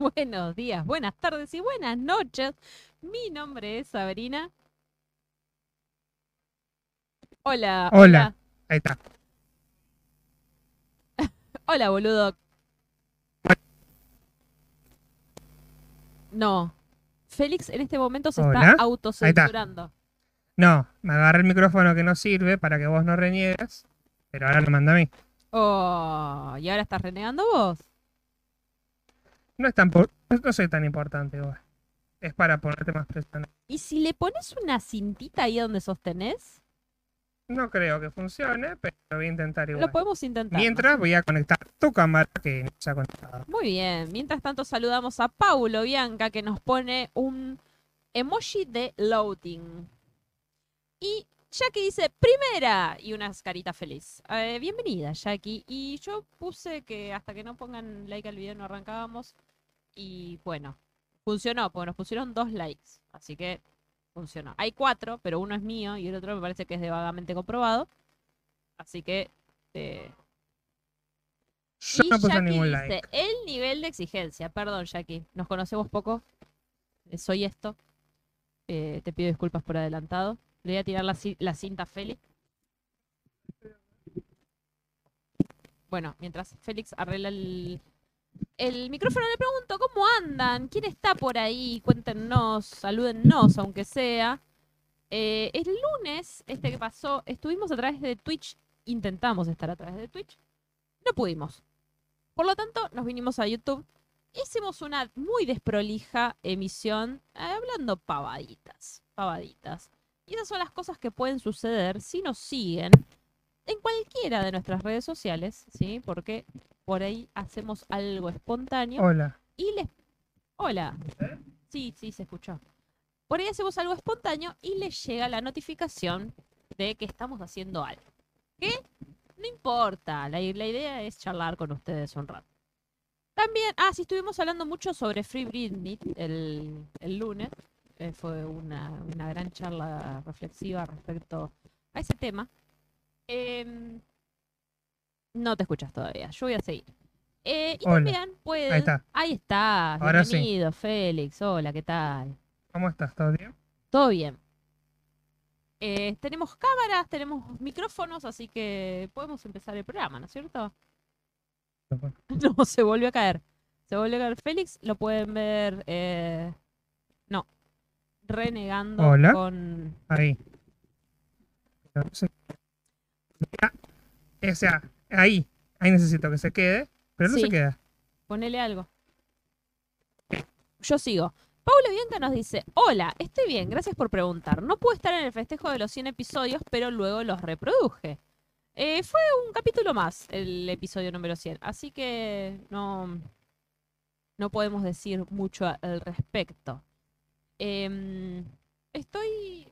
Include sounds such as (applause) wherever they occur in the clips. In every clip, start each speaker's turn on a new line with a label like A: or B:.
A: Buenos días, buenas tardes y buenas noches. Mi nombre es Sabrina. Hola.
B: Hola. Ahí está. (laughs)
A: Hola, boludo. No. Félix en este momento se
B: Hola.
A: está autocensurando.
B: No, me agarré el micrófono que no sirve para que vos no reniegues, pero ahora lo manda a mí.
A: Oh, ¿y ahora estás renegando vos?
B: No es tan no soy tan importante. Es para ponerte más presión.
A: ¿Y si le pones una cintita ahí donde sostenés?
B: No creo que funcione, pero voy a intentar igual.
A: Lo podemos intentar.
B: Mientras voy a conectar tu cámara que no se ha conectado.
A: Muy bien. Mientras tanto saludamos a Paulo Bianca que nos pone un emoji de loading. Y Jackie dice primera y unas caritas feliz. Eh, bienvenida Jackie. Y yo puse que hasta que no pongan like al video no arrancábamos. Y bueno, funcionó, porque nos pusieron dos likes. Así que funcionó. Hay cuatro, pero uno es mío y el otro me parece que es de vagamente comprobado. Así que... eh,
B: Yo
A: y
B: no puse
A: Jackie
B: ningún
A: dice,
B: like.
A: el nivel de exigencia. Perdón, Jackie, nos conocemos poco. Eh, Soy esto. Eh, te pido disculpas por adelantado. Le voy a tirar la, la cinta a Félix. Bueno, mientras Félix arregla el, el micrófono, le pregunto cómo andan, quién está por ahí, cuéntenos, salúdennos, aunque sea. Eh, el lunes, este que pasó, estuvimos a través de Twitch, intentamos estar a través de Twitch, no pudimos. Por lo tanto, nos vinimos a YouTube. Hicimos una muy desprolija emisión eh, hablando pavaditas, pavaditas. Y esas son las cosas que pueden suceder si nos siguen en cualquiera de nuestras redes sociales, ¿sí? Porque por ahí hacemos algo espontáneo
B: Hola.
A: y les... Hola. Sí, sí, se escuchó. Por ahí hacemos algo espontáneo y les llega la notificación de que estamos haciendo algo. ¿Qué? No importa, la, la idea es charlar con ustedes un rato. También, ah, sí, estuvimos hablando mucho sobre Free Britney el, el lunes. Eh, fue una, una gran charla reflexiva respecto a ese tema. Em, no te escuchas todavía, yo voy a seguir. Eh, y
B: Hola.
A: también pueden...
B: Ahí está.
A: Ahí está,
B: Ahora sí.
A: bienvenido, Félix. Hola, ¿qué tal?
B: ¿Cómo estás? ¿Todo bien?
A: Todo bien. Eh, tenemos cámaras, tenemos micrófonos, así que podemos empezar el programa, ¿no es cierto? (laughs) No, se volvió a caer. Se volvió a caer Félix, lo pueden ver. eh, no. Renegando
B: Hola.
A: con.
B: Ahí. Sé- Mira, O sea, ahí. Ahí necesito que se quede, pero no
A: Sí.
B: se queda.
A: Ponele algo. Yo sigo. Paula Bianca nos dice, hola, estoy bien, gracias por preguntar. No pude estar en el festejo de los 100 episodios, pero luego los reproduje. Eh, fue un capítulo más el episodio número 100, así que no, no podemos decir mucho al respecto. Em, estoy,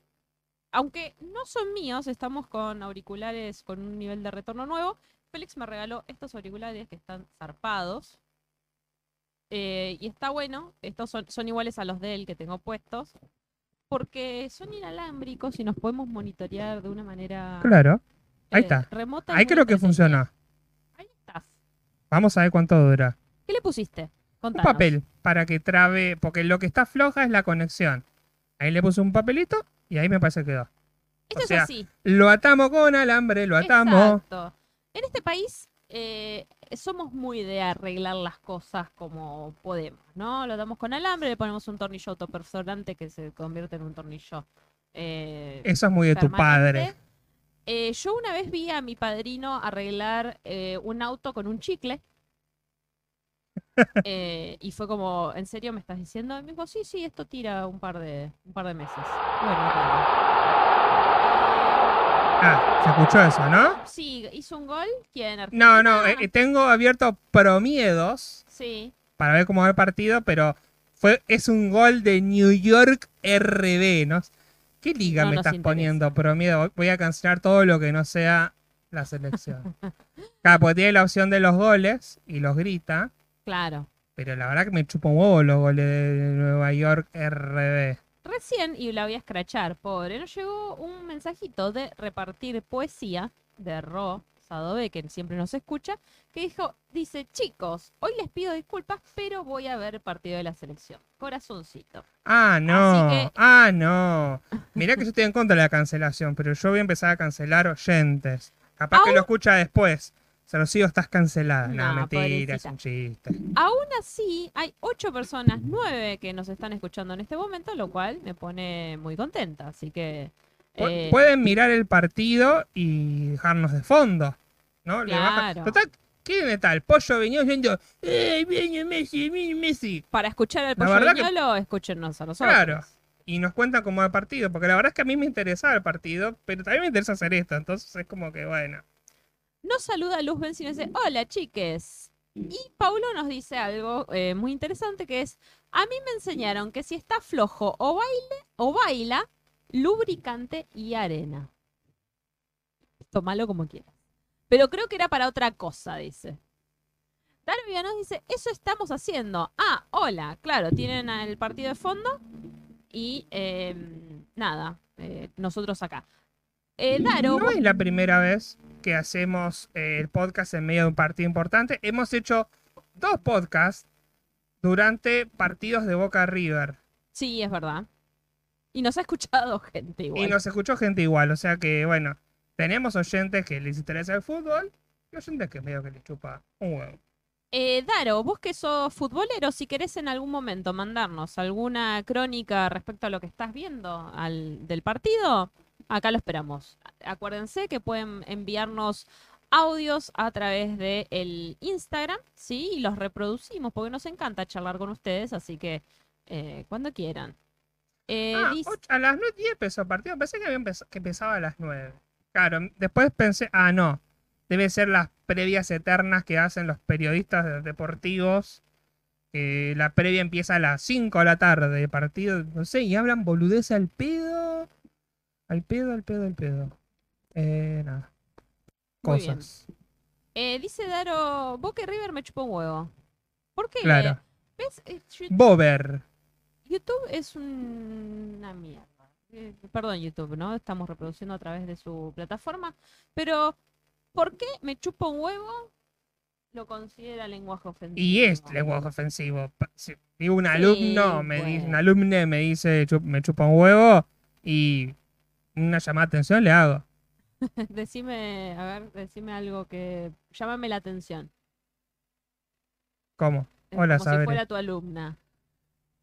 A: aunque no son míos, estamos con auriculares con un nivel de retorno nuevo. Félix me regaló estos auriculares que están zarpados. Eh, y está bueno, estos son, son iguales a los de él que tengo puestos, porque son inalámbricos y nos podemos monitorear de una manera
B: Claro. Ahí
A: eh,
B: está.
A: remota.
B: Ahí creo que funcionó.
A: Ahí estás.
B: Vamos a ver cuánto dura.
A: ¿Qué le pusiste?
B: Un papel para que trabe, porque lo que está floja es la conexión. Ahí le puse un papelito y ahí me parece que quedó.
A: Esto
B: o
A: es
B: sea,
A: así.
B: Lo atamos con alambre, lo atamos.
A: Exacto. En este país eh, somos muy de arreglar las cosas como podemos, ¿no? Lo damos con alambre, le ponemos un tornillo autoperforante que se convierte en un tornillo. eh,
B: Eso es muy de tu padre.
A: Eh, yo una vez vi a mi padrino arreglar un auto con un chicle. (laughs) Y fue como, ¿en serio me estás diciendo? Y me dijo, sí, sí, esto tira un par de, un par de meses. Bueno,
B: Ah, se escuchó eso, ¿no?
A: Sí, hizo un gol. ¿Quién?
B: No, no,
A: Argentina?
B: eh, tengo abierto promiedos
A: Sí.
B: para ver cómo va el partido, pero fue, es un gol de New York RB, ¿no? ¿Qué liga
A: No
B: me estás
A: interesa.
B: poniendo promiedo? Voy- Voy a cancelar todo lo que no sea la selección. (laughs) Claro, porque tiene la opción de los goles y los grita,
A: Claro.
B: pero la verdad que me chupa un huevo los goles de Nueva York RB.
A: Recién, y la voy a escrachar, pobre, nos llegó un mensajito de repartir poesía de Ro, Sado B, que siempre nos escucha, que dijo, dice, chicos, hoy les pido disculpas, pero voy a ver el partido de la selección. Corazoncito.
B: Ah, no.
A: que-
B: Ah, no. Mirá que yo estoy en contra de la cancelación, pero yo voy a empezar a cancelar oyentes. Capaz que lo escucha después. Sigo, estás cancelada. No,
A: No,
B: mentira, es un chiste.
A: Aún así, hay ocho personas, nueve que nos están escuchando en este momento, lo cual me pone muy contenta. Así que... Eh,
B: Pueden mirar el partido y dejarnos de fondo. ¿No? Le
A: Claro.
B: Total, ¿quién está? El pollo Viñoz yendo. ¡Eh, viene Messi, viene Messi!
A: para escuchar al pollo
B: verdad que-
A: viñolo, escúchenos a nosotros.
B: Claro. Y nos cuentan como el partido, porque la verdad es que a mí me interesaba el partido, pero también me interesa hacer esto, entonces es como que bueno.
A: Nos saluda Luz Benz y nos dice, hola chiques. Y Paulo nos dice algo eh, muy interesante que es, a mí me enseñaron que si está flojo o baile o baila, lubricante y arena. Tómalo como quieras. Pero creo que era para otra cosa, dice. Darvia nos dice, eso estamos haciendo. Ah, hola, claro, tienen el partido de fondo y eh, nada, eh, nosotros acá. Eh,
B: No es la primera vez que hacemos eh, el podcast en medio de un partido importante. Hemos hecho dos podcasts durante partidos de Boca River.
A: Sí, es verdad. Y nos ha escuchado gente igual.
B: Y nos escuchó gente igual, o sea que bueno, tenemos oyentes que les interesa el fútbol y oyentes que medio que les chupa un huevo.
A: Eh, Daro, vos que sos futbolero, si querés en algún momento mandarnos alguna crónica respecto a lo que estás viendo al, del partido, acá lo esperamos. Acuérdense que pueden enviarnos audios a través de el Instagram, ¿sí? Y los reproducimos porque nos encanta charlar con ustedes, así que eh, cuando quieran. Eh,
B: Ah,
A: dice-
B: ocho- a las 9 10 empezó el partido. Pensé que, había empeza- que empezaba a las 9. Claro, después pensé, ah, no. Debe ser las previas eternas que hacen los periodistas de- deportivos. Que la previa empieza a las 5 de la tarde de partido. No sé, y hablan boludez al pedo. Al pedo, al pedo, al pedo. Eh, nada.
A: Muy.
B: Cosas.
A: eh, dice Daro, Boca River me chupó un huevo. ¿Por qué?
B: Claro.
A: ¿Ves? Eh,
B: Bober.
A: YouTube es un- una mierda. Eh, Perdón, YouTube, ¿no? Estamos reproduciendo a través de su plataforma. Pero, ¿por qué me chupa un huevo? Lo considera lenguaje ofensivo.
B: Y es lenguaje ofensivo. Si un
A: Sí,
B: alumno, me dice, un alumne me dice "Chup- me chupa un huevo y una llamada de atención le hago. (laughs)
A: decime, a ver, decime algo que. Llámame la atención.
B: ¿Cómo?
A: Es
B: Hola,
A: como
B: Sabri.
A: si fuera tu alumna.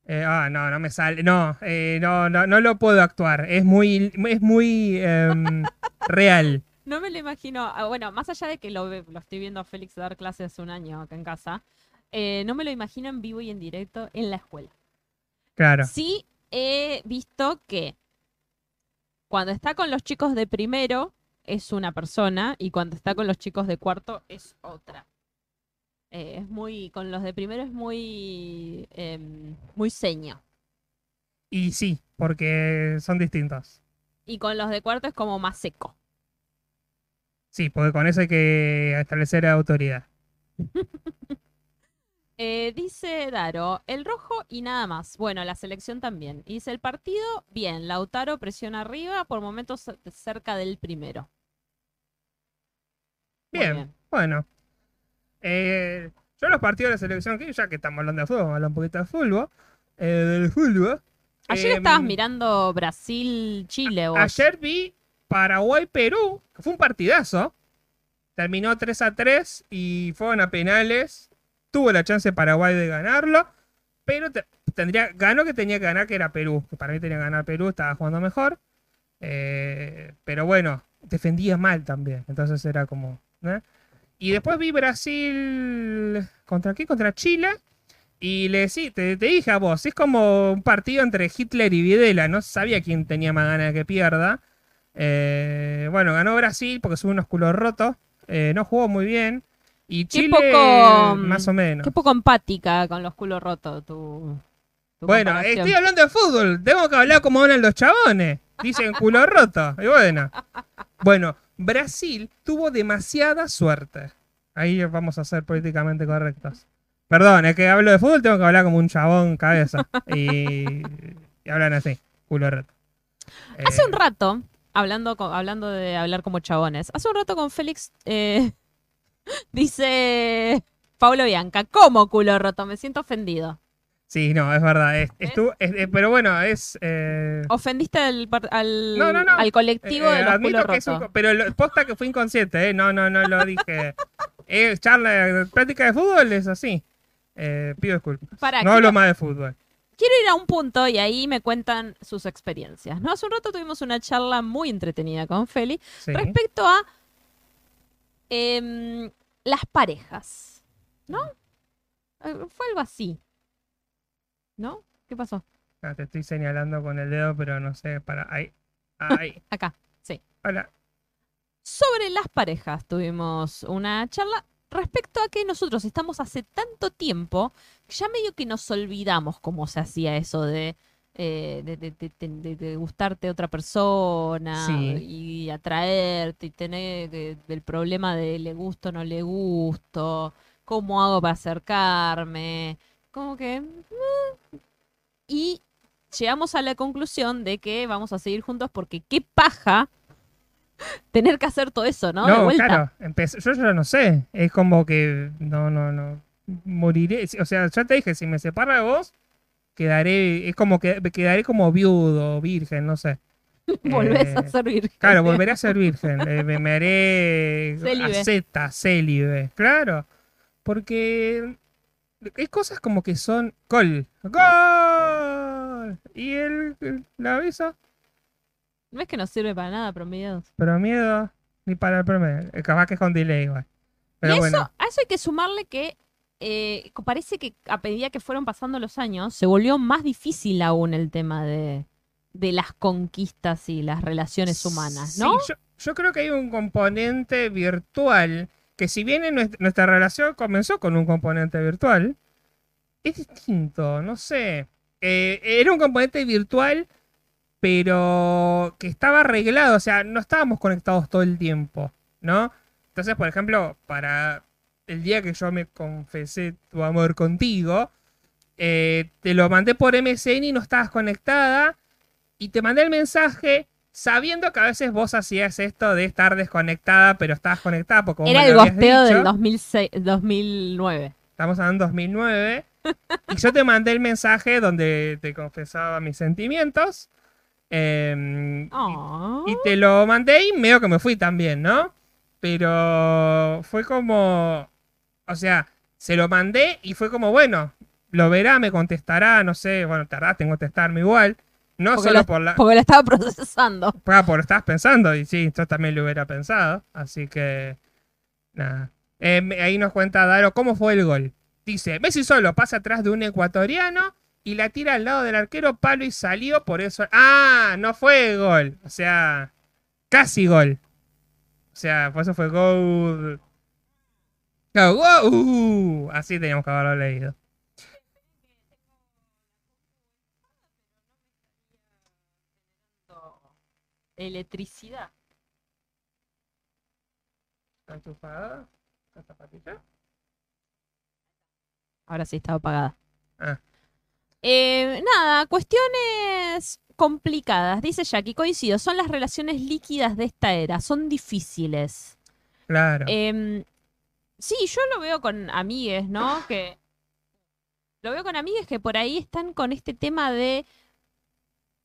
B: Eh, ah, no, no me sale. No, eh, no, no, no lo puedo actuar. Es muy, es muy em, (laughs) real.
A: No me lo imagino. ah, Bueno, más allá de que lo, lo estoy viendo a Félix dar clases hace un año acá en casa, eh, no me lo imagino en vivo y en directo en la escuela.
B: Claro.
A: Sí he visto que cuando está con los chicos de primero es una persona y cuando está con los chicos de cuarto es otra. Eh, es muy, con los de primero es muy, em, muy seño.
B: Y sí, porque son distintos.
A: Y con los de cuarto es como más seco.
B: Sí, porque con eso hay que establecer autoridad. (laughs)
A: Eh, dice Daro, el rojo y nada más. Bueno, la selección también. Y dice el partido, bien, Lautaro presiona arriba, por momentos ce- cerca del primero.
B: Bien, bueno. Eh, yo los partidos de la selección, que ya que estamos hablando de fútbol, vamos a hablar un poquito de fútbol. eh, del fútbol.
A: Ayer
B: Em,
A: estabas mirando Brasil-Chile.
B: Ayer vi Paraguay-Perú, que fue un partidazo. Terminó 3 a 3 y fueron a penales. Tuvo la chance Paraguay de ganarlo, pero te- tendría, ganó que tenía que ganar, que era Perú. Que para mí tenía que ganar Perú, estaba jugando mejor. Eh, pero bueno, defendía mal también. Entonces era como. Y después vi Brasil. ¿Contra qué? Contra Chile. Y le decí- te, dije a vos, es como un partido entre Hitler y Videla. No sabía quién tenía más ganas de que pierda. Eh, bueno, ganó Brasil porque sube unos culos rotos. Eh, no jugó muy bien. Y
A: Qué
B: Chile,
A: poco, mm,
B: más o menos.
A: Qué poco empática con los culos rotos tu, tu
B: Bueno, estoy hablando de fútbol. Tengo que hablar como hablan los chabones. Dicen culo roto. Y bueno. Bueno, Brasil tuvo demasiada suerte. Ahí vamos a ser políticamente correctos. Perdón, es que hablo de fútbol, tengo que hablar como un chabón cabeza. Y, y hablan así, culo roto.
A: Hace
B: Eh,
A: un rato, hablando, hablando de hablar como chabones. Hace un rato con Félix eh, (laughs) dice Pablo Bianca, ¿cómo culo roto? Me siento ofendido.
B: Sí, no, es verdad. es- estuvo- es- eh, pero bueno, es. eh,
A: Ofendiste al, al,
B: No, no, no.
A: al colectivo
B: eh,
A: de los
B: admito que un pero lo- posta que fue inconsciente, ¿eh? No, no, no lo dije. Eh, charla, práctica de fútbol es así. Eh, pido disculpas.
A: Pará,
B: no hablo más de fútbol.
A: Quiero ir a un punto y ahí me cuentan sus experiencias. ¿no? Hace un rato tuvimos una charla muy entretenida con Feli
B: Sí.
A: respecto a em, las parejas. ¿No? Eh, Fue algo así. ¿No? ¿Qué pasó?
B: Ah, te estoy señalando con el dedo, pero no sé, para. Ahí. Ahí. (laughs)
A: Acá.
B: Hola.
A: Sobre las parejas tuvimos una charla respecto a que nosotros estamos hace tanto tiempo que ya medio que nos olvidamos cómo se hacía eso de, eh, de, de- de- de- de- de gustarte otra persona
B: Sí.
A: y atraerte y tener el problema de le gusto o no le gusto, cómo hago para acercarme, como que... mm. Y llegamos a la conclusión de que vamos a seguir juntos porque qué paja (laughs) tener que hacer todo eso, ¿no? de vuelta.
B: claro. empecé- yo ya no sé. Es como que. No, no, no. Moriré. O sea, ya te dije, si me separo de vos, quedaré. Es como que quedaré como viudo, virgen, no sé. (laughs)
A: Volvés a
B: Eh,
A: ser virgen.
B: Claro, volveré a ser virgen. eh, me, me haré
A: Célibe.
B: asceta, célibe. Claro. Porque hay cosas como que son gol. ¡Gol! Y él la avisa,
A: ¿Ves que no sirve para nada promediados?
B: pero miedo ni para el promedio. Capaz que es con delay igual. Pero
A: y eso,
B: bueno,
A: a eso hay que sumarle que eh, parece que a medida que fueron pasando los años, se volvió más difícil aún el tema de, de las conquistas y las relaciones humanas, ¿no?
B: Sí, yo, yo creo que hay un componente virtual que si bien en nuestra, nuestra relación comenzó con un componente virtual, es distinto, no sé. Eh, era un componente virtual, pero que estaba arreglado, o sea, no estábamos conectados todo el tiempo, ¿no? Entonces, por ejemplo, para el día que yo me confesé tu amor contigo, eh, te lo mandé por MSN y no estabas conectada, y te mandé el mensaje sabiendo que a veces vos hacías esto de estar desconectada, pero estabas conectada porque vos
A: Era
B: me
A: el gosteo del 2006, 2009.
B: Estamos hablando 2009. (laughs) y yo te mandé el mensaje donde te confesaba mis sentimientos. em, y- y, te lo mandé y medio que me fui también, ¿no? Pero fue como. O sea, se lo mandé y fue como, bueno, lo verá, me contestará, no sé, bueno, tardaste en contestarme igual. No
A: Porque
B: solo
A: lo-
B: por la.
A: Porque lo estaba (laughs) procesando.
B: Ah, por lo estabas pensando, y sí, yo también lo hubiera pensado. Así que. Nada. Eh, ahí nos cuenta Daro cómo fue el gol. Dice: Messi solo pasa atrás de un ecuatoriano y la tira al lado del arquero, palo y salió, por eso. ¡Ah! No fue gol. O sea, casi gol. O sea, por eso fue gol. Gol. Uh, así teníamos que haberlo leído.
A: Electricidad.
B: ¿Está enchufada? ¿La zapatilla?
A: Ahora sí estaba apagada.
B: Ah.
A: Eh, nada, cuestiones complicadas. Dice Jackie, coincido, son las relaciones líquidas de esta era, son difíciles.
B: Claro.
A: Em, sí, yo lo veo con amigues, ¿no? Que lo veo con amigues que por ahí están con este tema de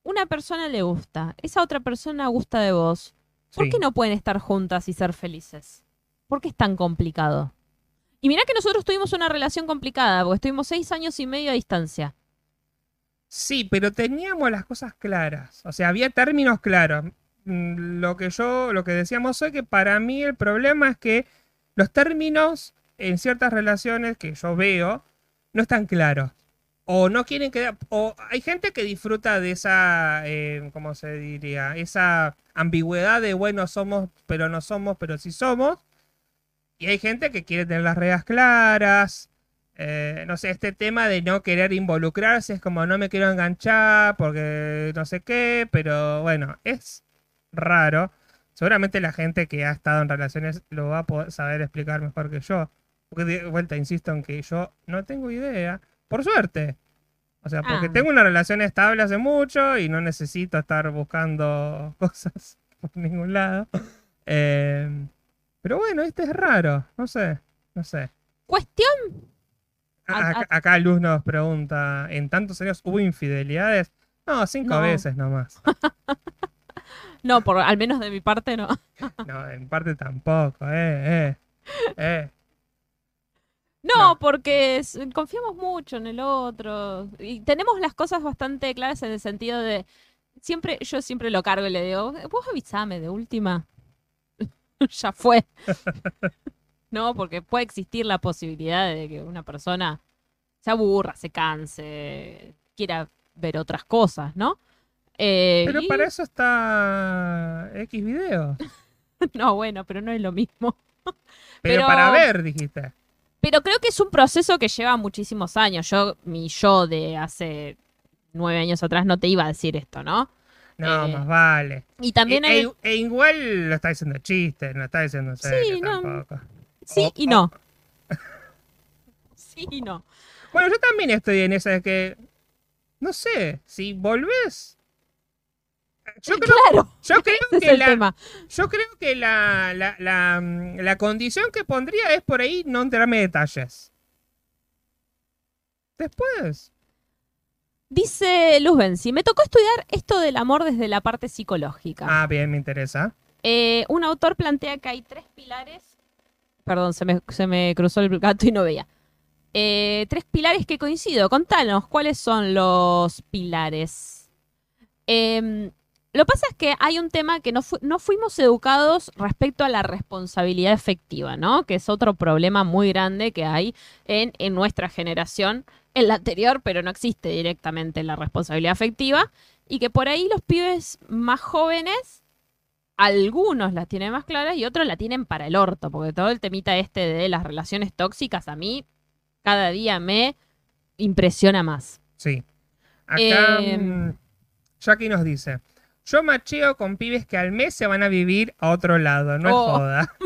A: una persona le gusta, esa otra persona gusta de vos. ¿Por
B: Sí.
A: qué no pueden estar juntas y ser felices? ¿Por qué es tan complicado? Y mirá que nosotros tuvimos una relación complicada, porque estuvimos seis años y medio a distancia.
B: Sí, pero teníamos las cosas claras. O sea, había términos claros. Mm, Lo que yo, lo que decíamos hoy, que para mí el problema es que los términos en ciertas relaciones que yo veo no están claros. O no quieren quedar. O hay gente que disfruta de esa. eh, ¿Cómo se diría? Esa ambigüedad de bueno, somos, pero no somos, pero sí somos. Y hay gente que quiere tener las reglas claras. Eh, no sé, este tema de no querer involucrarse es como no me quiero enganchar porque no sé qué, pero bueno, es raro. Seguramente la gente que ha estado en relaciones lo va a poder saber explicar mejor que yo. Porque de vuelta insisto en que yo no tengo idea. Por suerte. O sea, porque
A: Ah.
B: tengo una relación estable hace mucho y no necesito estar buscando (laughs) cosas por ningún lado. Eh, pero bueno, este es raro, no sé, no sé.
A: Cuestión.
B: A-
A: A-
B: Acá, Luz nos pregunta, ¿en tantos años hubo infidelidades? No, cinco
A: No.
B: veces nomás. (laughs)
A: No, por, al menos de mi parte no. (laughs)
B: No, en parte tampoco, eh, eh. eh.
A: No,
B: No.
A: porque confiamos mucho en el otro. Y tenemos las cosas bastante claras en el sentido de. Siempre, yo siempre lo cargo y le digo, vos avísame de última. (laughs) ya fue. (laughs) no, porque puede existir la posibilidad de que una persona se aburra, se canse, quiera ver otras cosas, ¿no? Eh,
B: Pero
A: y-
B: para eso está X videos. (laughs)
A: No, bueno, pero no es lo mismo.
B: Pero, (laughs)
A: Pero-
B: para ver, dijiste.
A: Pero creo que es un proceso que lleva muchísimos años. Yo, mi yo de hace nueve años atrás no te iba a decir esto, ¿no?
B: No,
A: Eh,
B: más vale.
A: Y también
B: e,
A: el-
B: e- e igual lo está diciendo chiste, no está diciendo en serio
A: Sí, no.
B: tampoco.
A: sí y no. (laughs) Sí y no.
B: Bueno, yo también estoy en esa de que. No sé, si volvés. Yo (laughs) creo,
A: claro,
B: yo creo
A: ese es
B: que
A: el
B: la,
A: tema.
B: yo creo que la, la, la, mm, la condición que pondría es por ahí no enterarme detalles. Después.
A: Dice Luz Benzi, me tocó estudiar esto del amor desde la parte psicológica.
B: Ah, bien, me interesa.
A: Eh, un autor plantea que hay tres pilares. Perdón, se me, se me cruzó el gato y no veía. Eh, tres pilares que coincido. Contanos, ¿cuáles son los pilares? Em, lo que pasa es que hay un tema que no, fu- no fuimos educados respecto a la responsabilidad efectiva, ¿no? Que es otro problema muy grande que hay en, en nuestra generación, en la anterior, pero no existe directamente la responsabilidad afectiva. Y que por ahí los pibes más jóvenes algunos las tienen más claras y otros la tienen para el orto, porque todo el temita este de las relaciones tóxicas a mí cada día me impresiona más.
B: Sí. Acá
A: Eh,
B: mm, Jackie nos dice. Yo macheo con pibes que al mes se van a vivir a otro lado, no
A: Oh.
B: es joda.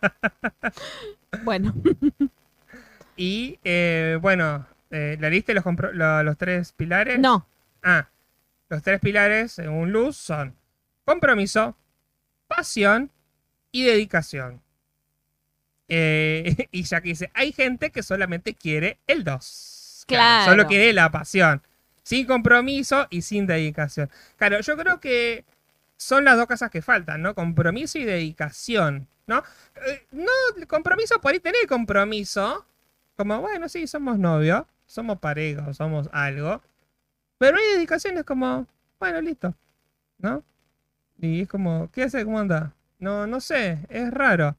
B: (laughs)
A: Bueno, (laughs)
B: Y eh, bueno, eh, ¿la lista los, lo- los tres pilares?
A: no,
B: Ah, los tres pilares, según Luz, son compromiso, pasión y dedicación. Eh, (laughs) y ya que dice, hay gente que solamente quiere el 2.
A: Claro.
B: Solo quiere la pasión. Sin compromiso y sin dedicación. Claro, yo creo que son las dos cosas que faltan, ¿no? Compromiso y dedicación, ¿no? Eh, no, compromiso, por ahí tener compromiso. Como, bueno, sí, somos novios, somos pareja, somos algo. Pero hay dedicaciones como, bueno, listo, ¿no? Y es como, ¿qué hace? ¿Cómo anda? No, no sé, es raro.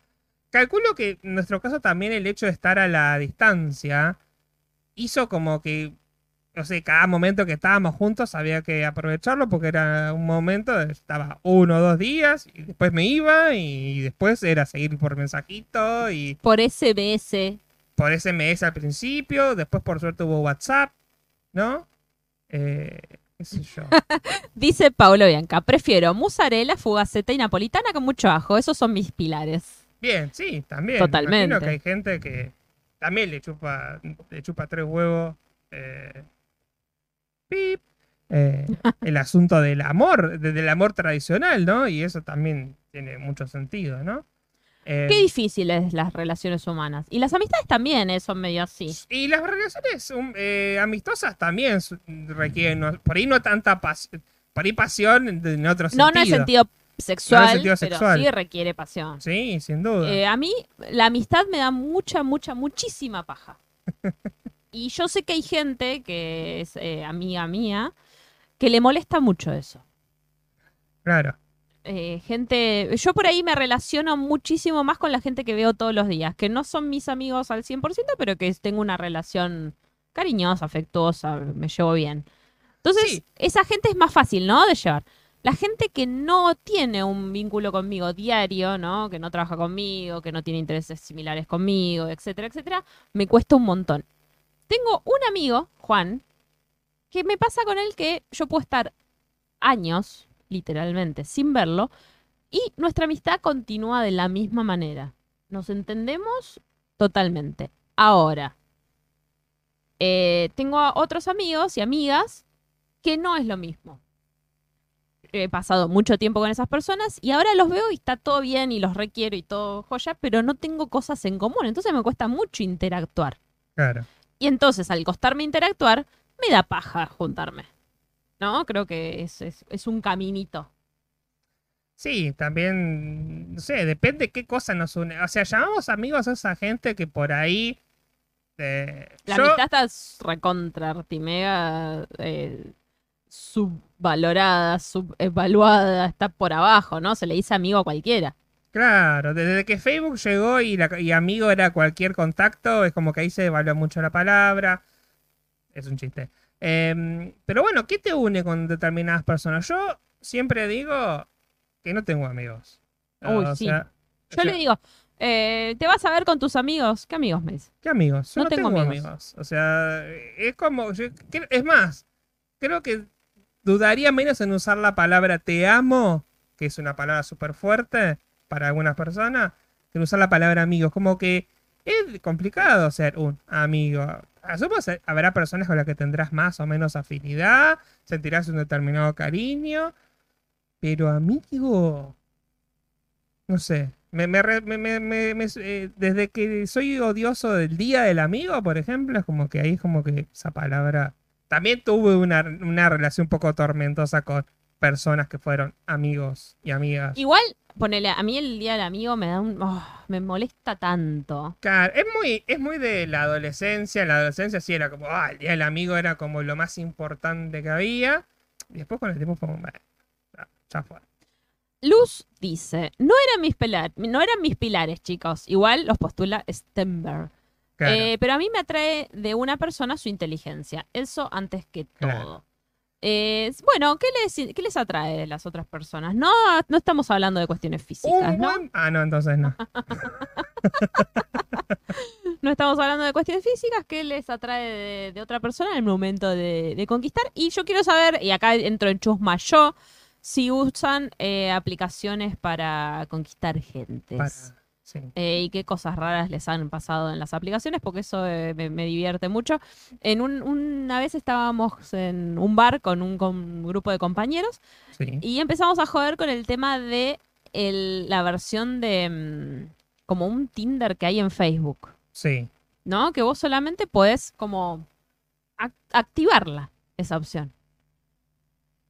B: Calculo que en nuestro caso también el hecho de estar a la distancia hizo como que, no sé, cada momento que estábamos juntos había que aprovecharlo porque era un momento, estaba uno o dos días y después me iba y después era seguir por mensajito y
A: por SBS.
B: por SMS al principio, después por suerte hubo WhatsApp, ¿no? Eh, qué sé yo. (laughs)
A: Dice Paulo Bianca, prefiero mozzarella, fugaceta y napolitana con mucho ajo. Esos son mis pilares.
B: Bien, sí, también.
A: Totalmente.
B: Imagino que hay gente que también le chupa, le chupa tres huevos. eh, pip, eh, (laughs) el asunto del amor, de- del amor tradicional, ¿no? Y eso también tiene mucho sentido, ¿no? Eh,
A: Qué difíciles las relaciones humanas. Y las amistades también eh, son medio así.
B: y las relaciones um, eh, amistosas también requieren, no- por ahí no tanta pasión, por ahí pasión en, otro sentido.
A: No, no en sentido sexual,
B: sentido
A: pero
B: sexual.
A: sí requiere pasión.
B: Sí, sin duda.
A: Eh, a mí la amistad me da mucha, mucha, muchísima paja. (laughs) y yo sé que hay gente que es eh, amiga mía que le molesta mucho eso.
B: claro.
A: Eh, gente, yo por ahí me relaciono muchísimo más con la gente que veo todos los días, que no son mis amigos al 100%, pero que tengo una relación cariñosa, afectuosa, me llevo bien. Entonces,
B: Sí.
A: esa gente es más fácil, ¿no? De llevar. La gente que no tiene un vínculo conmigo diario, ¿no? Que no trabaja conmigo, que no tiene intereses similares conmigo, etcétera, etcétera, me cuesta un montón. Tengo un amigo, Juan, que me pasa con él que yo puedo estar años, literalmente, sin verlo, y nuestra amistad continúa de la misma manera. Nos entendemos totalmente. Ahora, eh, tengo a otros amigos y amigas que no es lo mismo. he pasado mucho tiempo con esas personas y ahora los veo y está todo bien y los requiero y todo joya, pero no tengo cosas en común, entonces me cuesta mucho interactuar.
B: Claro.
A: Y entonces, al costarme interactuar, me da paja juntarme. ¿No? Creo que es, es, es un caminito.
B: Sí, también, no sé, depende qué cosa nos une. O sea, llamamos amigos a esa gente que por ahí... eh,
A: La
B: yo-
A: amistad está recontra, artimega, eh, subvalorada, subevaluada, está por abajo, ¿no? Se le dice amigo a cualquiera.
B: Claro, desde que Facebook llegó y, la- y amigo era cualquier contacto, es como que ahí se devaluó mucho la palabra. Es un chiste. Em, pero bueno, ¿qué te une con determinadas personas? Yo siempre digo que no tengo amigos.
A: Uy,
B: o
A: sí.
B: sea, o
A: Yo
B: sea,
A: le digo, eh, ¿te vas a ver con tus amigos? ¿Qué amigos me dice?
B: ¿Qué amigos? Yo
A: No
B: no,
A: tengo
B: tengo,
A: amigos.
B: amigos. O sea, es como. yo es más, creo que dudaría menos en usar la palabra te amo, que es una palabra súper fuerte para algunas personas, en usar la palabra amigos. Como que es complicado ser un amigo. Asumo que habrá personas con las que tendrás más o menos afinidad, sentirás un determinado cariño, pero amigo. No sé. Eh, desde que soy odioso del día del amigo, por ejemplo, es como que ahí es como que esa palabra. También tuve una, una relación un poco tormentosa con personas que fueron amigos y amigas.
A: Igual, ponele, a mí el día del amigo me da un... oh, me molesta tanto.
B: Claro, es muy, es muy de la adolescencia. En la adolescencia sí era como, ah, el día del amigo era como lo más importante que había. Y después con el tiempo fue como, ya, ya fue.
A: Luz dice, no eran mis pilares, no eran mis pilares, chicos. Igual los postula Stenberg.
B: Claro.
A: Eh, pero a mí me atrae de una persona su inteligencia. Eso antes que
B: Claro.
A: todo. Eh, bueno, ¿qué les, ¿qué les atrae de las otras personas? No, no estamos hablando de cuestiones físicas, ¿no?
B: Ah, no, entonces no. (laughs)
A: No estamos hablando de cuestiones físicas. ¿Qué les atrae de, de otra persona en el momento de, de conquistar? Y yo quiero saber, y acá entro en chusma yo, si usan eh, aplicaciones para conquistar gentes.
B: Para- sí.
A: eh, y qué cosas raras les han pasado en las aplicaciones, porque eso eh, me, me divierte mucho. En un- una vez estábamos en un bar con un, con un grupo de compañeros
B: sí.
A: y empezamos a joder con el tema de el- la versión de mm, como un Tinder que hay en Facebook,
B: Sí.
A: ¿no? Que vos solamente podés como ac- activarla, esa opción.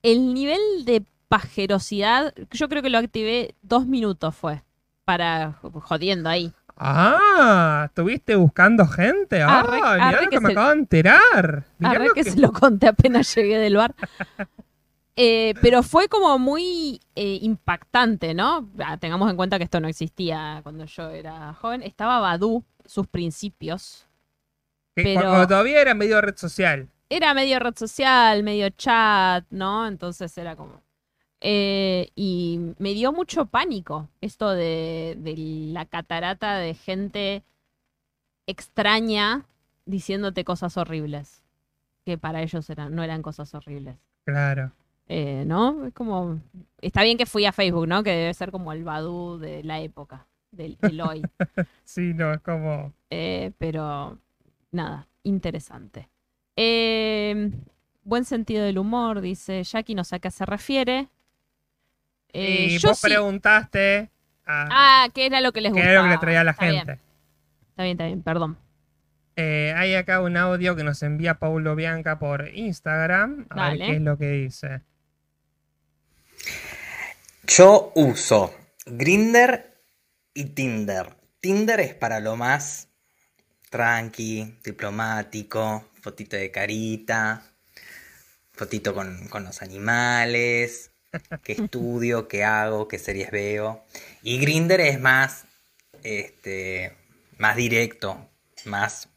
A: El nivel de pajerosidad, yo creo que lo activé dos minutos fue, para jodiendo ahí.
B: Ah, ¿estuviste buscando gente? Ah,
A: Arre-
B: mirá
A: arre
B: lo
A: que
B: que me
A: se-
B: acabo de enterar.
A: Arre que
B: que-
A: se lo conté apenas llegué del bar. (laughs) Eh, pero fue como muy eh, impactante, ¿no? Ah, tengamos en cuenta que esto no existía cuando yo era joven. Estaba Badu, sus principios. pero-
B: Cuando todavía era medio red social.
A: Era medio red social, medio chat, ¿no? Entonces era como... eh, y me dio mucho pánico esto de, de la catarata de gente extraña diciéndote cosas horribles. Que para ellos eran, no eran cosas horribles.
B: Claro.
A: Eh, ¿No? Es como. Está bien que fui a Facebook, ¿no? Que debe ser como el Badu de la época, del, del hoy. (laughs)
B: Sí, no, es como.
A: Eh, pero. Nada, interesante. Eh, buen sentido del humor, dice Jackie, no sé a qué se refiere. Eh,
B: y
A: yo
B: vos
A: sí.
B: preguntaste a
A: Ah, ¿qué era lo que les
B: qué
A: gustaba?
B: era lo que le traía a la
A: Está bien,
B: gente.
A: Está bien, está bien, perdón.
B: Eh, hay acá un audio que nos envía Paulo Bianca por Instagram. A
A: Dale.
B: ver qué es lo que dice.
C: Yo uso Grinder y Tinder. Tinder es para lo más tranqui, diplomático, fotito de carita, fotito con, con los animales, qué estudio, qué hago, qué series veo. Y Grinder es más, este, más directo, más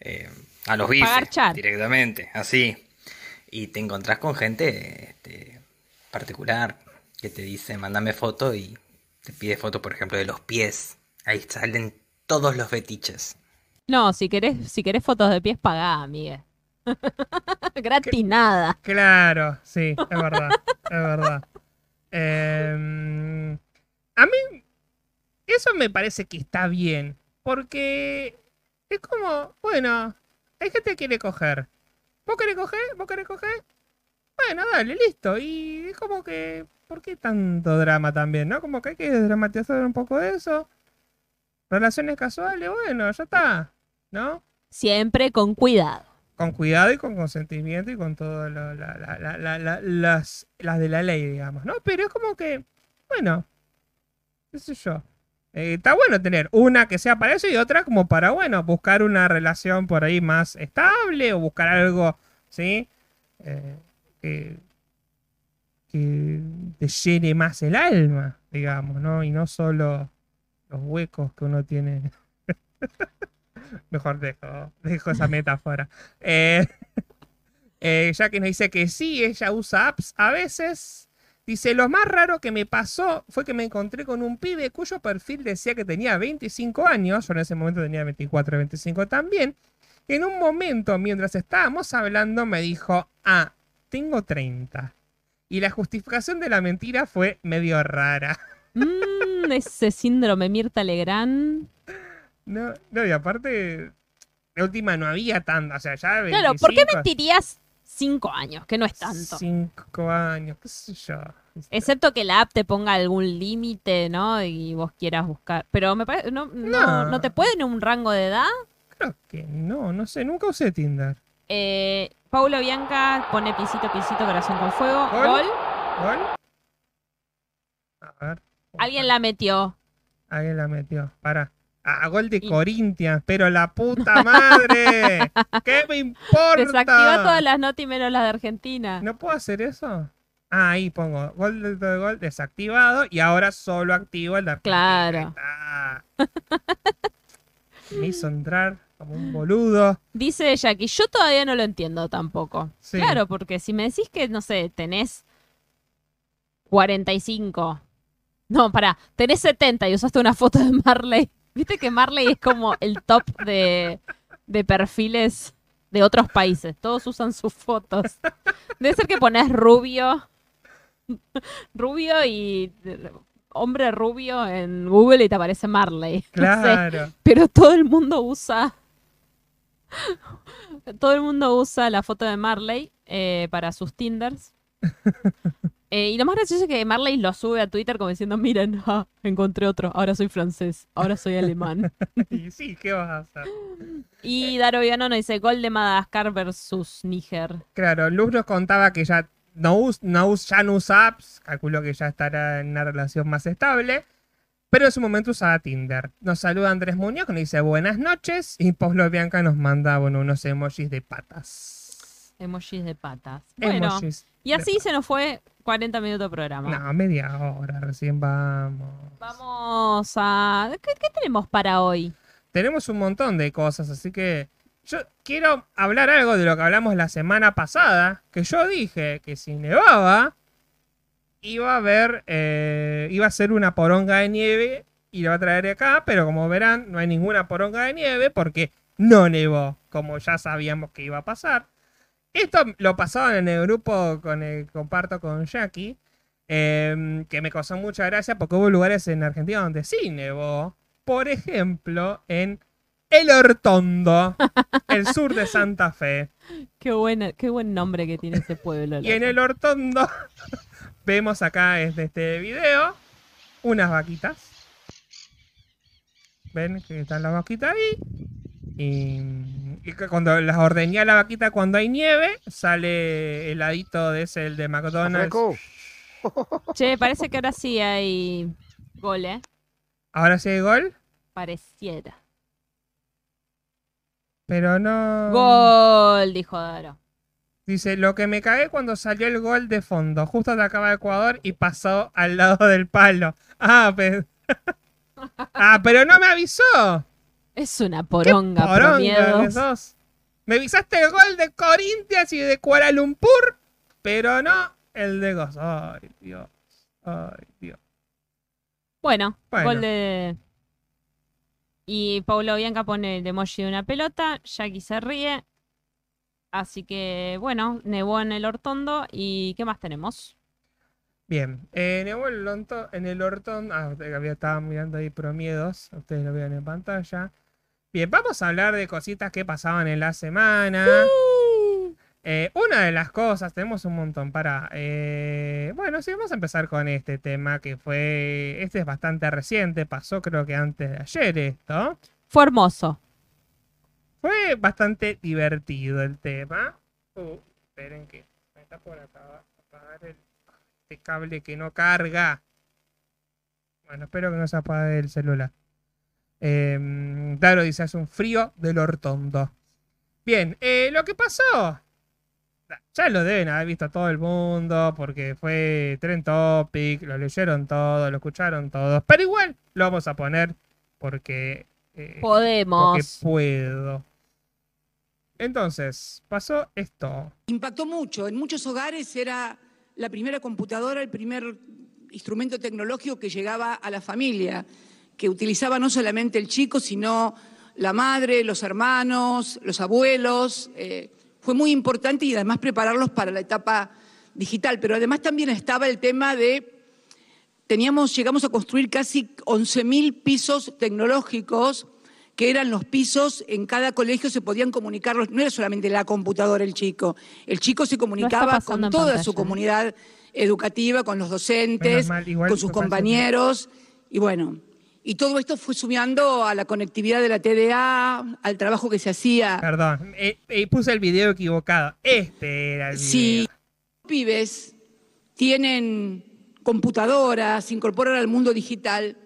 C: eh, a los bifes directamente, así. Y te encontrás con gente este, particular que te dice, mándame foto y te pide foto, por ejemplo, de los pies. Ahí salen todos los fetiches.
A: No, si querés, si querés fotos de pies, pagá, Miguel. (laughs) Gratis nada.
B: Claro, sí, es verdad. es verdad. Em, a mí, eso me parece que está bien. Porque es como, bueno, hay gente que quiere coger. ¿Vos querés coger? ¿Vos querés coger? bueno, dale, listo. Y es como que, ¿por qué tanto drama también, no? Como que hay que dramatizar un poco de eso. Relaciones casuales, bueno, ya está, ¿no?
A: Siempre con cuidado.
B: Con cuidado y con consentimiento y con la- las, de la ley, digamos, ¿no? Pero es como que, bueno, qué sé yo. Eh, está bueno tener una que sea para eso y otra como para, bueno, buscar una relación por ahí más estable o buscar algo, ¿sí? Eh, que te llene más el alma, digamos, ¿no? Y no solo los huecos que uno tiene. (laughs) Mejor dejo, dejo esa metáfora. Eh, (laughs) eh, nos dice que sí, ella usa apps a veces. Dice, lo más raro que me pasó fue que me encontré con un pibe cuyo perfil decía que tenía 25 años, yo en ese momento tenía 24, 25 también. En un momento, mientras estábamos hablando, me dijo, ah, tengo 30. Y la justificación de la mentira fue medio rara.
A: Mm, ese síndrome Mirta Legrand.
B: No, no, y aparte, de última no había tanto, o sea, ya
A: Claro, ¿por qué
B: 25,
A: mentirías cinco años? Que no es tanto.
B: Cinco años, qué sé yo.
A: Excepto que la app te ponga algún límite, ¿no? Y vos quieras buscar. Pero me parece. No, no,
B: No.
A: ¿no te pueden un rango de edad?
B: Creo que no, no sé, nunca usé Tinder.
A: Eh, Paulo Bianca pone pisito, pisito, corazón con fuego.
B: Gol.
A: Gol.
B: ¿Gol? A ver.
A: Alguien la metió.
B: Alguien la metió. Para. A gol de
A: Y-
B: Corinthians, pero la puta madre. (laughs) ¿Qué me importa?
A: Desactiva todas las notas y menos las de Argentina.
B: ¿No puedo hacer eso? Ah, ahí pongo gol de, de gol desactivado y ahora solo activo el de Argentina.
A: Claro.
B: Me hizo entrar como un boludo.
A: Dice Jackie, yo todavía no lo entiendo tampoco.
B: Sí.
A: Claro, porque si me decís que, no sé, tenés 45. No, pará, tenés 70 y usaste una foto de Marley. Viste que Marley es como el top de, de perfiles de otros países. Todos usan sus fotos. Debe ser que pones rubio. Rubio y hombre rubio en Google y te aparece Marley. No sé.
B: Claro.
A: Pero todo el mundo usa. todo el mundo usa la foto de Marley eh, para sus Tinders. Eh, y lo más gracioso es que Marley lo sube a Twitter como diciendo: Miren, ah, encontré otro. Ahora soy francés. Ahora soy alemán. (laughs)
B: Y sí, ¿qué vas a hacer?
A: y Daro Viano nos dice: Gol de Madagascar versus Níger.
B: Claro, Luz nos contaba que ya no, no ya no usa apps, calculo que ya estará en una relación más estable, pero en su momento usaba Tinder. Nos saluda Andrés Muñoz, que nos dice buenas noches, y Poslo Bianca nos manda bueno, unos emojis de patas.
A: Emojis de patas. Bueno,
B: Emojis
A: y así se nos fue 40 minutos de programa.
B: No, media hora, recién vamos.
A: Vamos a. ¿Qué, qué tenemos para hoy?
B: Tenemos un montón de cosas, así que yo quiero hablar algo de lo que hablamos la semana pasada, que yo dije que si nevaba, iba a haber, eh, iba a ser una poronga de nieve y la va a traer acá, pero como verán, no hay ninguna poronga de nieve porque no nevó, como ya sabíamos que iba a pasar. Esto lo pasaban en el grupo con el que comparto con Jackie, em, que me causó mucha gracia porque hubo lugares en Argentina donde sí nevó. Por ejemplo, en El Hortondo, (laughs) el sur de Santa Fe.
A: Qué, buena, qué buen nombre que tiene ese pueblo.
B: Y en. El Hortondo (laughs) vemos acá desde este video unas vaquitas. ¿Ven que están las vaquitas ahí? Y, cuando las ordeñé a la vaquita cuando hay nieve, sale heladito de ese, el de McDonald's.
A: Che, parece que ahora sí hay gol, ¿eh?
B: Ahora sí hay gol,
A: Pareciera.
B: pero no...
A: Gol, dijo Daro.
B: Dice, lo que me cagué cuando salió el gol de fondo. Justo atacaba Ecuador y pasó al lado del palo. Ah, pero... (laughs) ah, pero no me avisó.
A: Es una
B: ¿Qué
A: poronga,
B: poronga
A: promiedos.
B: sos? Me avisaste el gol de Corinthians y de Kuala Lumpur, pero no el de Goz. Ay, Dios. Ay, Dios.
A: Bueno,
B: Bueno.
A: gol de. Y Paulo Bianca pone el emoji de una pelota. Jackie se ríe. Así que, bueno, nevó en el Hortondo. ¿Y qué más tenemos?
B: Bien, eh, nevó en el, lonto- en el Hortón. Ah, estaba mirando ahí promiedos. Ustedes lo vean en pantalla. Bien, vamos a hablar de cositas que pasaban en la semana. Eh, una de las cosas, tenemos un montón para... eh, bueno, sí, vamos a empezar con este tema que fue... Este es bastante reciente, pasó creo que antes de ayer esto.
A: Fue hermoso.
B: Fue bastante divertido el tema. Uh, esperen que me está por acabar, apagar el, este cable que no carga. Bueno, espero que no se apague el celular. Eh, Daro dice, hace un frío del hortondo. Bien, eh, lo que pasó, ya lo deben haber visto todo el mundo, porque fue Trend Topic, lo leyeron todo, lo escucharon todos, pero igual lo vamos a poner porque, eh, porque
A: Podemos.
B: puedo. Entonces, pasó esto.
D: Impactó mucho. En muchos hogares era la primera computadora, el primer instrumento tecnológico que llegaba a la familia, que utilizaba no solamente el chico, sino la madre, los hermanos, los abuelos. Eh, fue muy importante y además prepararlos para la etapa digital. Pero además también estaba el tema de teníamos, llegamos a construir casi 11.000 pisos tecnológicos, que eran los pisos, en cada colegio se podían comunicar, no era solamente la computadora el chico, el chico se comunicaba con toda
A: pantalla.
D: su comunidad educativa, con los docentes,
B: mal, igual
D: con sus compañeros, y bueno, y todo esto fue sumando a la conectividad de la TDA, al trabajo que se hacía.
B: Perdón, eh, eh, puse el video equivocado. Este era el video.
D: Si los pibes tienen computadoras, se incorporan al mundo digital,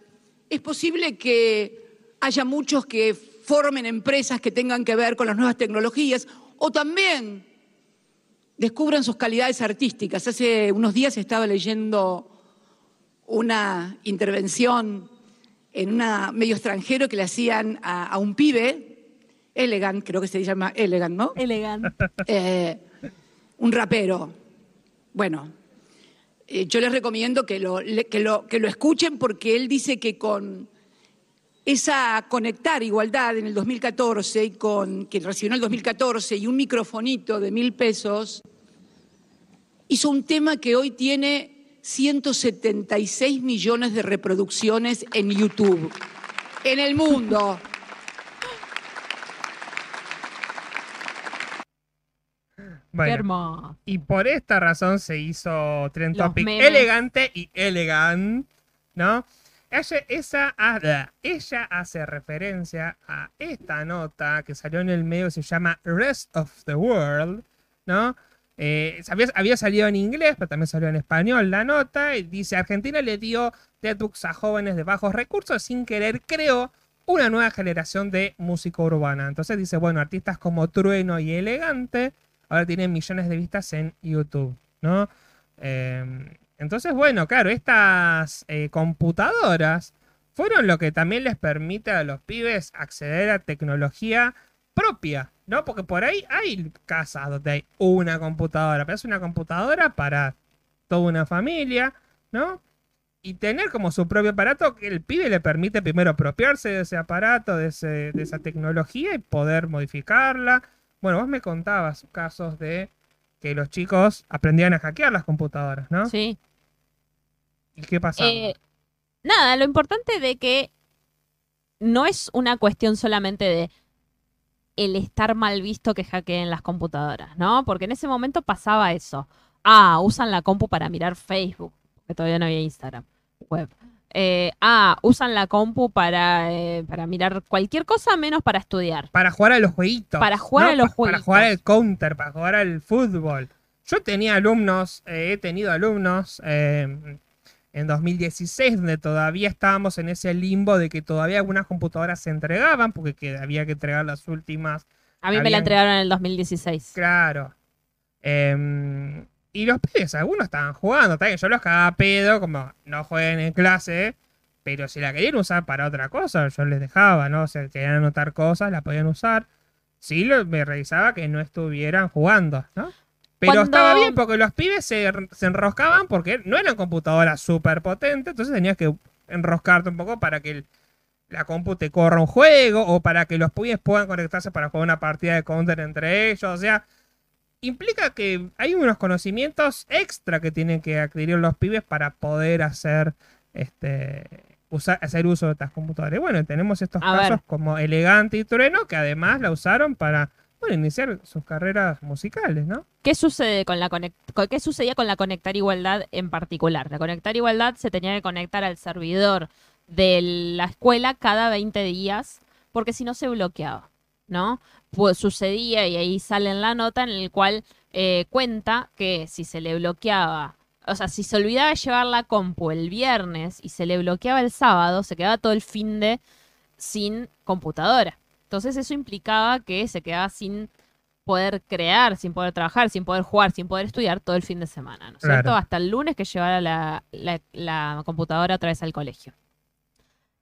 D: es posible que haya muchos que formen empresas que tengan que ver con las nuevas tecnologías o también descubran sus calidades artísticas. Hace unos días estaba leyendo una intervención en un medio extranjero que le hacían a, a un pibe, Elegant, creo que se llama Elegant, ¿no?
A: Elegante.
D: eh, un rapero. Bueno, eh, yo les recomiendo que lo, le- que, lo, que lo escuchen porque él dice que con esa conectar igualdad en el 2014 y con que recibió en el 2014 y un microfonito de mil pesos, hizo un tema que hoy tiene 176 millones de reproducciones en YouTube, en el mundo.
A: Qué
B: Bueno,
A: hermoso.
B: y por esta razón se hizo Trend
A: Los
B: Topic
A: memes.
B: elegante y elegant, ¿no? Ella, esa, ella hace referencia a esta nota que salió en el medio que se llama Rest of the World, ¿no? Eh, había, salido en inglés, pero también salió en español la nota. Dice, Argentina le dio TEDx a jóvenes de bajos recursos, sin querer creó una nueva generación de música urbana. Entonces dice, bueno, artistas como Trueno y Elegante ahora tienen millones de vistas en YouTube, ¿no? Eh, entonces, bueno, claro, estas eh, computadoras fueron lo que también les permite a los pibes acceder a tecnología propia, ¿no? Porque por ahí hay casas donde hay una computadora, pero es una computadora para toda una familia, ¿no? Y tener como su propio aparato que el pibe le permite primero apropiarse de ese aparato, de, ese- de esa tecnología y poder modificarla. Bueno, vos me contabas casos de que los chicos aprendían a hackear las computadoras, ¿no?
A: Sí.
B: ¿Y qué pasaba?
A: Eh, nada, lo importante de que no es una cuestión solamente de el estar mal visto que hackeen las computadoras, ¿no? Porque en ese momento pasaba eso. Ah, usan la compu para mirar Facebook, porque todavía no había Instagram web. Eh, ah, usan la compu para, eh, para mirar cualquier cosa menos para estudiar.
B: Para jugar a los jueguitos.
A: Para jugar a los
B: Pa- Para
A: jueguitos.
B: jugar al counter, para jugar al fútbol. Yo tenía alumnos, eh, he tenido alumnos en 2016, donde todavía estábamos en ese limbo de que todavía algunas computadoras se entregaban, porque que- había que entregar las últimas
A: A mí me la entregaron en el 2016.
B: Claro. Em, y los pibes, algunos estaban jugando. Yo los cagaba pedo, como no jueguen en clase. Pero si la querían usar para otra cosa, yo les dejaba, ¿no? O sea, querían anotar cosas, la podían usar. Sí, lo- me revisaba que no estuvieran jugando, ¿no? Pero
A: Cuando-
B: estaba bien porque los pibes se, se enroscaban porque no eran computadoras súper potentes, entonces tenías que enroscarte un poco para que el- la compu te corra un juego o para que los pibes puedan conectarse para jugar una partida de counter entre ellos. O sea, implica que hay unos conocimientos extra que tienen que adquirir los pibes para poder hacer este usar, hacer uso de estas computadoras. Y bueno, tenemos estos
A: A
B: casos
A: ver.
B: como Elegante y Trueno que además la usaron para iniciar sus carreras musicales, ¿no?
A: ¿Qué, sucede con la con- ¿Qué sucedía con la Conectar Igualdad en particular? La Conectar Igualdad se tenía que conectar al servidor de la escuela cada 20 días, porque si no se bloqueaba, ¿no? Pues sucedía, y ahí sale en la nota, en el cual eh, cuenta que si se le bloqueaba, o sea, si se olvidaba de llevar la compu el viernes y se le bloqueaba el sábado, se quedaba todo el fin de sin computadora. Entonces eso implicaba que se quedaba sin poder crear, sin poder trabajar, sin poder jugar, sin poder estudiar todo el fin de semana, ¿no es
B: Claro.
A: cierto? Hasta el lunes que llevara la, la- la computadora otra vez al colegio.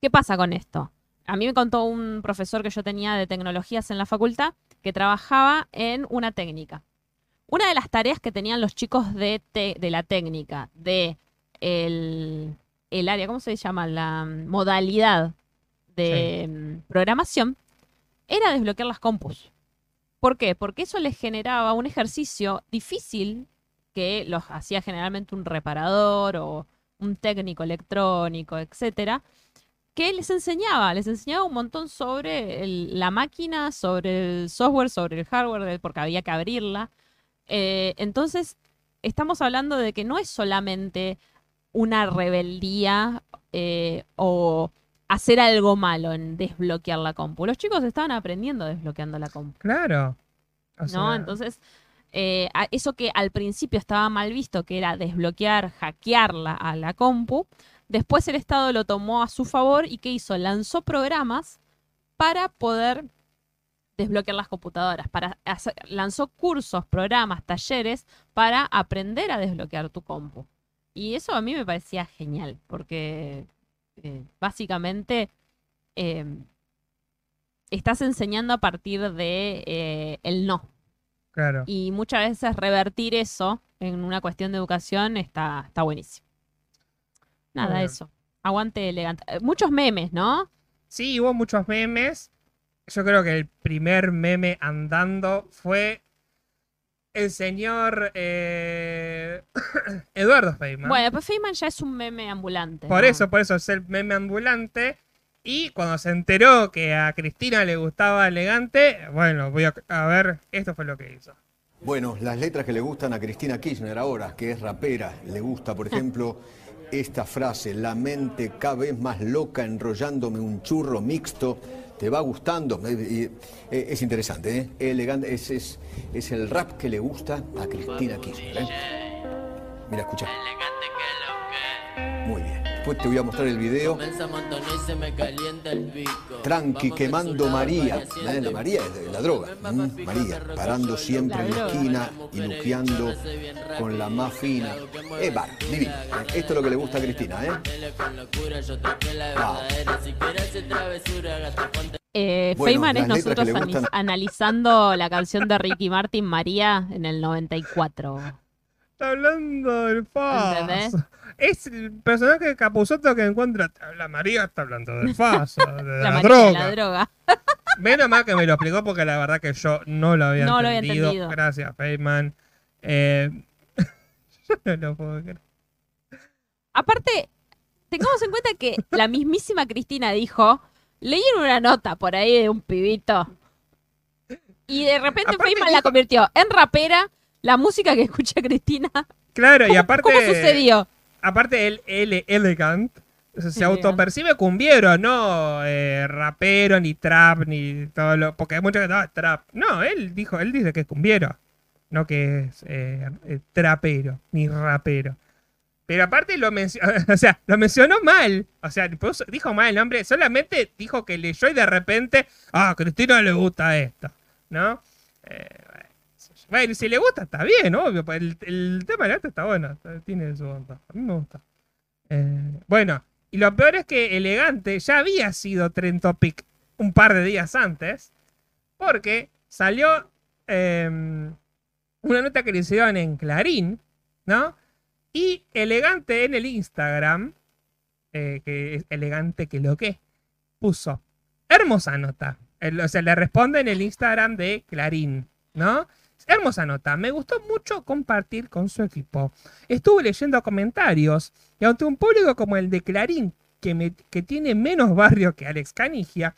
A: ¿Qué pasa con esto? A mí me contó un profesor que yo tenía de tecnologías en la facultad que trabajaba en una técnica. Una de las tareas que tenían los chicos de, te- de la técnica, de el, el área, ¿cómo se llama? La mm, modalidad de mm, programación, era desbloquear las compus. ¿Por qué? Porque eso les generaba un ejercicio difícil que los hacía generalmente un reparador o un técnico electrónico, etcétera, que les enseñaba, les enseñaba un montón sobre la máquina, sobre el software, sobre el hardware, porque había que abrirla. Eh, entonces, estamos hablando de que no es solamente una rebeldía eh, o hacer algo malo en desbloquear la compu. Los chicos estaban aprendiendo desbloqueando la compu.
B: Claro. O
A: ¿no? Entonces, eh, eso que al principio estaba mal visto, que era desbloquear, hackearla a la compu, después el Estado lo tomó a su favor y ¿qué hizo? Lanzó programas para poder desbloquear las computadoras, para hacer- lanzó cursos, programas, talleres para aprender a desbloquear tu compu. Y eso a mí me parecía genial, porque eh, básicamente eh, estás enseñando a partir de eh, el no.
B: claro.
A: Y muchas veces revertir eso en una cuestión de educación está, está buenísimo. Nada,
B: Bueno.
A: eso. Aguante elegante. Muchos memes, ¿no?
B: Sí, hubo muchos memes. Yo creo que el primer meme andando fue el señor eh, (coughs) Eduardo Feynman.
A: Bueno, pues Feynman ya es un meme ambulante.
B: por
A: ¿no?
B: eso, por eso es el meme ambulante. Y cuando se enteró que a Cristina le gustaba elegante, bueno, voy a, a ver, esto fue lo que hizo.
E: Bueno, las letras que le gustan a Cristina Kirchner ahora, que es rapera, le gusta, por (laughs) ejemplo, esta frase, la mente cada vez más loca enrollándome un churro mixto, te va gustando. Eh, Es interesante, ¿eh? Elegante, es, es, es el rap que le gusta a Cristina Kirchner. ¿eh? Mira, escucha. Muy bien. Después te voy a mostrar el video.
F: Comienza a montonar y se me calienta el pico.
E: Tranqui
F: Vamos
E: quemando María. ¿eh? La María es de la droga. mm, María, parando siempre en la esquina y luqueando con la más fina. Es bar, divino. Esto es lo que le gusta a Cristina, ¿eh?
F: La
E: Ah.
A: Eh,
E: Bueno,
A: Feynman es nosotros
E: gustan-
A: analizando la canción de Ricky Martin, María, en el 94.
B: Está hablando del Faso.
A: ¿Entendés?
B: Es el personaje de Capuzoto que encuentra. La María está hablando del Faso, (laughs) de la,
A: La María
B: droga.
A: de la droga. (laughs)
B: Menos mal que me lo explicó porque la verdad que yo no lo había,
A: No lo había
B: entendido. Gracias, Feynman. Eh, (laughs) yo no lo puedo creer.
A: Aparte, tengamos en cuenta que la mismísima Cristina dijo, leí en una nota por ahí de un pibito. Y de repente
B: Aparte
A: Feynman la convirtió en rapera, la música que escucha Cristina.
B: Claro, y
A: ¿Cómo,
B: aparte.
A: cómo sucedió?
B: Aparte, él, él elegant. se autopercibe cumbiero, no eh, rapero, ni trap, ni todo lo. Porque hay muchos que no, trap. No, él dijo, él dice que es cumbiero. No que es eh, eh, trapero, ni rapero. Pero aparte lo mencionó, (laughs) o sea, lo mencionó mal. O sea, puso- dijo mal el nombre. Solamente dijo que leyó y de repente, ah, a Cristina le gusta esto. ¿No? Eh, bueno, si le gusta, está bien, obvio. pues El, tema del arte está bueno. Tiene su onda. A mí me gusta. Eh, bueno, y lo peor es que Elegante ya había sido Trend Topic un par de días antes. Porque salió eh, una nota que le hicieron en Clarín, ¿no? Y Elegante en el Instagram, eh, que es elegante que lo que, puso, hermosa nota. El- o sea, le responde en el Instagram de Clarín, ¿no? Hermosa nota, me gustó mucho compartir con su equipo. Estuve leyendo comentarios y ante un público como el de Clarín, que, me- que tiene menos barrio que Alex Canigia,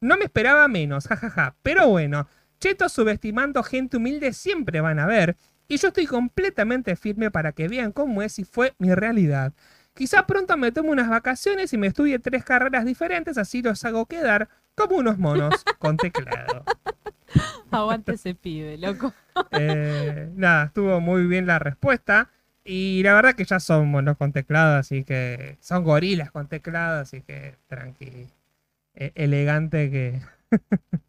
B: no me esperaba menos, jajaja. Pero bueno, chetos subestimando gente humilde siempre van a ver, y yo estoy completamente firme para que vean cómo es y fue mi realidad. Quizá pronto me tomo unas vacaciones y me estudie tres carreras diferentes, así los hago quedar como unos monos con teclado. (laughs)
A: Aguante ese pibe, loco.
B: Eh, nada, estuvo muy bien la respuesta. Y la verdad que ya son monos con teclado, así que son gorilas con teclado, así que tranqui. e- elegante que. (laughs)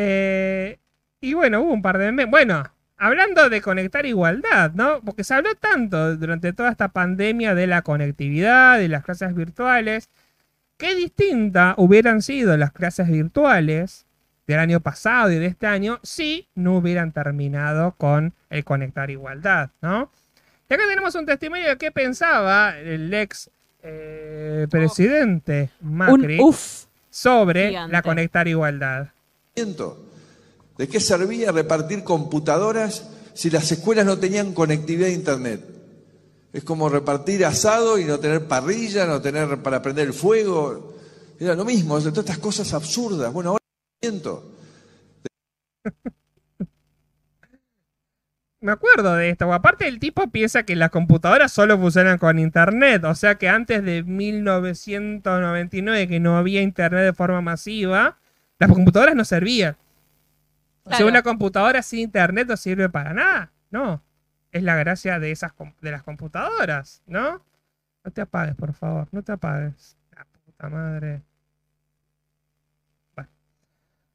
B: Eh, y bueno, hubo un par de. Bueno, hablando de conectar igualdad, ¿no? Porque se habló tanto durante toda esta pandemia de la conectividad, de las clases virtuales. Qué distinta hubieran sido las clases virtuales del año pasado y de este año si no hubieran terminado con el conectar igualdad, ¿no? Y acá tenemos un testimonio de qué pensaba el ex eh, presidente
A: Un
B: Macri sobre
A: gigante.
B: la conectar igualdad.
G: ¿De qué servía repartir computadoras si las escuelas no tenían conectividad a Internet? Es como repartir asado y no tener parrilla, no tener para prender el fuego. Era lo mismo, de todas estas cosas absurdas. Bueno, ahora siento. (laughs)
B: Me acuerdo de esto. Aparte, el tipo piensa que las computadoras solo funcionan con internet. O sea que antes de 1999, que no había internet de forma masiva, las computadoras no servían. O sea,
A: Claro.
B: una computadora sin internet no sirve para nada. No. Es la gracia de esas de las computadoras, ¿no? No te apagues, por favor. No te apagues. La puta madre. Bueno.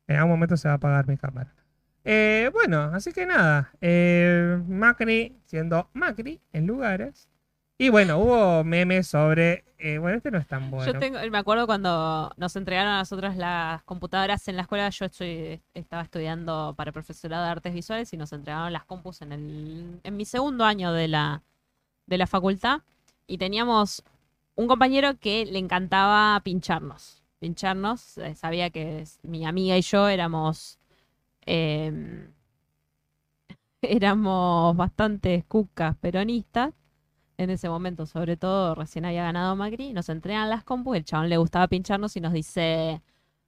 B: En algún momento se va a apagar mi cámara. Eh, bueno, así que nada. eh, Macri siendo Macri en lugares. Y bueno, hubo memes sobre. eh, bueno, este no es tan bueno.
A: Yo tengo, me acuerdo cuando nos entregaron a nosotros las computadoras en la escuela, yo estoy, estaba estudiando para profesorado de artes visuales y nos entregaron las compus en el, en mi segundo año de la, de la facultad. Y teníamos un compañero que le encantaba pincharnos. Pincharnos, eh, sabía que mi amiga y yo éramos em, (laughs) éramos bastante cucas peronistas en ese momento, sobre todo, recién había ganado Macri, nos entregan las compus, el chabón le gustaba pincharnos y nos dice,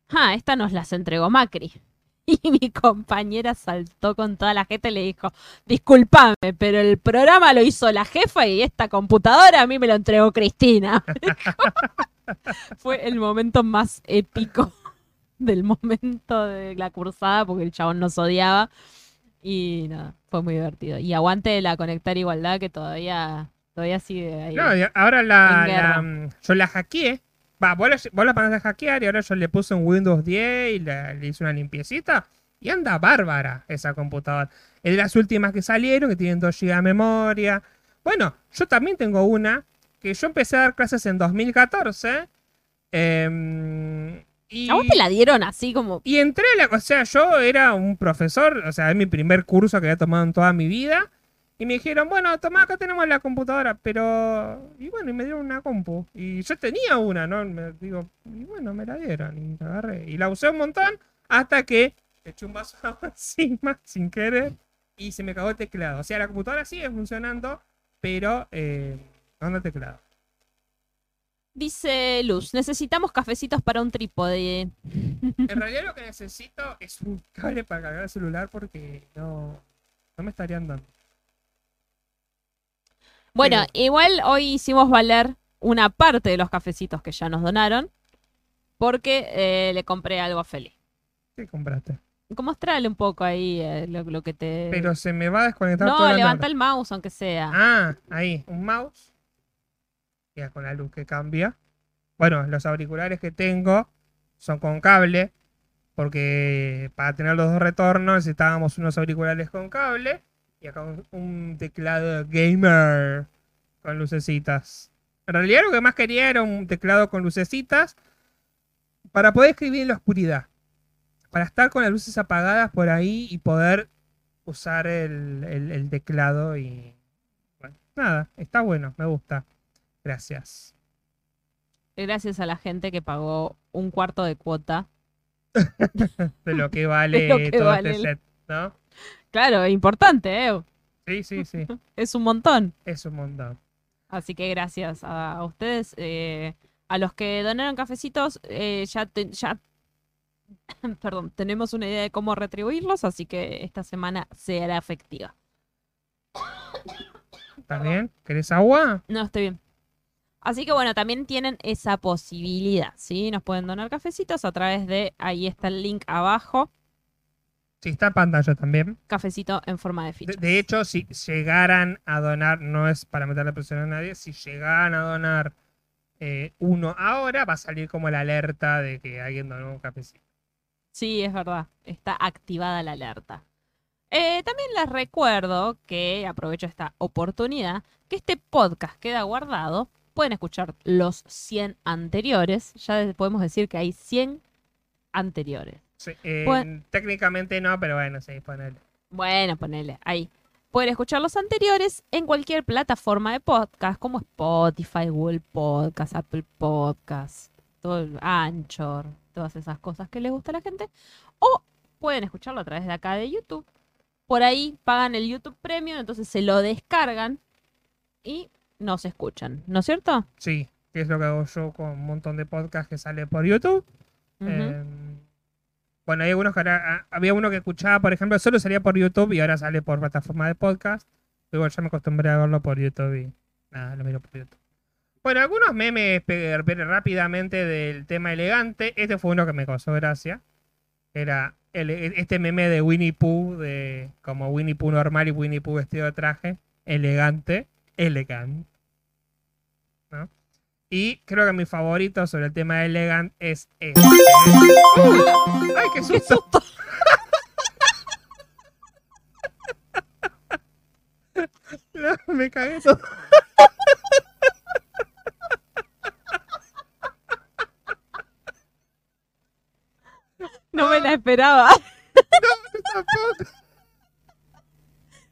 A: ah, esta nos las entregó Macri. (laughs) Y mi compañera saltó con toda la gente y le dijo, discúlpame, pero el programa lo hizo la jefa y esta computadora a mí me lo entregó Cristina. (laughs) (laughs) Fue el momento más épico del momento de la cursada porque el chabón nos odiaba. Y nada, fue muy divertido. Y aguante la conectar igualdad que todavía, todavía sigue ahí.
B: No, ahora la, yo la hackeé. Va, vos la, vos la a hackear y ahora yo le puse un Windows 10 y la- le hice una limpiecita. Y anda bárbara esa computadora. Es de las últimas que salieron, que tienen 2 GB de memoria. Bueno, yo también tengo una que yo empecé a dar clases en 2014. em, y,
A: ¿A vos te la dieron así como...
B: y entré a la. O sea, yo era un profesor, o sea, es mi primer curso que había tomado en toda mi vida. Y me dijeron, bueno, toma, acá tenemos la computadora, pero. Y bueno, y me dieron una compu. Y yo tenía una, ¿no? Me digo, y bueno, me la dieron. Y la agarré. Y la usé un montón hasta que eché un vaso de agua (laughs) encima, sin querer. Y se me cagó el teclado. O sea, la computadora sigue funcionando, pero. Eh, anda el teclado.
A: Dice Luz, necesitamos cafecitos para un trípode. (laughs)
B: En realidad lo que necesito es un cable para cargar el celular porque no. No me estarían dando.
A: Bueno, igual hoy hicimos valer una parte de los cafecitos que ya nos donaron porque eh, le compré algo a Feli.
B: ¿Qué compraste?
A: Como mostrarle un poco ahí eh, lo, lo que te...
B: Pero se me va a desconectar
A: no,
B: toda la
A: levanta el mouse aunque sea.
B: Ah, ahí, un mouse. Ya con la luz que cambia. Bueno, los auriculares que tengo son con cable. Porque para tener los dos retornos necesitábamos unos auriculares con cable. Y acá un, un teclado gamer con lucecitas. En realidad lo que más quería era un teclado con lucecitas. Para poder escribir en la oscuridad. Para estar con las luces apagadas por ahí y poder usar el, el- el teclado y... Bueno, nada, está bueno, me gusta. Gracias.
A: Gracias a la gente que pagó un cuarto de cuota. (laughs)
B: De lo que vale (laughs)
A: lo que
B: todo
A: vale
B: este
A: el-
B: set, ¿no?
A: Claro, importante, ¿eh?
B: Sí, sí, sí. (laughs)
A: Es un montón.
B: Es un montón.
A: Así que gracias a, a ustedes. eh, a los que donaron cafecitos, eh, ya, te- ya (coughs) perdón, tenemos una idea de cómo retribuirlos, así que esta semana será efectiva.
B: ¿Estás bien? ¿Querés agua?
A: No, estoy bien. Así que bueno, también tienen esa posibilidad, ¿sí? Nos pueden donar cafecitos a través de, ahí está el link abajo,
B: Sí, está en pantalla también.
A: cafecito en forma de ficha.
B: de hecho, si llegaran a donar, no es para meterle presión a nadie, si llegaran a donar eh, uno ahora, va a salir como la alerta de que alguien donó un cafecito.
A: Sí, es verdad. Está activada la alerta. Eh, también les recuerdo que aprovecho esta oportunidad, que este podcast queda guardado. Pueden escuchar los 100 anteriores. Ya de- podemos decir que hay 100 anteriores.
B: Sí, eh,
A: Bueno.
B: Técnicamente no, pero bueno, sí, ponele.
A: Bueno, ponele ahí. Pueden escuchar los anteriores en cualquier plataforma de podcast, como Spotify, Google Podcast, Apple Podcast, todo el Anchor, todas esas cosas que les gusta a la gente. O pueden escucharlo a través de acá de YouTube. Por ahí pagan el YouTube Premium, entonces se lo descargan y nos escuchan, ¿no es cierto?
B: Sí, que es lo que hago yo con un montón de podcasts que sale por YouTube. Eh, bueno, hay algunos que ahora- ah, había uno que escuchaba, por ejemplo, solo salía por YouTube y ahora sale por plataforma de podcast. Luego ya me acostumbré a verlo por YouTube y nada, lo miro por YouTube. Bueno, algunos memes rápidamente del tema elegante. Este fue uno que me causó gracia. Era el- este meme de Winnie Pooh, de como Winnie Pooh normal y Winnie Pooh vestido de traje. Elegante, elegante. ¿No? Y creo que mi favorito sobre el tema de elegant es este. ¡Ay, qué susto! No, me cagué todo.
A: No me la esperaba.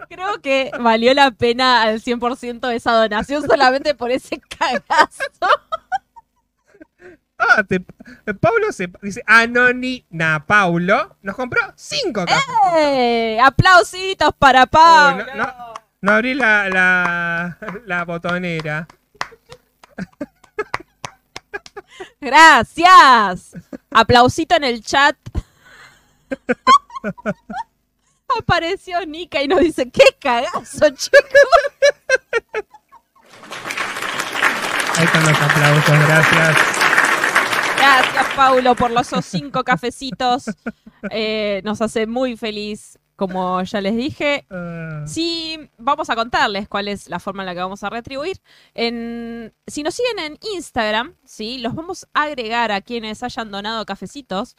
A: Creo que valió la pena al 100% esa donación solamente por ese cagazo.
B: Ah, te- Pablo se dice Anonina Paulo nos compró cinco.
A: ¡Eh! ¡Aplausitos para Pablo!
B: Oh, no, no. No abrí la, la, la botonera.
A: ¡Gracias! Aplausito en el chat. (laughs) Apareció Nika y nos dice, ¡qué cagazo, chicos!
B: Ahí están los aplausos, gracias.
A: Gracias, Paulo, por los cinco cafecitos. Eh, nos hace muy feliz, como ya les dije.
B: Ah,
A: Sí, vamos a contarles cuál es la forma en la que vamos a retribuir. En, si nos siguen en Instagram, ¿sí? los vamos a agregar a quienes hayan donado cafecitos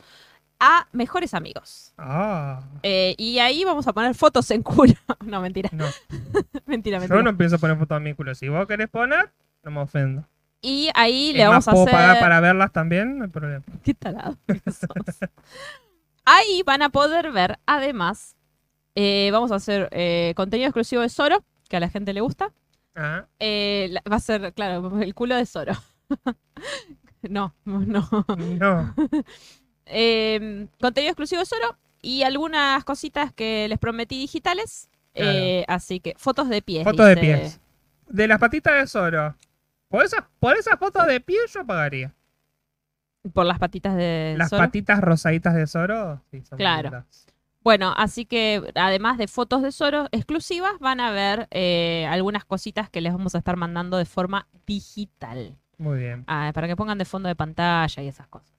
A: a mejores amigos.
B: ah,
A: Eh, y ahí vamos a poner fotos en culo. (laughs) no, mentira,
B: no.
A: mentira, (laughs) mentira.
B: Yo no pienso poner fotos de mi culo. Si vos querés poner, no me ofendo.
A: Y ahí
B: Es
A: le vamos
B: más,
A: a
B: puedo
A: hacer...
B: pagar para verlas también, no hay problema. (laughs)
A: Qué sos. Ahí van a poder ver, además, eh, vamos a hacer eh, contenido exclusivo de Zoro, que a la gente le gusta.
B: Ah,
A: Eh, va a ser, claro, el culo de Zoro. no, no.
B: no.
A: Eh, contenido exclusivo de Zoro y algunas cositas que les prometí digitales. Eh, así que fotos de pies.
B: Fotos de pies. De las patitas de Zoro. Por esas, por esas fotos de pies yo pagaría.
A: Por las patitas de
B: Las
A: Zoro.
B: patitas rosaditas de Zoro, sí, son
A: Claro.
B: lindas.
A: Bueno, así que además de fotos de Zoro exclusivas, van a ver eh, algunas cositas que les vamos a estar mandando de forma digital.
B: Muy bien.
A: Ah, para que pongan de fondo de pantalla y esas cosas.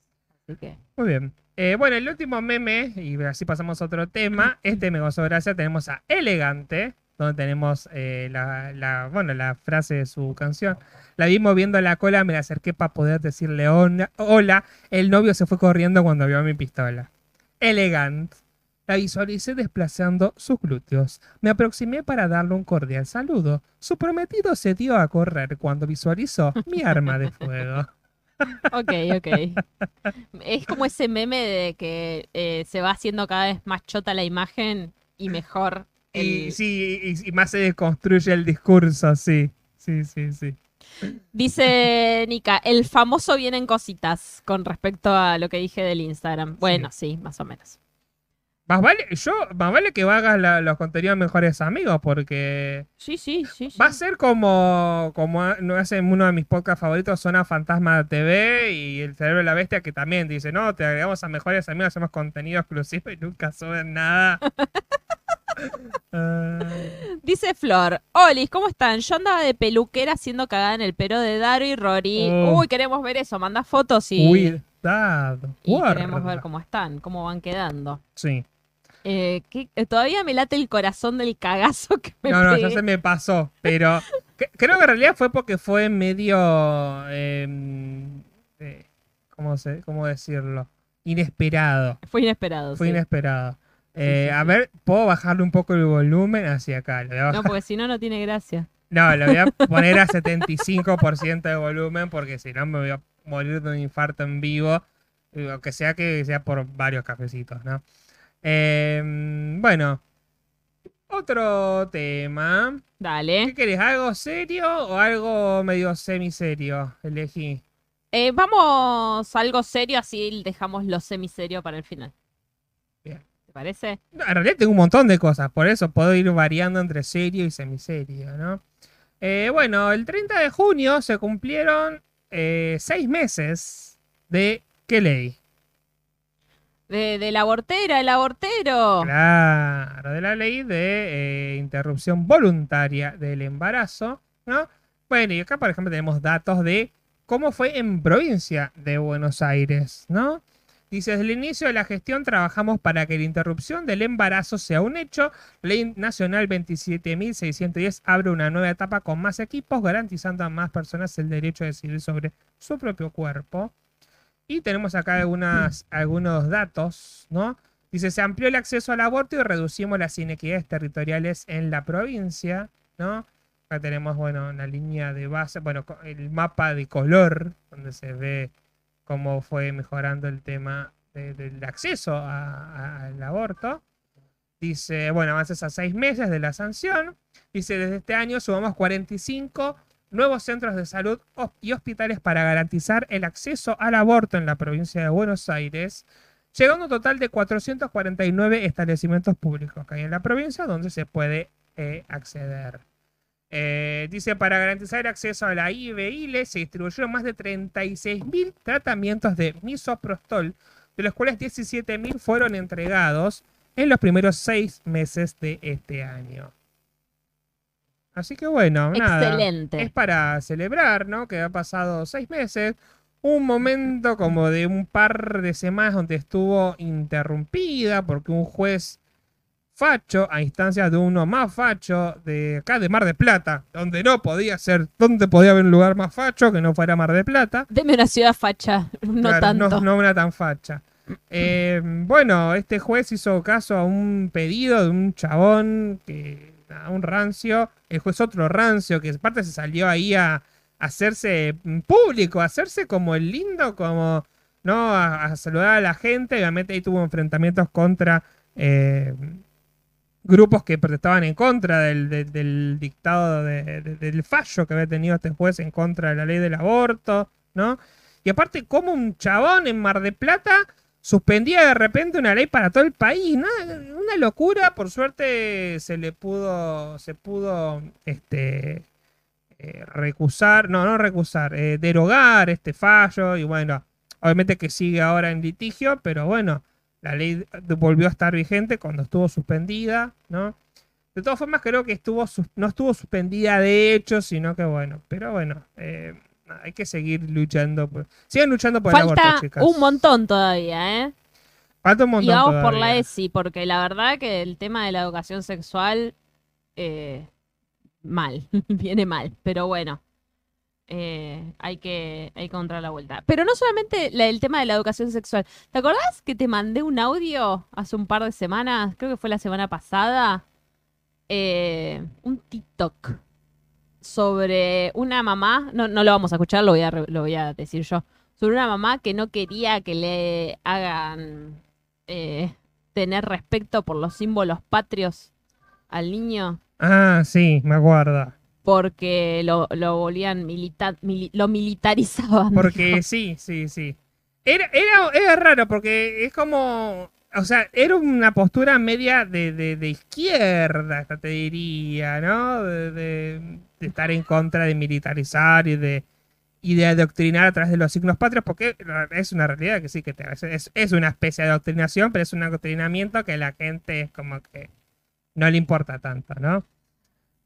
A: Así que.
B: Muy bien. Eh, bueno, el último meme, y así pasamos a otro tema. Este me causó gracia. Tenemos a Elegante, donde tenemos eh, la, la- bueno, la frase de su canción. La vi moviendo la cola, me la acerqué para poder decirle hola, hola. El novio se fue corriendo cuando vio mi pistola. Elegante. La visualicé desplazando sus glúteos. Me aproximé para darle un cordial saludo. Su prometido se dio a correr cuando visualizó mi arma de fuego. (laughs)
A: Ok, ok. es como ese meme de que eh, se va haciendo cada vez más chota la imagen y mejor.
B: Y sí, y, y más se deconstruye el discurso, sí. Sí, sí, sí.
A: Dice Nika, el famoso vienen cositas con respecto a lo que dije del Instagram. Bueno, sí, más o menos.
B: Más vale, yo, más vale que hagas la- los contenidos mejores amigos, porque
A: Sí, sí, sí. sí.
B: va a ser como, como ha- no hacen uno de mis podcasts favoritos, Zona Fantasma TV y El Cerebro de la Bestia, que también dice, no, te agregamos a mejores amigos, hacemos contenido exclusivo y nunca suben nada. (laughs)
A: Dice Flor, Olis, ¿cómo están? Yo andaba de peluquera haciendo cagada en el pelo de Daro y Rory.
B: Oh.
A: Uy, queremos ver eso. Manda fotos y,
B: Cuidado.
A: y queremos ver cómo están, cómo van quedando.
B: Sí.
A: Eh, ¿qué- eh, todavía me late el corazón del cagazo que me
B: No, no, ya se me pasó, pero (laughs) cre- creo que en realidad fue porque fue medio, em, eh, ¿cómo, se, ¿cómo decirlo? Inesperado.
A: Fue inesperado.
B: Fue
A: sí.
B: inesperado. Eh,
A: sí,
B: A ver, ¿puedo bajarle un poco el volumen hacia acá?
A: No, porque si no, no tiene gracia.
B: No, le voy a (laughs) poner a 75% de volumen porque si no me voy a morir de un infarto en vivo. Aunque sea que sea por varios cafecitos, ¿no? Em, bueno, otro tema.
A: Dale.
B: ¿Qué querés? ¿Algo serio o algo medio semiserio? Elegí.
A: Eh, vamos a algo serio, así dejamos lo semiserio para el final.
B: Bien.
A: ¿Te parece?
B: No, en realidad tengo un montón de cosas, por eso puedo ir variando entre serio y semiserio, ¿no? Eh, bueno, el 30 de junio se cumplieron eh, seis meses de ¿Qué ley?
A: De, de la abortera, el abortero.
B: Claro, de la ley de eh, interrupción voluntaria del embarazo, ¿no? Bueno, y acá, por ejemplo, tenemos datos de cómo fue en provincia de Buenos Aires, ¿no? Dice, desde el inicio de la gestión trabajamos para que la interrupción del embarazo sea un hecho. Ley Nacional 27.610 abre una nueva etapa con más equipos, garantizando a más personas el derecho a decidir sobre su propio cuerpo. Y tenemos acá algunos datos, ¿no? Dice, se amplió el acceso al aborto y reducimos las inequidades territoriales en la provincia, ¿no? Acá tenemos, bueno, una línea de base, bueno, el mapa de color, donde se ve cómo fue mejorando el tema de- del acceso al aborto. Dice, bueno, avances a seis meses de la sanción. Dice, desde este año sumamos 45 nuevos centros de salud y hospitales para garantizar el acceso al aborto en la provincia de Buenos Aires, llegando a un total de 449 establecimientos públicos que hay en la provincia donde se puede eh, acceder. Eh, dice, para garantizar el acceso a la IVILE se distribuyeron más de 36.000 tratamientos de misoprostol, de los cuales 17.000 fueron entregados en los primeros seis meses de este año. Así que bueno, nada.
A: Excelente.
B: Es para celebrar, ¿no? Que ha pasado seis meses. Un momento como de un par de semanas donde estuvo interrumpida porque un juez facho, a instancias de uno más facho de acá de Mar de Plata, donde no podía ser, donde podía haber un lugar más facho que no fuera Mar de Plata.
A: Deme una ciudad facha, no
B: Claro,
A: tanto.
B: No, una tan facha. Eh, bueno, este juez hizo caso a un pedido de un chabón, que, a un rancio, el juez otro rancio, que aparte se salió ahí a, hacerse público, a hacerse como el lindo, como, ¿no? A, saludar a la gente, obviamente ahí tuvo enfrentamientos contra eh, grupos que protestaban en contra del, del- del dictado, de- de- del fallo que había tenido este juez en contra de la ley del aborto, ¿no? Y aparte, como un chabón en Mar de Plata suspendía de repente una ley para todo el país, ¿no? Una locura, por suerte se le pudo, se pudo, este, eh, recusar, no, no recusar, eh, derogar este fallo y bueno, obviamente que sigue ahora en litigio, pero bueno, la ley volvió a estar vigente cuando estuvo suspendida, ¿no? De todas formas, creo que estuvo no estuvo suspendida de hecho, sino que bueno, pero bueno, eh, hay que seguir luchando. Por, sigan luchando por el
A: Falta
B: aborto, chicas.
A: un montón todavía, ¿eh?
B: Falta un montón
A: Y vamos por la. ESI, porque la verdad que el tema de la educación sexual, eh, mal, (laughs) viene mal, pero bueno, eh, hay, que, hay que encontrar la vuelta. Pero no solamente la- el tema de la educación sexual. ¿Te acordás que te mandé un audio hace un par de semanas? Creo que fue la semana pasada. eh, un TikTok sobre una mamá, no, no lo vamos a escuchar, lo voy a, lo voy a decir yo, sobre una mamá que no quería que le hagan eh, tener respeto por los símbolos patrios al niño
B: Ah, sí, me acuerdo.
A: porque lo, lo volvían milita- mili- lo militarizaban.
B: Porque
A: dijo.
B: sí, sí, sí. Era, era, era raro porque es como... o sea, era una postura media de, de- de izquierda, hasta te diría, ¿no? De, de- estar en contra de militarizar y de, y de adoctrinar a través de los signos patrios, porque es una realidad que sí, que te- es, es una especie de adoctrinación, pero es un adoctrinamiento que la gente es como que no le importa tanto, ¿no?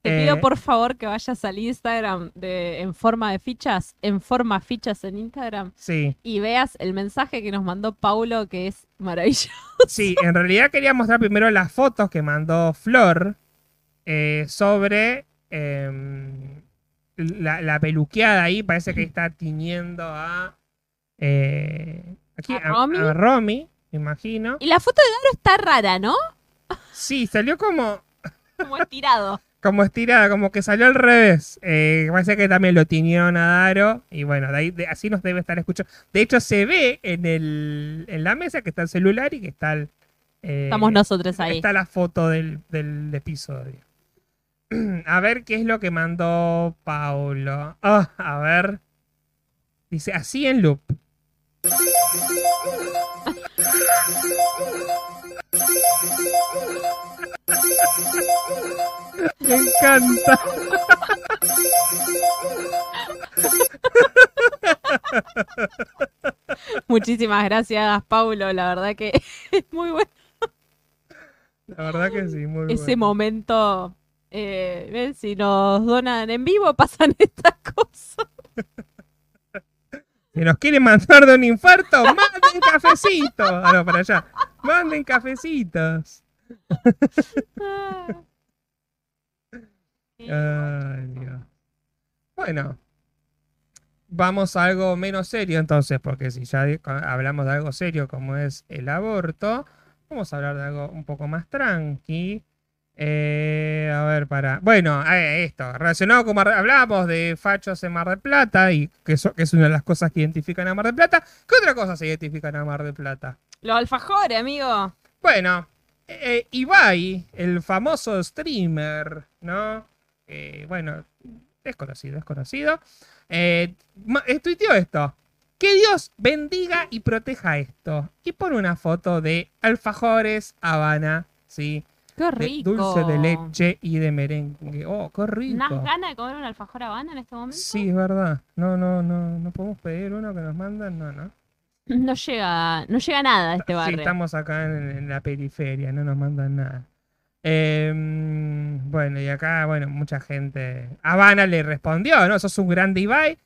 A: Te
B: Eh,
A: pido por favor que vayas al Instagram de, en forma de fichas, en forma fichas en Instagram,
B: Sí,
A: y veas el mensaje que nos mandó Paulo, que es maravilloso.
B: sí, en realidad quería mostrar primero las fotos que mandó Flor eh, sobre em, la, la peluqueada ahí, parece que está tiñendo a, eh, aquí,
A: ¿A Romy?
B: a Romy, me imagino.
A: Y la foto de Daro está rara, ¿no?
B: Sí, salió como,
A: Como estirado. (laughs)
B: como estirada, como que salió al revés. Eh, parece que también lo tiñeron a Daro. Y bueno, de ahí, de- así nos debe estar escuchando. De hecho, se ve en, el, en la mesa que está el celular y que está el. eh,
A: Estamos nosotros ahí.
B: Está la foto del, del episodio. (clears throat) A ver qué es lo que mandó Paulo. Ah, a ver. Dice así en loop. Me encanta.
A: Muchísimas gracias, Paulo. La verdad que (laughs) es muy bueno
B: La verdad que sí, muy
A: ese
B: bueno.
A: momento. Eh, ¿ven? Si nos donan en vivo, (laughs) pasan estas cosas.
B: Si nos quieren mandar de un infarto, (laughs) manden cafecitos. Ah, no, para allá. Manden cafecitos. (laughs) Ay, Dios. Bueno, vamos a algo menos serio entonces, porque si ya hablamos de algo serio como es el aborto, vamos a hablar de algo un poco más tranqui. Eh, a ver, para. Bueno, eh, esto, relacionado con Mar Hablábamos de fachos en Mar del Plata y que, eso- que es una de las cosas que identifican a Mar del Plata. ¿Qué otra cosa se identifican a Mar del Plata?
A: Los alfajores, amigo.
B: Bueno, eh, Ibai, el famoso streamer, ¿no? Eh, bueno, desconocido, desconocido. Eh, eh, tuiteó esto. Que Dios bendiga y proteja esto. Y pone una foto de alfajores Habana, ¿sí?
A: Qué
B: De
A: rico.
B: dulce de leche y de merengue. Oh, qué rico.
A: ¿Unas ganas de comer un alfajor habana en este momento?
B: Sí, es verdad. No, no, no, no podemos pedir uno que nos mandan, no, no.
A: No llega, no llega nada a este
B: Sí,
A: barrio.
B: estamos acá en, en la periferia, no nos mandan nada. Em, bueno, y acá, bueno, mucha gente. Habana le respondió, ¿no? Sos un grande Ibai.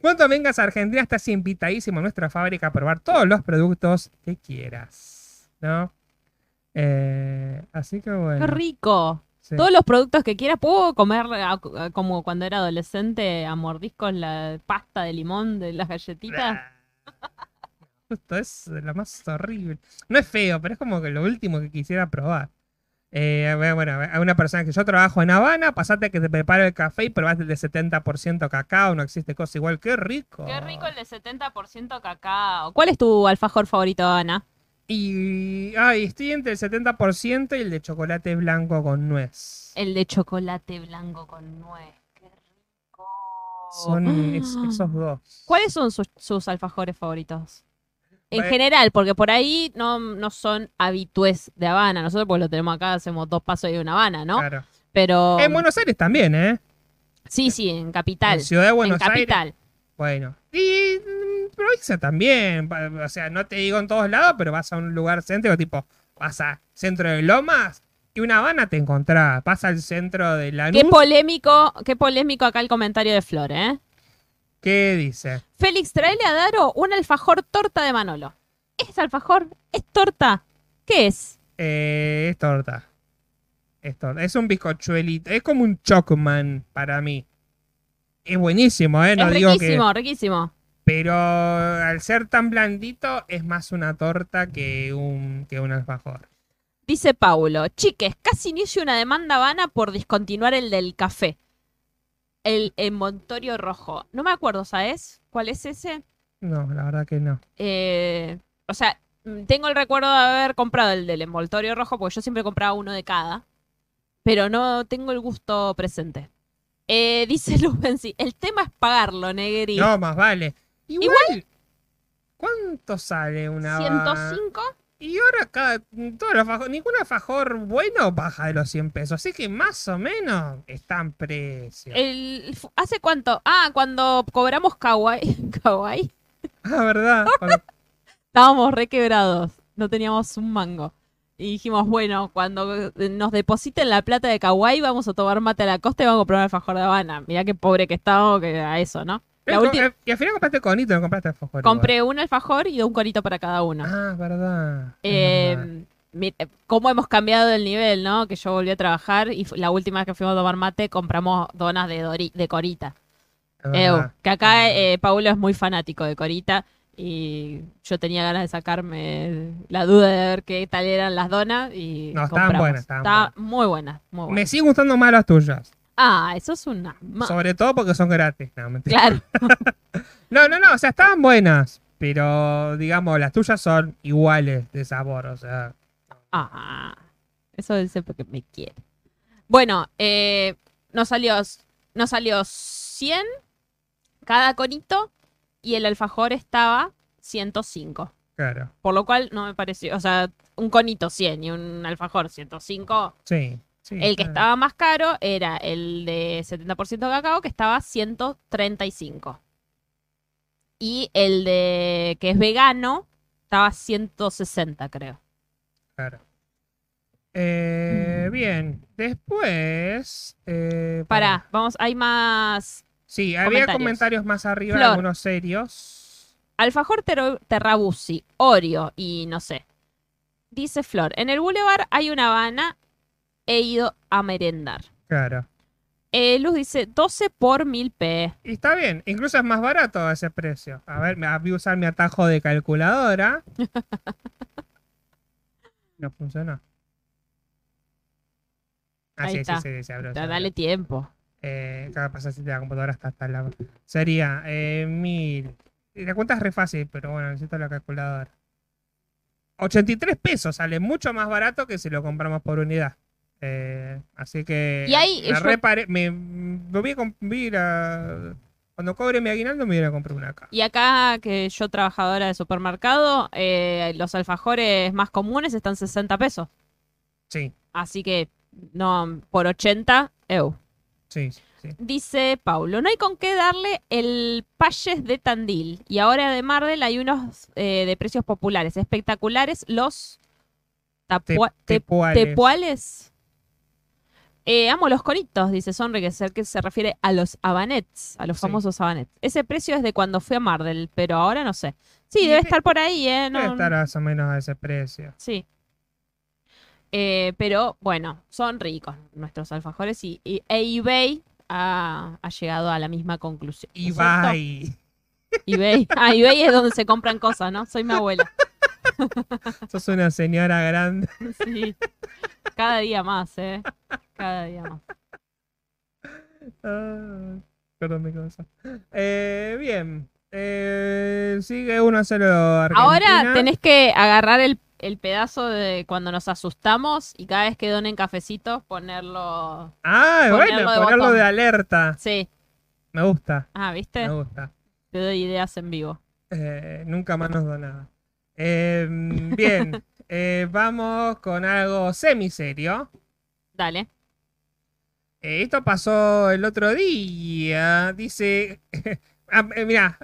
B: Cuando vengas a Argentina, estás invitadísimo a nuestra fábrica a probar todos los productos que quieras, ¿no? Eh, así que bueno.
A: Qué rico.
B: sí.
A: Todos los productos que quiera, puedo comer a- a- como cuando era adolescente a mordiscos la pasta de limón de las galletitas.
B: Justo es lo más horrible. No es feo, pero es como que lo último que quisiera probar. Eh, bueno, a una persona que yo trabajo en Habana, pasate que te prepara el café y probás el de 70% cacao, no existe cosa igual. ¡Qué rico!
A: Qué rico el de 70% cacao. ¿Cuál es tu alfajor favorito, Ana?
B: Y ay, estoy entre el 70% y el de chocolate blanco con nuez.
A: El de chocolate blanco con nuez. Qué rico.
B: Son es- (gasps) esos dos.
A: ¿Cuáles son sus, sus alfajores favoritos? En
B: Bueno.
A: general, porque por ahí no, no son habitués de Habana. Nosotros pues lo tenemos acá, hacemos dos pasos de una Habana, ¿no?
B: Claro.
A: Pero
B: En Buenos Aires también, ¿eh?
A: sí, sí, en capital.
B: En Ciudad de Buenos
A: en
B: Aires.
A: capital.
B: Bueno. Y mm, provincia también. O sea, no te digo en todos lados, pero vas a un lugar céntrico, tipo, vas a centro de Lomas y una Habana te encontrás. Vas al centro de la
A: Qué polémico, qué polémico acá el comentario de Flor, ¿eh?
B: ¿Qué dice?
A: Félix, traele a Daro un alfajor torta de Manolo. ¿Es alfajor? ¿Es torta? ¿Qué es?
B: Eh, es torta. Es torta. Es un bizcochuelito. Es como un chocman para mí. Es buenísimo, ¿eh? No
A: es
B: digo que.
A: riquísimo, riquísimo.
B: Pero al ser tan blandito, es más una torta que un, que un alfajor.
A: Dice Paulo, chiques, casi inicio una demanda Habana por discontinuar el del café. El envoltorio rojo. No me acuerdo, ¿sabes? ¿Cuál es ese?
B: No, la verdad que no.
A: Eh, o sea, tengo el recuerdo de haber comprado el del envoltorio rojo, porque yo siempre compraba uno de cada. Pero no tengo el gusto presente. Eh, dice (laughs) Luz Benzi, el tema es pagarlo, Negri.
B: No, más vale. Igual. ¿Cuánto sale una
A: 105.
B: Y ahora cada, todo el alfajor- ningún alfajor bueno baja de los 100 pesos. Así que más o menos están precios.
A: El, ¿Hace cuánto? Ah, cuando cobramos Kawaii. (laughs) Kawaii.
B: Ah, ¿verdad? (laughs) Cuando-
A: Estábamos re quebrados. No teníamos un mango. Y dijimos, bueno, cuando nos depositen la plata de Kawaii, vamos a tomar mate a la costa y vamos a comprar alfajor de Habana. Mirá qué pobre que estábamos, que a eso, ¿no? La
B: Pero,
A: ulti-
B: eh, y al final compraste conito, no compraste alfajor. igual.
A: Compré un alfajor y un corito para cada uno.
B: Ah, verdad.
A: Eh,
B: verdad.
A: eh, cómo hemos cambiado el nivel, ¿no? Que yo volví a trabajar y la última vez que fuimos a tomar mate compramos donas de, Dori- de Corita. Que acá eh, Paulo es muy fanático de Corita y yo tenía ganas de sacarme la duda de ver qué tal eran las donas y
B: No, estaban buenas, estaban
A: Estaba muy buenas, muy
B: Me
A: buenas.
B: siguen gustando más las tuyas.
A: Ah, eso es una...
B: Sobre todo porque son gratis. No, mentira.
A: Claro, (laughs)
B: no, no, no. O sea, estaban buenas. Pero, digamos, las tuyas son iguales de sabor. O sea,
A: Ah, eso dice porque me quiere. Bueno, eh, nos salió, nos salió 100 cada conito y el alfajor estaba 105.
B: claro.
A: Por lo cual no me pareció, o sea, un conito 100 y un alfajor 105.
B: Sí. sí,
A: El que
B: claro.
A: estaba más caro era el de 70% cacao que estaba 135. Y el de que es vegano estaba 160, creo.
B: Claro. Eh, bien. Después. Eh,
A: Pará, vamos, hay más.
B: Sí, había
A: Comentarios.
B: comentarios más arriba,
A: Flor.
B: algunos serios.
A: Alfajor Ter- Terrabusi, Oreo y no sé. Dice Flor, en el Boulevard hay una Habana, he ido a merendar.
B: Claro.
A: Eh, Luz dice 12 por 1000 P.
B: Y está bien, incluso es más barato a ese precio. A ver, me voy a usar mi atajo de calculadora. (laughs) No funcionó. Ah,
A: Ahí
B: sí,
A: está.
B: sí, sí, se abrió, se
A: Da-
B: abrió.
A: Dale tiempo.
B: Eh, ¿Qué pasa si la computadora está hasta la... Sería eh, mil... La cuenta es re fácil, pero bueno, necesito la calculadora. 83 pesos, sale mucho más barato que si lo compramos por unidad. Eh, así que...
A: Y ahí
B: me,
A: yo-
B: repare- me, me voy a, comp- voy a ir a- Cuando cobre mi aguinaldo me voy a comprar una acá.
A: Y acá, que yo trabajadora de supermercado, eh, los alfajores más comunes están 60 pesos.
B: Sí,
A: Así que, no, por 80, eu.
B: Sí, sí.
A: Dice Paulo, no hay con qué darle el Payes de Tandil. Y ahora de Mardel hay unos eh, de precios populares, espectaculares, los tapua-
B: Te-
A: te-
B: tepuales.
A: tepuales. Eh, amo los coritos, dice Sonri, que es el que se refiere a los habanets, a los
B: Sí.
A: famosos habanets. Ese precio es de cuando fui a Mardel, pero ahora no sé. Sí, debe
B: de-
A: estar por ahí, ¿eh?
B: Debe
A: No-
B: estar más o menos a ese precio.
A: Sí. Eh, pero bueno, son ricos nuestros alfajores y, y- e eBay ha, ha llegado a la misma conclusión. ¿no
B: Y
A: es cierto?
B: bye.
A: eBay. Ah, eBay es donde se compran cosas, ¿no? Soy mi abuela. (laughs)
B: Sos una señora grande.
A: Sí. Cada día más, ¿eh? Cada día más.
B: Ah, perdón mi cosa. Eh, bien. Eh, sigue 1 a 0 Argentina.
A: Ahora tenés que agarrar el, el pedazo de cuando nos asustamos y cada vez que donen cafecitos ponerlo.
B: Ah,
A: ponerlo
B: bueno,
A: de
B: ponerlo
A: botón.
B: de alerta.
A: Sí.
B: Me gusta,
A: Ah, ¿viste?
B: me gusta.
A: Te doy ideas en vivo.
B: Eh, nunca más nos donaba. Eh, bien, (laughs) eh, vamos con algo semi-serio.
A: Dale.
B: Eh, esto pasó el otro día. Dice. (laughs) ah, mira,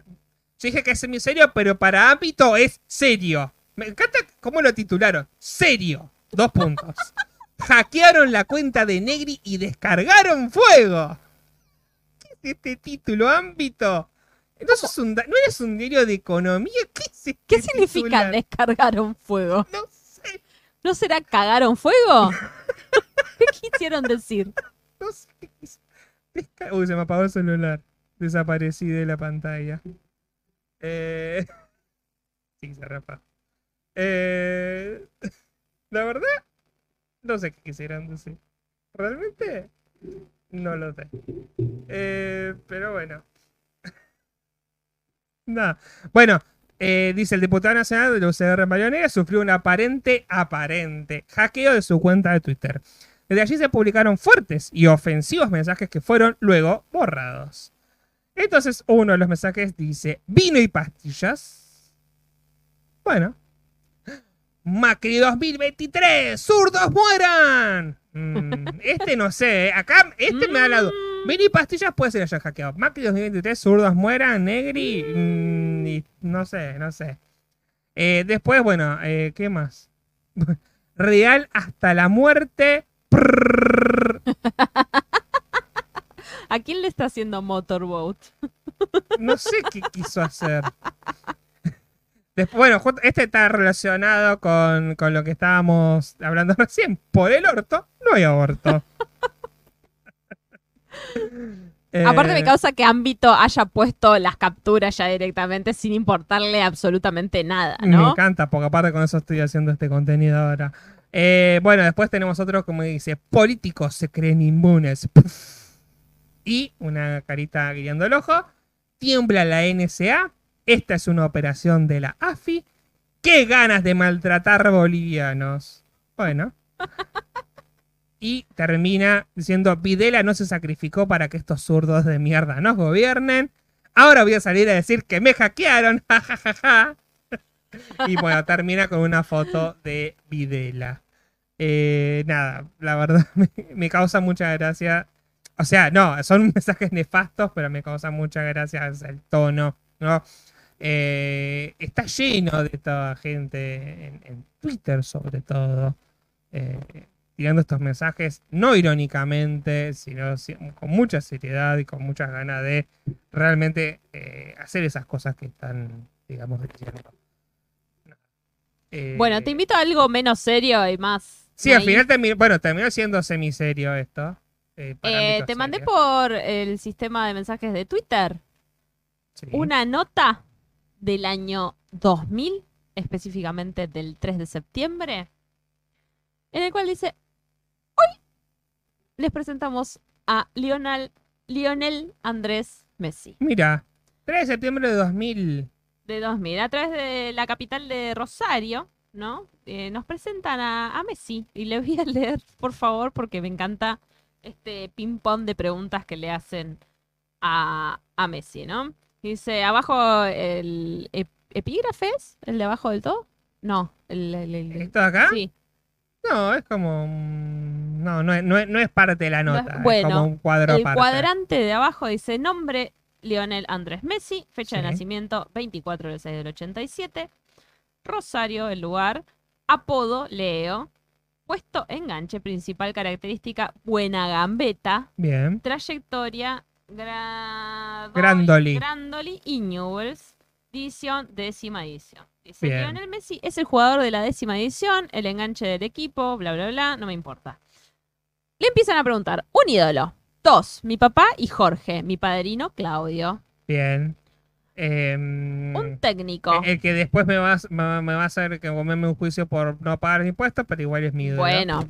B: yo dije que es semi-serio, pero para ámbito es serio. Me encanta cómo lo titularon. Serio. Dos puntos. Hackearon la cuenta de Negri y descargaron fuego. ¿Qué es este título? Ámbito. Un da- ¿No eres un diario de economía? ¿Qué es este
A: ¿Qué significa
B: titular?
A: descargaron fuego?
B: No sé,
A: ¿No será cagaron fuego? (laughs) ¿Qué quisieron decir?
B: no sé. Uy, se me apagó el celular. Desaparecí de la pantalla. Eh... (laughs) Sí, se rapa. Eh... (laughs) La verdad, no sé qué quisieran decir. Realmente, no lo sé. Eh, pero bueno. (laughs) Nada. Bueno, eh, dice el diputado nacional de la UCR Mario Negra sufrió un aparente, aparente hackeo de su cuenta de Twitter. Desde allí se publicaron fuertes y ofensivos mensajes que fueron luego borrados. Entonces uno de los mensajes dice, vino y pastillas. Bueno. Macri 2023, zurdos mueran. Mm, este no sé, ¿eh? acá este me da la duda.
A: Mm.
B: Mini pastillas puede ser hayan hackeado. Macri 2023, zurdos mueran, Negri, mm, y no sé, no sé. Eh, después, bueno, eh, ¿qué más? (laughs) Real hasta la muerte. (laughs)
A: ¿A quién le está haciendo Motorboat?
B: No sé qué quiso hacer. (laughs) Después, bueno, este está relacionado con, con lo que estábamos hablando (laughs) recién. Por el orto, no hay aborto. (laughs)
A: Aparte me
B: Eh,
A: causa que Ámbito haya puesto las capturas ya directamente sin importarle absolutamente nada,
B: Me
A: ¿no?
B: encanta, porque aparte con eso estoy haciendo este contenido ahora. Eh, bueno, después tenemos otro como dice, políticos se creen inmunes. (laughs) Y una carita guiando el ojo. Tiembla la NSA. Esta es una operación de la AFI. ¡Qué ganas de maltratar bolivianos! Bueno. Y termina diciendo, Videla no se sacrificó para que estos zurdos de mierda nos gobiernen. Ahora voy a salir a decir que me hackearon. (laughs) Y bueno, termina con una foto de Videla. Eh, nada, la verdad (laughs) me, me causa mucha gracia. O sea, no, son (laughs) mensajes nefastos, pero me causa mucha gracia el tono, ¿no? Eh, está lleno de toda gente en, en Twitter, sobre todo, eh, tirando estos mensajes, no irónicamente, sino si- con mucha seriedad y con muchas ganas de realmente eh, hacer esas cosas que están, digamos, diciendo. Eh,
A: Bueno, te invito a algo menos serio y más.
B: Sí, al final terminó, bueno, terminó siendo semiserio esto.
A: te mandé por el sistema de mensajes de Twitter
B: Sí.
A: una nota del año 2000, específicamente del 3 de septiembre, en el cual dice, hoy les presentamos a Lionel, Lionel Andrés Messi,
B: Mira, 3 de septiembre de 2000.
A: de 2000, a través de la capital de Rosario, ¿no? Eh, nos presentan a, a Messi y le voy a leer, por favor, porque me encanta este ping-pong de preguntas que le hacen a, a Messi, ¿no? Dice, abajo el ep- epígrafe es el de abajo del todo. No, el, el- el-
B: ¿Esto de acá?
A: Sí,
B: No, es como. un- No, no es, no es, no es parte de la
A: No es-
B: nota. es
A: bueno,
B: como un cuadro
A: el
B: aparte.
A: cuadrante de abajo dice nombre Lionel Andrés Messi, fecha de nacimiento 24 del 6 del 87, Rosario, el lugar, apodo Leo, puesto enganche, principal característica buena gambeta,
B: Bien.
A: trayectoria Grandoli,
B: Grandoli.
A: Grandoli y Newells, edición, décima edición. Dice
B: Bien.
A: Lionel Messi es el jugador de la décima edición, el enganche del equipo, bla, bla, bla, no me importa. Le empiezan a preguntar, un ídolo. Dos, mi papá y Jorge, mi padrino Claudio.
B: Bien. Em,
A: Un técnico.
B: el que después me va, a- me, me va a hacer que comerme un juicio por no pagar impuestos, pero igual es mi ídolo.
A: Bueno,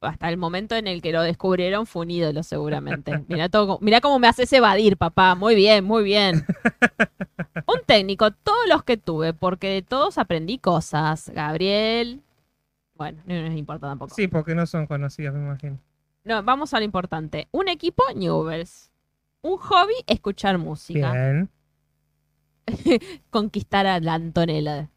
A: hasta el momento en el que lo descubrieron fue un ídolo seguramente. Mira todo, mira cómo me haces evadir, papá. Muy bien, muy bien. (laughs) Un técnico, todos los que tuve, porque de todos aprendí cosas. Gabriel. Bueno, no nos importa tampoco.
B: Sí, porque no son conocidos, me imagino.
A: No, vamos a lo importante. Un equipo, Newells. Un hobby, escuchar música.
B: Bien. (laughs)
A: Conquistar a la Antonella.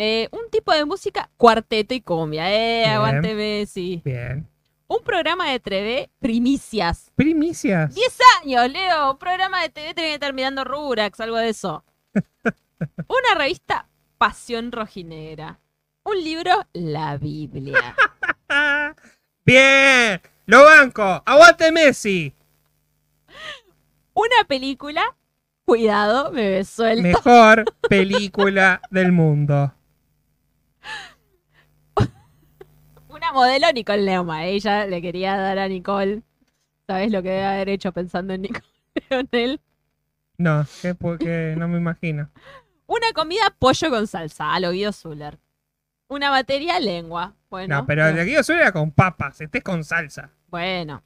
A: Eh, un tipo de música, cuarteto y cumbia. Eh,
B: Bien.
A: aguante Messi.
B: Bien.
A: Un programa de TV, primicias.
B: Primicias.
A: 10 años, Leo. Un programa de TV tiene que estar mirando Rurax, algo de eso. (laughs) Una revista, Pasión Rojinegra. Un libro, La Biblia. (laughs)
B: Bien. Lo banco. Aguante Messi.
A: Una película, cuidado, me suelto.
B: Mejor película del mundo.
A: Modelo, Nicole Leoma. Ella le quería dar a Nicole. ¿Sabes lo que debe haber hecho pensando en Nicole Leonel?
B: No, que porque no me imagino.
A: Una comida, pollo con salsa, a lo Guido Zuller. Una batería, lengua. Bueno,
B: No, pero el de Guido Zuller era con papas, este es con salsa.
A: bueno.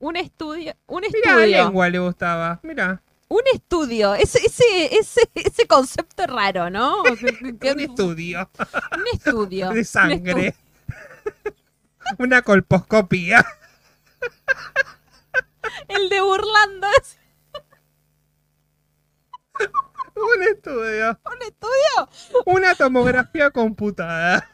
A: Un estudio, un estudio.
B: lengua le gustaba. Mira,
A: Un estudio, ese, ese, ese, ese concepto raro, ¿no? (laughs)
B: Un estudio
A: Un estudio. (laughs)
B: de sangre. Una colposcopía.
A: El de burlando.
B: Un estudio.
A: Un estudio.
B: Una tomografía computada.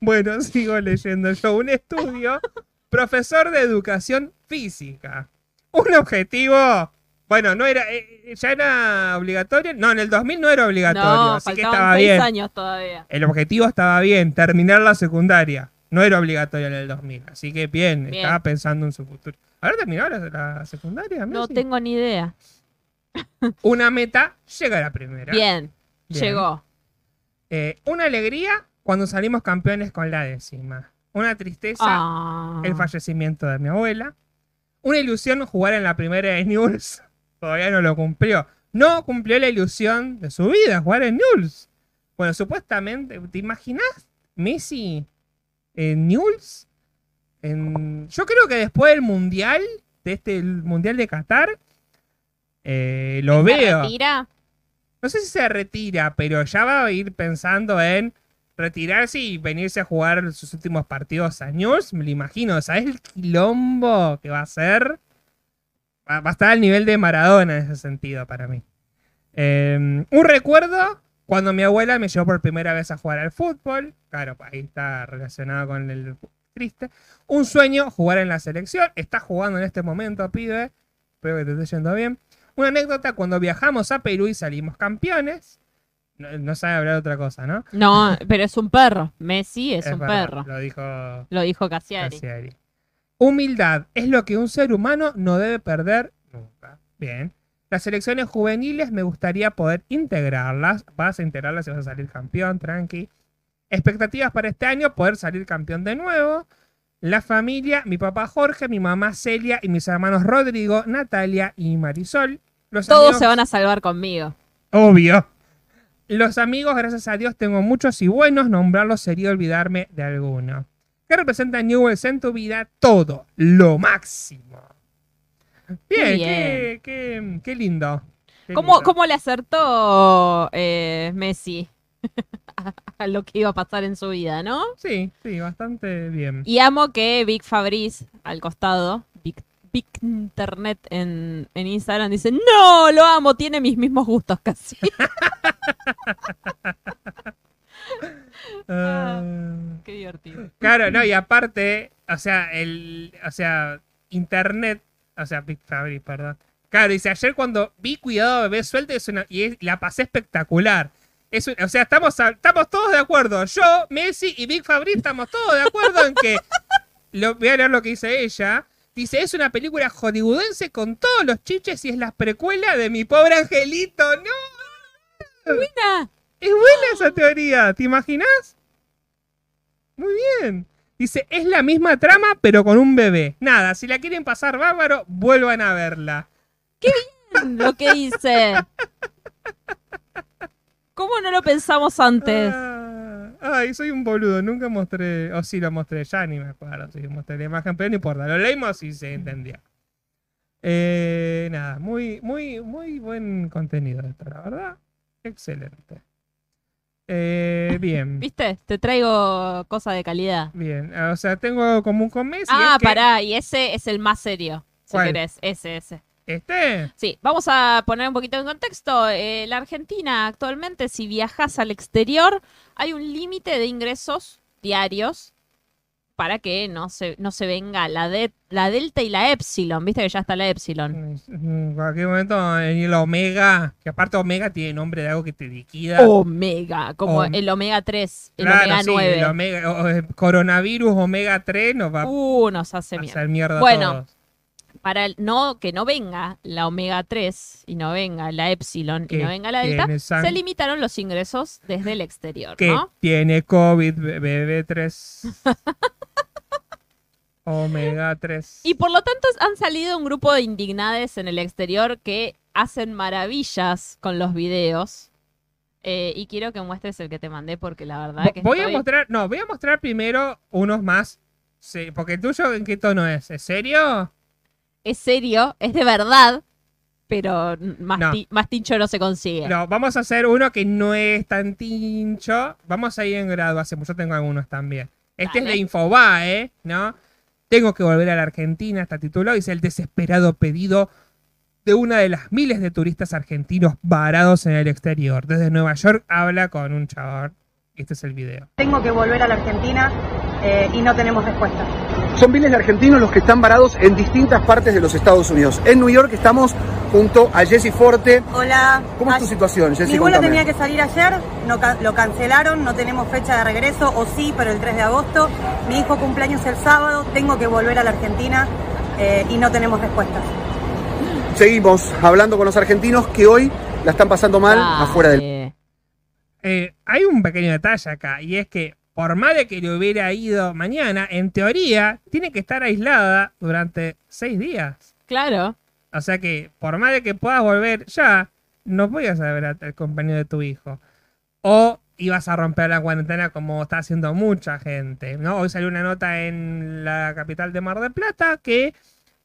B: Bueno, sigo leyendo yo. Un estudio, profesor de educación física. Un objetivo. Bueno, no era. eh, ¿Ya era obligatorio? No, en el 2000 no era obligatorio,
A: No,
B: así que estaba
A: seis
B: bien.
A: años todavía.
B: El objetivo estaba bien, terminar la secundaria. No era obligatorio en el 2000, así que bien,
A: Bien.
B: estaba pensando en su futuro. ¿Habrá terminado la, la secundaria?
A: No tengo ni idea. (laughs)
B: Una meta, llega a la primera.
A: Bien,
B: Bien.
A: llegó.
B: Eh, una alegría cuando salimos campeones con la décima. Una tristeza,
A: Ah.
B: el fallecimiento de mi abuela. Una ilusión, jugar en la primera de News. (laughs) Todavía no lo cumplió. No cumplió la ilusión de su vida, jugar en News. Bueno, supuestamente, ¿te imaginas Messi en News? En... Yo creo que después del Mundial, de este el Mundial de Qatar, eh, lo
A: ¿Se
B: veo.
A: retira?
B: No sé si se retira, pero ya va a ir pensando en retirarse y venirse a jugar sus últimos partidos a News. Me lo imagino. ¿Sabes el quilombo que va a ser? Va, va a estar al nivel de Maradona en ese sentido para mí. Eh, un recuerdo cuando mi abuela me llevó por primera vez a jugar al fútbol. Claro, pues ahí está relacionado con el triste. Un sueño, jugar en la selección. Está jugando en este momento, pibe. Espero que te esté yendo bien. Una anécdota cuando viajamos a Perú y salimos campeones. No, no sabe hablar otra cosa, ¿no?
A: No, pero es un perro. Messi es, un
B: verdad,
A: perro.
B: Lo dijo
A: Lo dijo Cassiari.
B: Cassiari. Humildad es lo que un ser humano no debe perder nunca. Bien. Las selecciones juveniles me gustaría poder integrarlas. Vas a integrarlas y vas a salir campeón, tranqui. Expectativas para este año, poder salir campeón de nuevo. La familia, mi papá Jorge, mi mamá Celia y mis hermanos Rodrigo, Natalia y Marisol. Los
A: Todos
B: amigos-
A: se van a salvar conmigo.
B: Obvio. Los amigos, gracias a Dios, tengo muchos y buenos. Nombrarlos sería olvidarme de alguno. ¿Qué representa Newells en tu vida? Todo. Lo máximo. Bien,
A: Bien.
B: Qué, qué- qué lindo. Qué
A: ¿Cómo,
B: lindo.
A: cómo le acertó eh, Messi a, (laughs) a lo que iba a pasar en su vida, no?
B: Sí, sí, bastante bien.
A: Y amo que Big Fabriz, al costado, Big, Internet en, en Instagram, dice, no, lo amo, tiene mis mismos gustos casi. (laughs) (laughs)
B: Ah.
A: Qué divertido.
B: Claro, no, y aparte, o sea, el, o sea, internet, o sea, Big Fabri, perdón. Claro, dice, ayer cuando vi Cuidado Bebé Suelta es una- y es- la pasé espectacular. Es un- o sea, estamos, estamos todos de acuerdo. Yo, Messi y Big Fabri estamos todos de acuerdo en que, (laughs) lo, voy a leer lo que dice ella, dice, es una película hollywoodense con todos los chiches y es la precuela de Mi Pobre Angelito. ¡No!
A: Mira,
B: Es buena esa teoría, ¿te imaginas? Muy bien. Dice, es la misma trama, pero con un bebé. Nada, si la quieren pasar bárbaro, vuelvan a verla.
A: lo que dice. ¿Cómo no lo pensamos antes?
B: Ah, ay, soy un boludo, nunca mostré, o sí lo mostré, ya ni me acuerdo si mostré la imagen, pero no importa, lo leímos y se entendía. Eh, nada, muy, muy, muy buen contenido esto, la verdad. Excelente. Eh, bien. (laughs)
A: ¿Viste? Te traigo cosa de calidad.
B: Bien, o sea, tengo común con Messi.
A: Ah,
B: es que
A: pará, y ese es el más serio, si
B: ¿Cuál?
A: querés. Ese, ese.
B: Este,
A: Sí, vamos a poner un poquito en contexto. Eh, la Argentina actualmente, si viajas al exterior, hay un límite de ingresos diarios para que no se, no se venga la, de, la Delta y la Epsilon. Viste que ya está la Epsilon.
B: en cualquier momento a venir la Omega, que aparte Omega tiene nombre de algo que te liquida.
A: Omega, como
B: Om-
A: el Omega 3, el
B: Claro,
A: Omega
B: sí,
A: 9.
B: el Omega- coronavirus Omega 3 nos va
A: Uh, nos hace
B: a
A: mierda.
B: hacer mierda a
A: Bueno,
B: todos.
A: Para el- no, que no venga la Omega 3 y no venga la Epsilon y no venga la Delta, se limitaron los ingresos desde el exterior,
B: Que
A: ¿no?
B: tiene COVID, BB3. (laughs) Omega 3.
A: Y por lo tanto han salido un grupo de indignades en el exterior que hacen maravillas con los videos. Eh, y quiero que muestres el que te mandé porque la verdad que
B: voy a mostrar, no, voy a mostrar primero unos más. Sí, porque el tuyo, ¿en qué tono es? ¿Es serio?
A: Es serio, es de verdad, pero más,
B: No.
A: ti- más tincho no se consigue.
B: No, vamos a hacer uno que no es tan tincho. Vamos a ir en graduación, yo tengo algunos también. Este
A: Dale.
B: es de Infobae, ¿no? Tengo que volver a la Argentina, está titulado. Dice el desesperado pedido de una de las miles de turistas argentinos varados en el exterior. Desde Nueva York habla con un chabón Este es el video.
H: Tengo que volver a la Argentina eh, y no tenemos respuesta.
I: Son miles de argentinos los que están varados en distintas partes de los Estados Unidos. En New York estamos junto a Jesse Forte.
H: Hola.
I: ¿Cómo es tu
H: Ay,
I: situación, Jessy?
H: Mi vuelo
I: Contame.
H: tenía que salir ayer, no lo cancelaron, no tenemos fecha de regreso, o sí, pero el 3 de agosto. Mi hijo cumpleaños el sábado, tengo que volver a la Argentina eh, y no tenemos respuestas.
I: Seguimos hablando con los argentinos que hoy la están pasando mal afuera del...
B: Eh, hay un pequeño detalle acá, y es que por más de que le hubiera ido mañana, en teoría, tiene que estar aislada durante seis días.
A: Claro.
B: O sea que, por más de que puedas volver ya, no podías ver al compañero de tu hijo. O ibas a romper la cuarentena como está haciendo mucha gente. ¿no? Hoy salió una nota en la capital de Mar del Plata que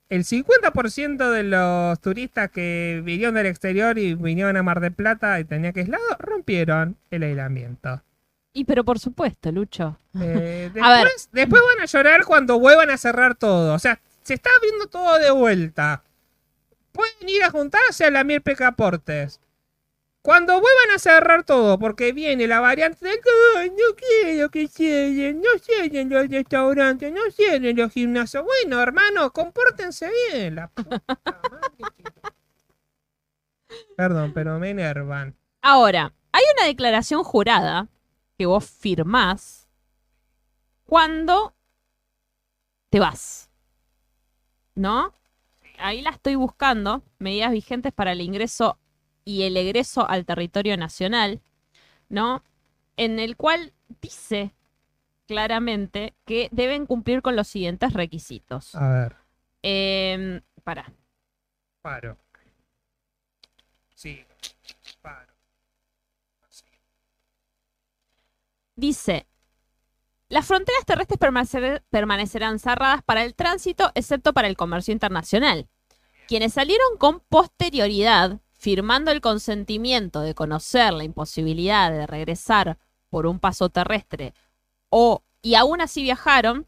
B: el 50% de los turistas que vinieron del exterior y vinieron a Mar del Plata y tenían que aislado, rompieron el aislamiento.
A: Y pero por supuesto, Lucho.
B: Eh, (laughs)
A: A ver.
B: después, van a llorar cuando vuelvan a cerrar todo. O sea, se está abriendo todo de vuelta. Pueden ir a juntarse a la miel Pecaportes. Cuando vuelvan a cerrar todo, porque viene la variante de "Ay, no quiero que cierren, no cierren los restaurantes, no cierren los gimnasios. Bueno, hermano, compórtense bien. La puta madre Perdón, pero me enervan.
A: Ahora, hay una declaración jurada que vos firmás cuando te vas. ¿No? Ahí la estoy buscando. Medidas vigentes para el ingreso y el egreso al territorio nacional. ¿No? En el cual dice claramente que deben cumplir con los siguientes requisitos.
B: A ver,
A: Em, para.
B: paro. Sí, paro. Sí.
A: Dice, las fronteras terrestres permanecer- permanecerán cerradas para el tránsito, excepto para el comercio internacional. Quienes salieron con posterioridad, firmando el consentimiento de conocer la imposibilidad de regresar por un paso terrestre, o y aún así viajaron,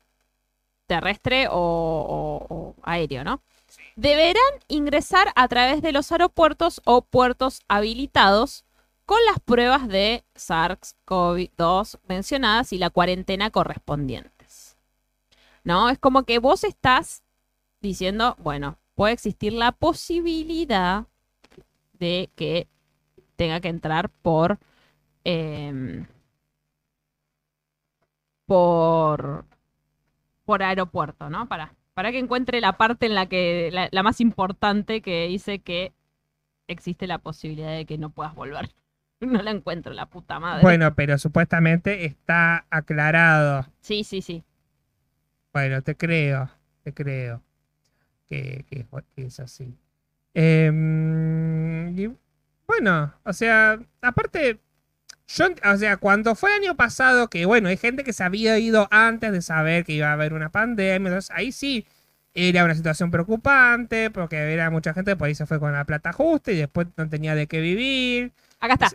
A: terrestre o aéreo, ¿no? Deberán ingresar a través de los aeropuertos o puertos habilitados con las pruebas de SARS-CoV-2 mencionadas y la cuarentena correspondientes. ¿No? Es como que vos estás diciendo, bueno, puede existir la posibilidad de que tenga que entrar por em, por por aeropuerto, ¿no? Para, para que encuentre la parte en la que la, la más importante que dice que existe la posibilidad de que no puedas volver. (laughs) No la encuentro, la puta madre.
B: Bueno, pero supuestamente está aclarado.
A: Sí, sí, sí.
B: Bueno, te creo, te creo que, que- que es así. Em, y bueno, o sea, aparte, yo, o sea, cuando fue el año pasado, que bueno, hay gente que se había ido antes de saber que iba a haber una pandemia, entonces ahí sí era una situación preocupante, porque era mucha gente por ahí se fue con la plata justa y después no tenía de qué vivir.
A: Acá está.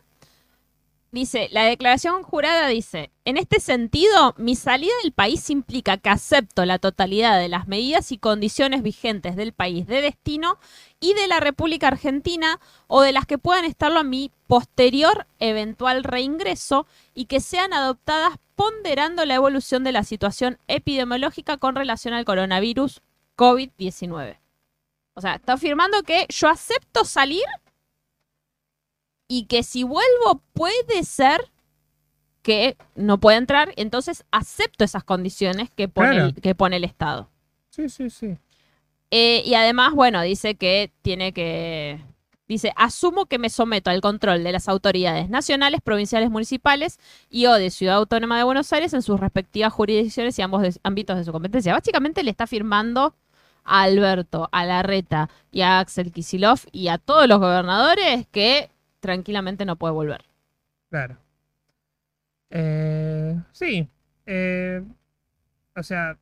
A: Dice, la declaración jurada dice, en este sentido, mi salida del país implica que acepto la totalidad de las medidas y condiciones vigentes del país de destino y de la República Argentina o de las que puedan estarlo a mi posterior eventual reingreso y que sean adoptadas ponderando la evolución de la situación epidemiológica con relación al coronavirus COVID-19. O sea, está afirmando que yo acepto salir y que si vuelvo puede ser que no pueda entrar, entonces acepto esas condiciones que pone,
B: Claro.
A: el, que pone el Estado.
B: Sí, sí, sí.
A: Eh, y además, bueno, dice que tiene que... Dice, asumo que me someto al control de las autoridades nacionales, provinciales, municipales y o de Ciudad Autónoma de Buenos Aires en sus respectivas jurisdicciones y ambos de- ámbitos de su competencia. Básicamente le está firmando a Alberto, a Larreta y a Axel Kisilov y a todos los gobernadores que tranquilamente no puede volver.
B: Claro. Eh, sí. eh, o sea,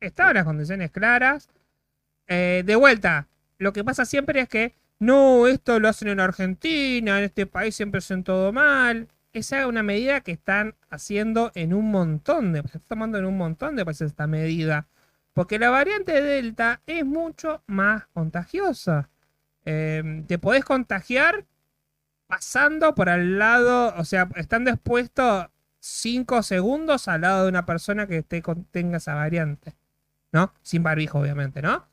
B: estaban las condiciones claras. Eh, de vuelta, lo que pasa siempre es que no, esto lo hacen en Argentina, en este país siempre hacen todo mal. Esa es una medida que están haciendo en un montón de, se está tomando en un montón de países esta medida. Porque la variante Delta es mucho más contagiosa. Te podés contagiar pasando por al lado, o sea, estando expuesto 5 segundos al lado de una persona que con- tenga esa variante. ¿No? Sin barbijo, obviamente, ¿no?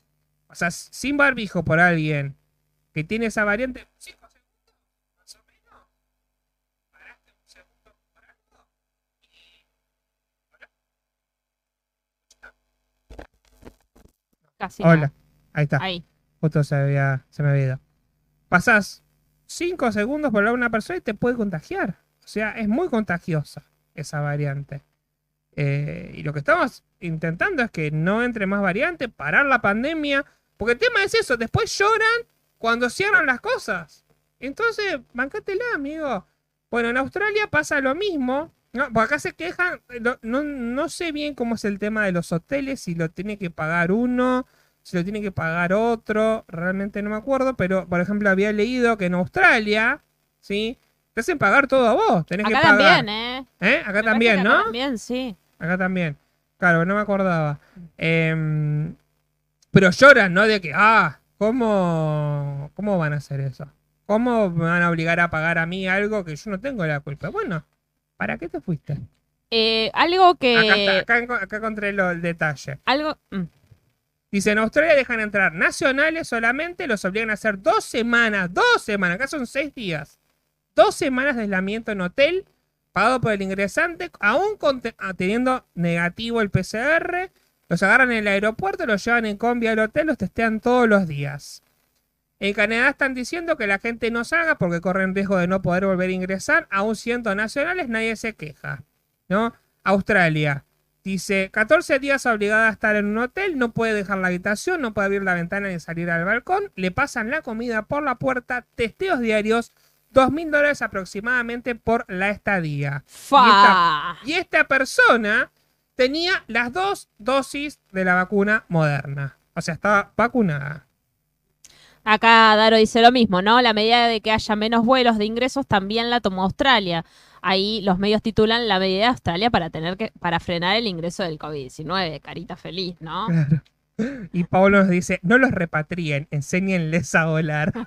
B: O sea, sin barbijo por alguien que tiene esa variante, 5 segundos, más o menos. Paraste un segundo por algo
A: Casi
B: Hola.
A: nada.
B: Ahí está.
A: Ahí.
B: Justo se, había, se me había ido. Pasás 5 segundos por hablar una persona y te puede contagiar. O sea, es muy contagiosa esa variante. Eh, y lo que estamos intentando es que no entre más variantes, parar la pandemia. Porque el tema es eso, después lloran cuando cierran las cosas. Entonces, bancátela, amigo. Bueno, en Australia pasa lo mismo. No, acá se quejan. no, no sé bien cómo es el tema de los hoteles, si lo tiene que pagar uno, si lo tiene que pagar otro. Realmente no me acuerdo, pero por ejemplo, había leído que en Australia, ¿sí? Te hacen pagar todo a vos. Tenés
A: Acá
B: que pagar.
A: también, ¿eh?
B: ¿Eh? Acá
A: Me
B: también, ¿no?
A: Acá también, sí.
B: Acá también. Claro, no me acordaba. Em, pero lloran, ¿no? De que, ah, ¿cómo, ¿cómo van a hacer eso? ¿Cómo me van a obligar a pagar a mí algo que yo no tengo la culpa? Bueno, ¿para qué te fuiste?
A: Eh, algo que.
B: Acá, está, acá, acá encontré lo- el detalle.
A: Algo. mm.
B: Dice, en Australia dejan entrar nacionales solamente, los obligan a hacer dos semanas, dos semanas, acá son seis días. Dos semanas de aislamiento en hotel, pagado por el ingresante, aún ah, teniendo negativo el PCR, los agarran en el aeropuerto, los llevan en combi al hotel, los testean todos los días. En Canadá están diciendo que la gente no salga porque corren riesgo de no poder volver a ingresar, aún siendo nacionales, nadie se queja. ¿no? Australia. Dice, 14 días obligada a estar en un hotel, no puede dejar la habitación, no puede abrir la ventana ni salir al balcón, le pasan la comida por la puerta, testeos diarios, dos mil dólares aproximadamente por la estadía.
A: Fa.
B: Y esta persona tenía las dos dosis de la vacuna moderna. O sea, estaba vacunada.
A: Acá Daro dice lo mismo, ¿no? La medida de que haya menos vuelos de ingresos también la tomó Australia. Ahí los medios titulan la medida de Australia para tener que para frenar el ingreso del COVID-19. Carita feliz, ¿no?
B: Claro. Y Pablo nos dice, no los repatrien, enséñenles a volar. (laughs)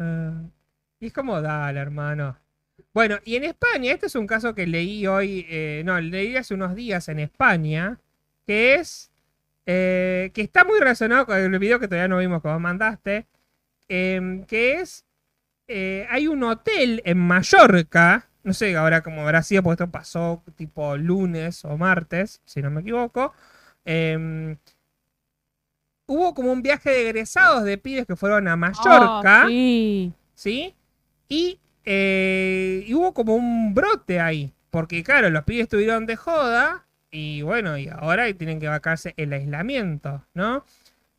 B: Ah, y es como, dale, hermano. Bueno, y en España, este es un caso que leí hoy, eh, no, leí hace unos días en España, que es, eh, que está muy relacionado con el video que todavía no vimos que vos mandaste, em, que es, eh, hay un hotel en Mallorca, no sé ahora cómo habrá sido, porque esto pasó tipo lunes o martes, si no me equivoco, em, hubo como un viaje de egresados de pibes que fueron a Mallorca.
A: Ah, sí.
B: ¿sí? Y, eh, y hubo como un brote ahí, porque claro, los pibes estuvieron de joda y bueno, y ahora tienen que vacarse el aislamiento, ¿no?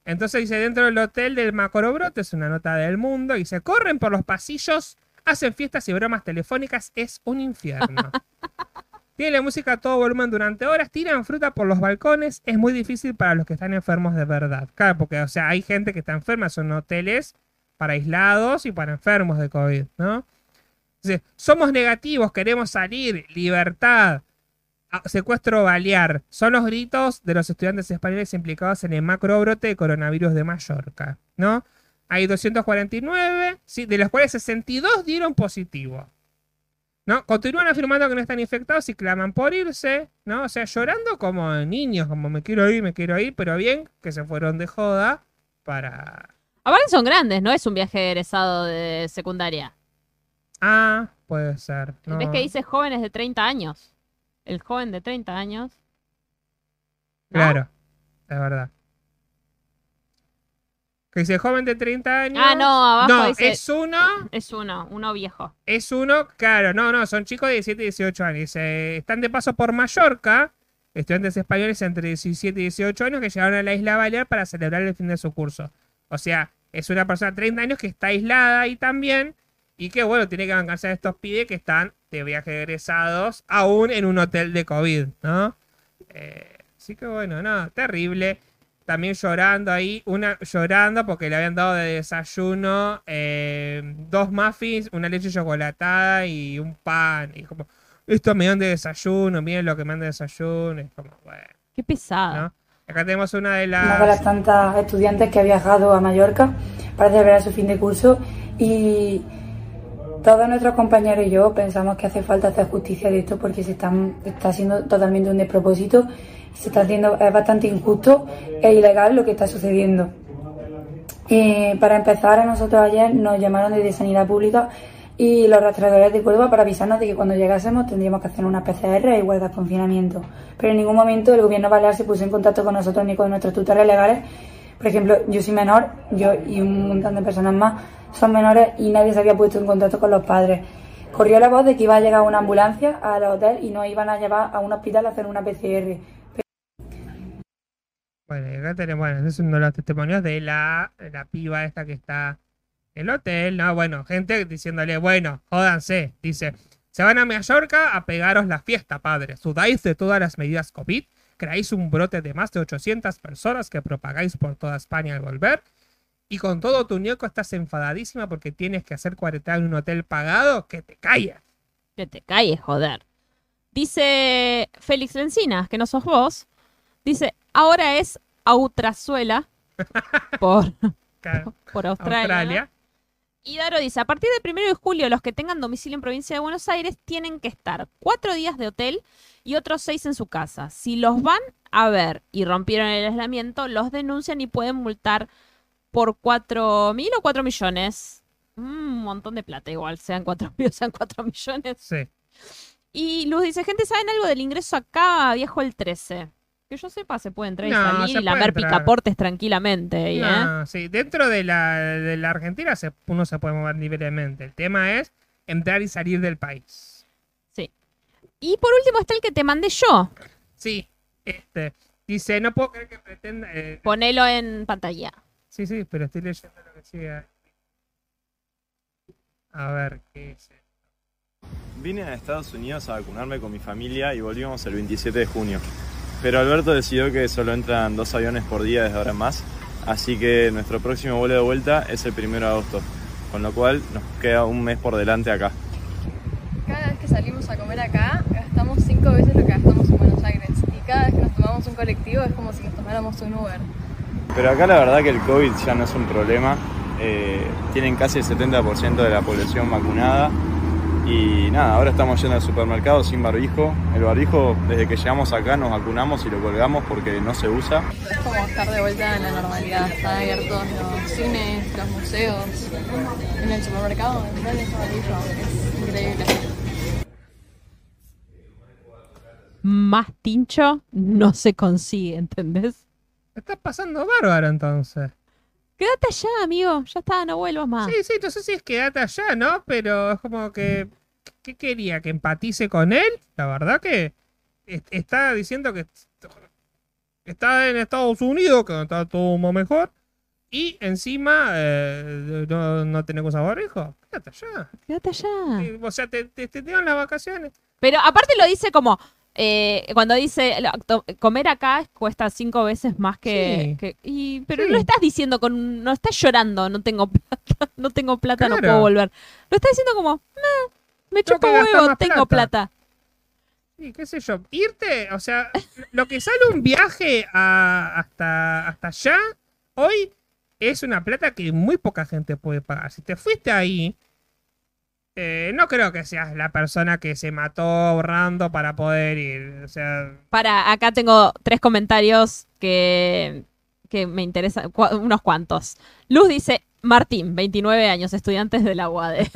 B: Entonces dice, dentro del hotel del macro brote, es una nota del mundo, y se corren por los pasillos, hacen fiestas y bromas telefónicas, es un infierno. (laughs) Tienen la música a todo volumen durante horas, tiran fruta por los balcones, es muy difícil para los que están enfermos de verdad. Claro, porque, o sea, hay gente que está enferma, son hoteles para aislados y para enfermos de COVID, ¿no? Dice, somos negativos, queremos salir, libertad, secuestro balear. Son los gritos de los estudiantes españoles implicados en el macro brote de coronavirus de Mallorca, ¿no? Hay 249, sí, de los cuales 62 dieron positivo. ¿No? Continúan afirmando que no están infectados y claman por irse, ¿no? O sea, llorando como niños, como me quiero ir, me quiero ir, pero bien que se fueron de joda para...
A: Aparte son grandes, no es un viaje de egresado de secundaria.
B: Ah, puede ser.
A: ¿Ves que dice jóvenes de 30 años? El joven de 30 años. ¿no?
B: Claro, es verdad. Que dice joven de 30 años.
A: Ah, no, abajo
B: No,
A: dice-
B: es uno,
A: Es uno, uno viejo.
B: es uno, claro, no, no, son chicos de 17 y 18 años. Dice, están de paso por Mallorca, estudiantes españoles entre 17 y 18 años que llegaron a la isla Balear para celebrar el fin de su curso. O sea, es una persona de 30 años que está aislada ahí también y que, bueno, tiene que bancarse a estos pibes que están de viaje egresados aún en un hotel de COVID, ¿no? Eh, así que, bueno, no, terrible. También llorando ahí, una llorando porque le habían dado de desayuno eh, dos muffins, una leche chocolatada y un pan. Y como, esto me dan de desayuno, miren lo que me dan de desayuno. Es como, bueno,
A: Qué pesada.
B: ¿no? Acá tenemos una de
J: una de las
B: las...
J: tantas estudiantes que ha viajado a Mallorca para celebrar su fin de curso y Todos nuestros compañeros y yo pensamos que hace falta hacer justicia de esto porque se están, está siendo totalmente un despropósito se está haciendo, es bastante injusto e ilegal lo que está sucediendo. Eh, para empezar, a nosotros ayer nos llamaron desde Sanidad Pública y los rastreadores de Córdoba para avisarnos de que cuando llegásemos tendríamos que hacer una PCR y guardar confinamiento. Pero en ningún momento el gobierno balear se puso en contacto con nosotros ni con nuestros tutores legales. Por ejemplo, yo soy menor, yo y un montón de personas más son menores y nadie se había puesto en contacto con los padres. Corrió la voz de que iba a llegar una ambulancia al hotel y nos iban a llevar a un hospital a hacer una PCR.
B: Bueno, acá tenemos, bueno, ese es uno de los testimonios de la, la piba esta que está en el hotel, ¿no? Bueno, gente diciéndole, bueno, jódanse. Dice, se van a Mallorca a pegaros la fiesta, padre. Sudáis de todas las medidas COVID, creáis un brote de más de 800 personas que propagáis por toda España al volver. Y con todo tu ñoco estás enfadadísima porque tienes que hacer cuarentena en un hotel pagado. Que te calles.
A: Que te calles, joder. Dice Félix Lencinas, que no sos vos. Dice, ahora es Autrazuela (laughs) por,
B: Claro.
A: por Australia.
B: Australia.
A: Y Daro dice, a partir del 1 de julio los que tengan domicilio en provincia de Buenos Aires tienen que estar cuatro días de hotel y otros seis en su casa. Si los van a ver y rompieron el aislamiento, los denuncian y pueden multar por cuatro mil o cuatro millones. Mm, Un montón de plata igual, sean cuatro (laughs) mil o sean cuatro millones.
B: Sí.
A: Y Luz dice, gente, ¿saben algo del ingreso acá, viejo el 13? Que yo sepa, se puede entrar y
B: No,
A: salir y lamer
B: entrar.
A: picaportes tranquilamente. ¿eh?
B: No, sí, dentro de la, de la Argentina se, uno se puede mover libremente. El tema es entrar y salir del país.
A: Sí. Y por último está el que te mandé yo.
B: Sí, este. Dice, no puedo creer que pretenda. eh,
A: Ponelo en pantalla.
B: Sí, sí, pero estoy leyendo lo que sigue. A ver, ¿qué es?
K: Vine a Estados Unidos a vacunarme con mi familia y volvimos el 27 de junio. Pero Alberto decidió que solo entran dos aviones por día desde ahora en más, así que nuestro próximo vuelo de vuelta es el 1 de agosto, con lo cual nos queda un mes por delante acá.
L: Cada vez que salimos a comer acá, gastamos cinco veces lo que gastamos en Buenos Aires. Y cada vez que nos tomamos un colectivo es como si nos tomáramos un Uber.
K: Pero acá la verdad que el COVID ya no es un problema, eh, tienen casi el 70% de la población vacunada y nada, ahora estamos yendo al supermercado sin barbijo. El barbijo desde que llegamos acá nos vacunamos y lo colgamos porque no se usa.
L: Es como estar de vuelta en la normalidad. Están abiertos los cines, los museos. En el supermercado, no hay barbijo. Es increíble.
A: Más tincho no se consigue, ¿entendés?
B: Está pasando bárbaro entonces.
A: Quédate allá, amigo. Ya está, no vuelvas más.
B: Sí, sí, no sé si es quedate allá, ¿no? Pero es como que. ¿Qué quería? ¿Que empatice con él? La verdad que. est- Está diciendo que. Está en Estados Unidos, que está todo mejor. Y encima. eh, no, no tenés que usar barbijo. Quédate allá.
A: Quédate allá.
B: O sea, te, te, te dieron las vacaciones.
A: Pero aparte lo dice como. Eh, cuando dice comer acá cuesta cinco veces más que.
B: Sí.
A: que- y, pero
B: Sí.
A: no lo estás diciendo con. No estás llorando, no tengo plata, (laughs) no tengo plata, no puedo volver. Lo estás diciendo como. "Meh, me
B: gastar
A: huevo, tengo
B: plata".
A: plata.
B: Sí, qué sé yo. Irte, o sea, lo que sale un viaje a- hasta, hasta allá, hoy es una plata que muy poca gente puede pagar. Si te fuiste ahí, eh, no creo que seas la persona que se mató ahorrando para poder ir. O sea,
A: Para, acá tengo tres comentarios que, que me interesan, unos cuantos. Luz dice, Martín, 29 años, estudiantes de la UADE.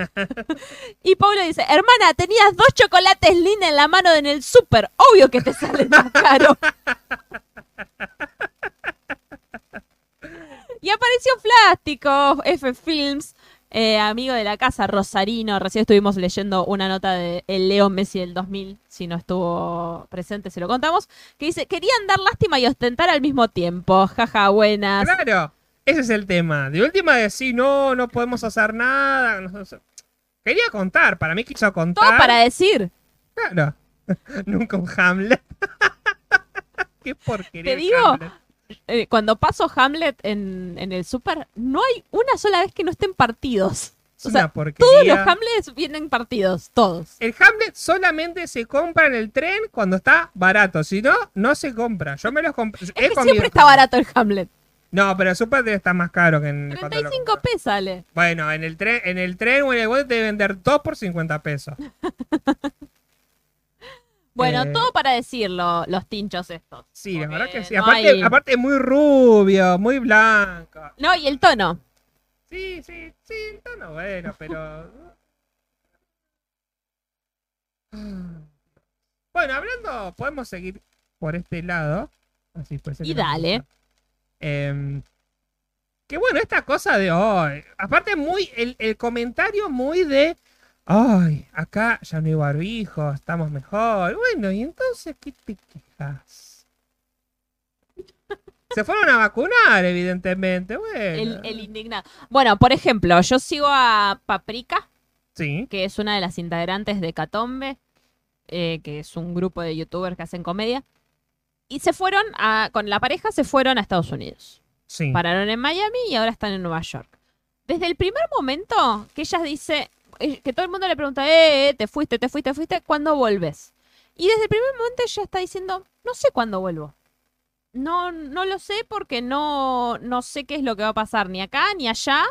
A: (laughs) y Pablo dice, hermana, tenías dos chocolates Lina en la mano en el súper, obvio que te sale más caro. (laughs) y apareció Plástico, F Films, eh, amigo de la casa, Rosarino. Recién estuvimos leyendo una nota de el Leo Messi del 2000, si no estuvo presente se lo contamos, que dice, querían dar lástima y ostentar al mismo tiempo. Jaja, buenas.
B: claro, ese es el tema. De última decir, no, no podemos hacer nada. no sé. Quería contar, para mí quiso contar.
A: Todo para decir.
B: Claro. (laughs) Nunca un Hamlet. (laughs) Qué porquería.
A: Te digo,
B: Hamlet.
A: Eh, cuando paso Hamlet en, en el súper, no hay una sola vez que no estén partidos. O sea, todos los Hamlets vienen partidos, todos.
B: El Hamlet solamente se compra en el tren cuando está barato. Si no, no se compra. Yo me los compré.
A: Es que siempre está barato el Hamlet.
B: No, pero el super debe estar más caro que en lo-
A: 35 pesos sale.
B: Bueno, en el tren, en el tren o en el bote te deben vender dos por 50 pesos. (laughs)
A: Bueno,
B: Eh,
A: todo para decirlo, los tinchos estos.
B: Sí, la verdad que sí.
A: no
B: Aparte,
A: hay-
B: aparte muy rubio, muy blanco.
A: No, y el tono.
B: Sí, sí, sí, está no bueno, pero. (laughs) Bueno, hablando, podemos seguir por este lado. Así puede ser
A: Y dale.
B: Em, que bueno, esta cosa de hoy. Aparte, muy. El, el comentario muy de. Ay, acá ya no hay barbijo, estamos mejor. Bueno, y entonces, ¿qué te quejas? Se fueron a vacunar, evidentemente. Bueno.
A: El, el indignado. Bueno, por ejemplo, yo sigo a Paprika,
B: Sí.
A: que es una de las integrantes de Catombe, eh, que es un grupo de youtubers que hacen comedia. Y se fueron a, con la pareja se fueron a Estados Unidos.
B: Sí.
A: Pararon en Miami y ahora están en Nueva York. Desde el primer momento que ella dice, que todo el mundo le pregunta, eh, eh, te fuiste, te fuiste, te fuiste, ¿cuándo vuelves? Y desde el primer momento ella está diciendo, no sé cuándo vuelvo. No, no lo sé porque no, no sé qué es lo que va a pasar ni acá ni allá.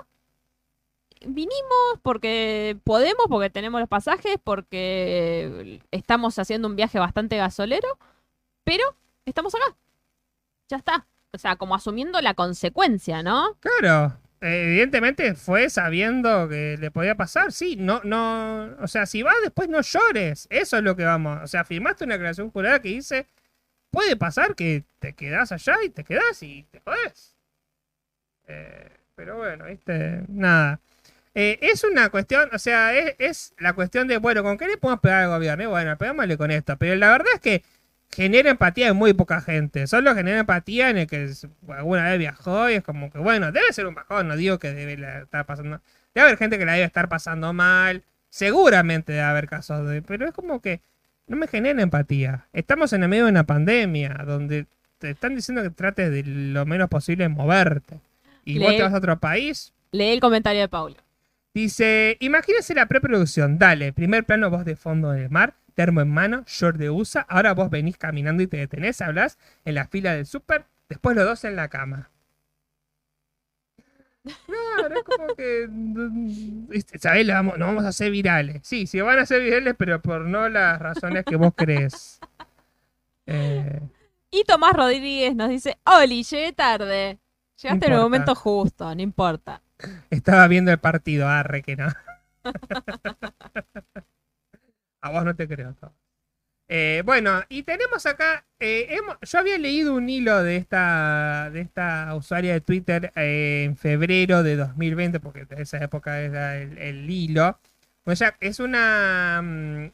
A: Vinimos porque podemos, porque tenemos los pasajes, porque estamos haciendo un viaje bastante gasolero, pero estamos acá. Ya está. O sea, como asumiendo la consecuencia, ¿no?
B: Claro, evidentemente fue sabiendo que le podía pasar. Sí, no, no, o sea, si vas después no llores. Eso es lo que vamos. O sea, firmaste una declaración jurada que dice, puede pasar que te quedás allá y te quedás y te jodés. Eh, pero bueno, viste, nada. Eh, es una cuestión, o sea, es, es la cuestión de, bueno, ¿con qué le podemos pegar al gobierno? Y bueno, pegámosle con esto. Pero la verdad es que genera empatía en muy poca gente. Solo genera empatía en el que alguna vez viajó y es como que, bueno, debe ser un bajón, no digo que debe estar pasando. Debe haber gente que la debe estar pasando mal. Seguramente debe haber casos de. Pero es como que no me genera empatía. Estamos en el medio de una pandemia donde te están diciendo que trates de lo menos posible moverte. Y vos te vas a otro país.
A: Leí el comentario de Paulo.
B: Dice, imagínense la preproducción. Dale, primer plano vos de fondo del mar, termo en mano, short de USA. Ahora vos venís caminando y te detenés, hablas en la fila del súper. Después los dos en la cama. Claro, es como que... ¿viste? ¿Sabés? Lo vamos- Nos vamos a hacer virales. Sí, sí, van a ser virales, pero por no las razones que vos crees. Eh,
A: Y Tomás Rodríguez nos dice, Oli, llegué tarde. Llegaste en el momento justo, no importa.
B: estaba viendo el partido, arre que no. (laughs) A vos no te creo. Tom. Eh, bueno, y tenemos acá, eh, yo había leído un hilo de esta, de esta usuaria de Twitter eh, en febrero de 2020, porque de esa época era el, hilo. O sea, es una, mm,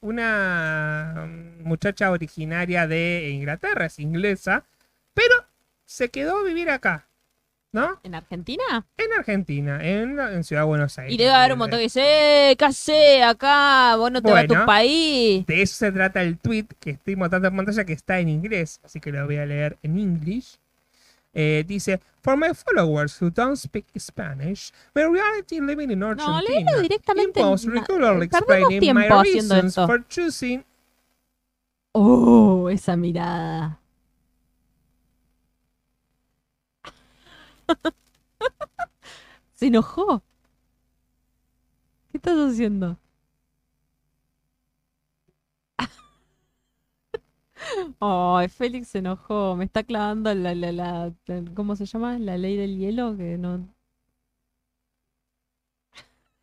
B: una muchacha originaria de Inglaterra, es inglesa, pero se quedó a vivir acá, ¿no?
A: ¿En Argentina?
B: En Argentina, en, en Ciudad de Buenos Aires.
A: Y debe haber un montón que dice, eh, ¿qué hacés acá? Vos no te vas a
B: Bueno.
A: tu país.
B: De eso se trata el tweet que estoy mostrando en pantalla que está en inglés, así que lo voy a leer en inglés. Eh, dice, For my followers who don't speak Spanish, my reality living in Argentina
A: léelo directamente en-
B: involves regularly explaining my reasons
A: esto.
B: for choosing
A: Oh, esa mirada. (laughs) Se enojó. ¿Qué estás haciendo? (laughs) Ay, Félix se enojó. Me está clavando la, la, la, la- ¿cómo se llama? La ley del hielo que no.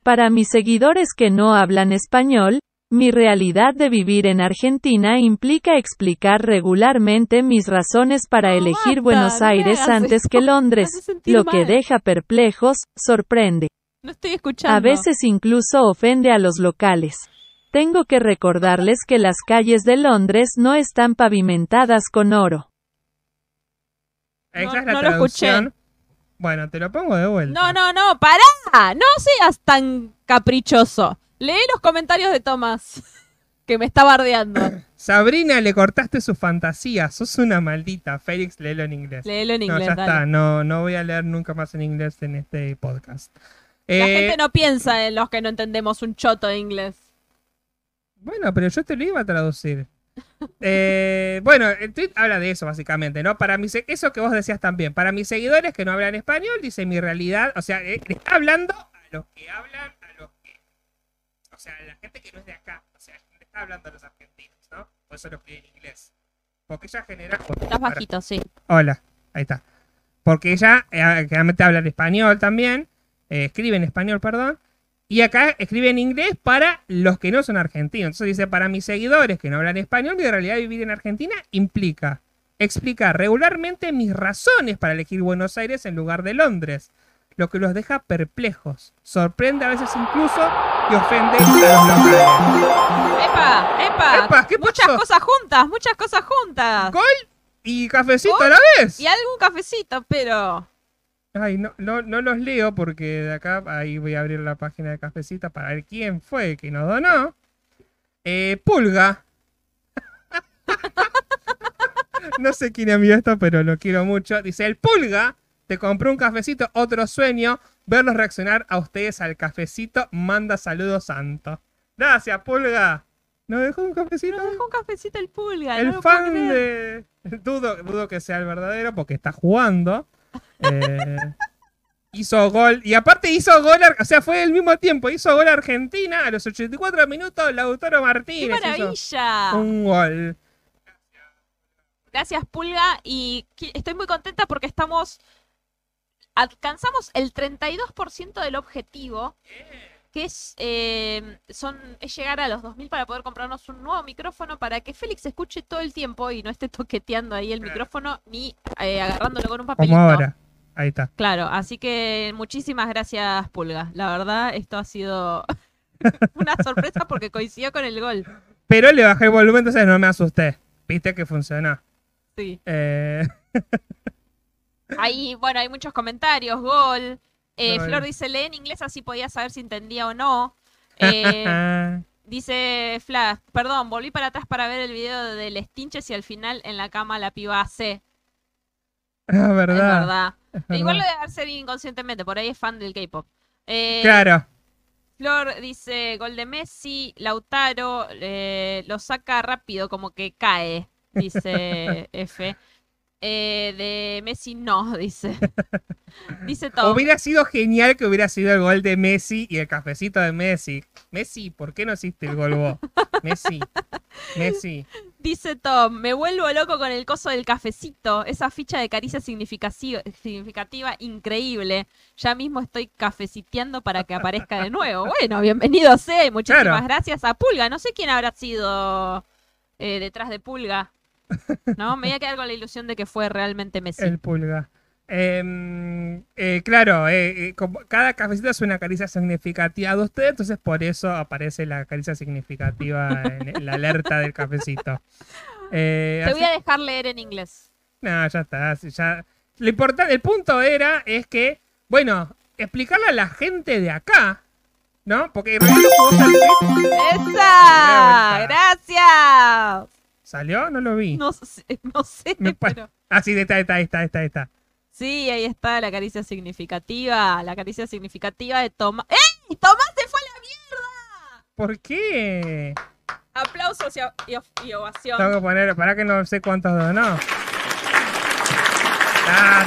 M: Para mis seguidores que no hablan español, mi realidad de vivir en Argentina implica explicar regularmente mis razones para elegir Buenos Aires antes que (laughs) Londres, lo que deja perplejos, sorprende.
A: No estoy escuchando.
M: A veces incluso ofende a los locales. Tengo que recordarles que las calles de Londres no están pavimentadas con oro.
B: Esa
A: No-
B: es la
A: no lo escuché.
B: Bueno, te lo pongo de vuelta.
A: No, no, no, pará. No seas tan caprichoso. Lee los comentarios de Tomás, (laughs) que me está bardeando. (clears throat)
B: Sabrina, le cortaste su fantasía. Sos una maldita. Félix, léelo en inglés.
A: Léelo en
B: no,
A: inglés,
B: ya
A: dale.
B: está. No, no voy a leer nunca más en inglés en este podcast.
A: La
B: Eh,
A: gente no piensa en los que no entendemos un choto de inglés.
B: Bueno, pero yo te lo iba a traducir. (laughs) Eh, bueno, el tweet habla de eso, básicamente, ¿no? Para mis, eso que vos decías también. Para mis seguidores que no hablan español, dice mi realidad. O sea, eh, le está hablando a los que hablan, a los que. O sea, a la gente que no es de acá. O sea, le está hablando a los argentinos, ¿no? Por eso lo escribe en inglés. Porque ella genera.
A: Estás bajito, sí.
B: Hola, ahí está. Porque ella eh, habla en español también. eh, escribe en español, perdón. Y acá escribe en inglés para los que no son argentinos. Entonces dice, para mis seguidores que no hablan español, mi realidad de vivir en Argentina implica explicar regularmente mis razones para elegir Buenos Aires en lugar de Londres. Lo que los deja perplejos. Sorprende a veces incluso y ofende a los.
A: ¡Epa! ¡Epa!
B: Epa, ¿qué
A: muchas
B: pasó?
A: cosas juntas, muchas cosas juntas.
B: Gol y cafecito
A: Gol
B: a la vez.
A: Y algún cafecito, pero.
B: Ay, no, no, no los leo porque de acá, ahí voy a abrir la página de Cafecita para ver quién fue que nos donó. Eh, Pulga. (laughs) no sé quién envió esto, pero lo quiero mucho. Dice, el Pulga te compró un cafecito, otro sueño, verlos reaccionar a ustedes al cafecito, manda saludos santo. Gracias, Pulga. ¿Nos dejó un cafecito?
A: Nos dejó un cafecito el pulga.
B: el
A: no
B: fan de... Dudo, dudo que sea el verdadero porque está jugando. Eh, hizo gol. Y aparte hizo gol, o sea, fue el mismo tiempo. Hizo gol Argentina a los 84 minutos. Lautaro
A: ¡Qué
B: Martínez hizo
A: maravilla!
B: un gol.
A: Gracias, Pulga. Y estoy muy contenta porque estamos. Alcanzamos el 32% del objetivo, que es, eh, son, es llegar a los 2000 para poder comprarnos un nuevo micrófono para que Félix escuche todo el tiempo y no esté toqueteando ahí el micrófono ni eh, agarrándolo con un papelito.
B: Como ahora. Ahí está.
A: Claro, así que muchísimas gracias, Pulga. La verdad, esto ha sido (laughs) una sorpresa porque coincidió con el gol.
B: Pero le bajé el volumen, entonces no me asusté. Viste que funcionó.
A: Sí.
B: Eh, (laughs)
A: Ahí, bueno, hay muchos comentarios, gol. Eh. Flor dice, lee en inglés así podía saber si entendía o no. Eh, (laughs) dice Flash, perdón, volví para atrás para ver el video del Stinches y al final en la cama la piba hace.
B: Ah,
A: Es
B: verdad.
A: verdad.
B: es
A: Igual lo
B: verdad.
A: debe hacer inconscientemente, por ahí es fan del K-pop. Eh,
B: Claro.
A: Flor dice, gol de Messi, Lautaro, eh, lo saca rápido, como que cae, dice (laughs) F. Eh, de Messi no, (laughs) dice. (laughs) dice Tom.
B: Hubiera sido genial que hubiera sido el gol de Messi y el cafecito de Messi. Messi, ¿por qué no hiciste el gol vos? Messi. (laughs) Messi.
A: Dice Tom, me vuelvo loco con el coso del cafecito, esa ficha de caricia significativa, significativa increíble. Ya mismo estoy cafeciteando para que aparezca de nuevo. Bueno, bienvenido sea y muchísimas
B: Claro.
A: gracias a Pulga. No sé quién habrá sido eh, detrás de Pulga. (laughs) No, me voy a quedar con la ilusión de que fue realmente Messi.
B: El pulga. Em, eh, claro, eh, eh, como cada cafecito es una caricia significativa de usted, entonces por eso aparece la caricia significativa en la alerta del cafecito. (laughs)
A: Te
B: así-
A: voy a dejar leer en inglés.
B: No, ya está. ya. Lo importante, el punto era, es que, bueno, explicarle a la gente de acá, ¿no? Porque
A: ¡Esa! ¡Gracias!
B: ¿Salió? No lo vi.
A: No sé, (laughs) no sé, pero...
B: Ah, sí, está, está, está, está, está.
A: Sí, ahí está la caricia significativa. La caricia significativa de Tomás. ¡Ey! ¡Tomás se fue a la mierda!
B: ¿Por qué?
A: Aplausos y, y ovación.
B: Tengo que poner, para que no sé cuántos donó. ¡Ah,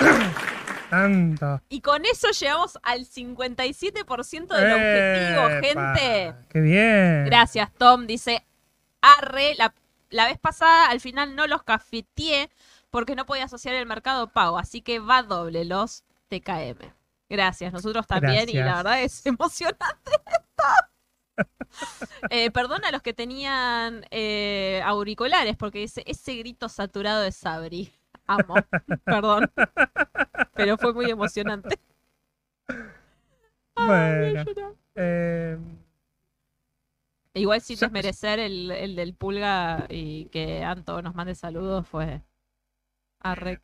B: tanto! (coughs) tanto.
A: Y con eso llegamos al 57% del objetivo, gente.
B: ¡Qué bien!
A: Gracias, Tom. Dice, arre, la, la vez pasada al final no los cafeteé porque no podía asociar el mercado pago, así que va doble los TKM. Gracias, nosotros también y la verdad es emocionante esto. (laughs) Eh, perdona a los que tenían eh, auriculares porque dice ese grito saturado de Sabri. Amo, (laughs) perdón, pero fue muy emocionante.
B: Bueno.
A: Igual sin desmerecer el, el del pulga y que Anto nos mande saludos fue arre.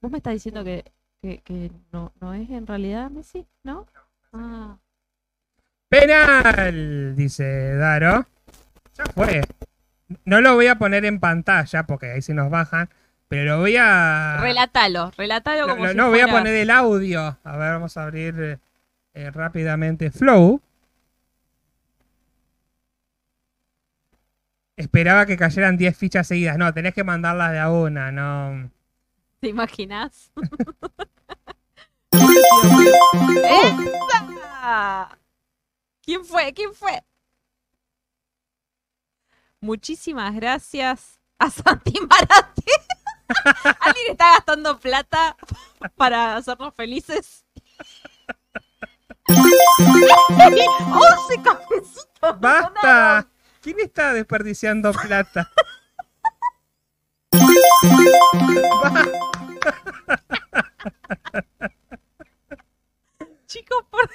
A: ¿Vos me estás diciendo que, que, que no, no es en realidad Messi? ¿No? Ah.
B: Penal, dice Daro. Ya fue. No lo voy a poner en pantalla porque ahí se nos bajan. Pero lo voy a.
A: Relatalo, relatalo como
B: no,
A: si
B: no, voy a poner el audio. A ver, vamos a abrir eh, rápidamente Flow. Esperaba que cayeran 10 fichas seguidas. No, tenés que mandarlas de a una, no.
A: ¿Te imaginas? (laughs) ¡Esa! ¿Quién fue? ¿Quién fue? Muchísimas gracias a Santi Marate. (laughs) Alguien está gastando plata para hacernos felices. (laughs) 11 cafecitos.
B: ¡Basta! ¿Quién está desperdiciando plata? (laughs)
A: Chicos, por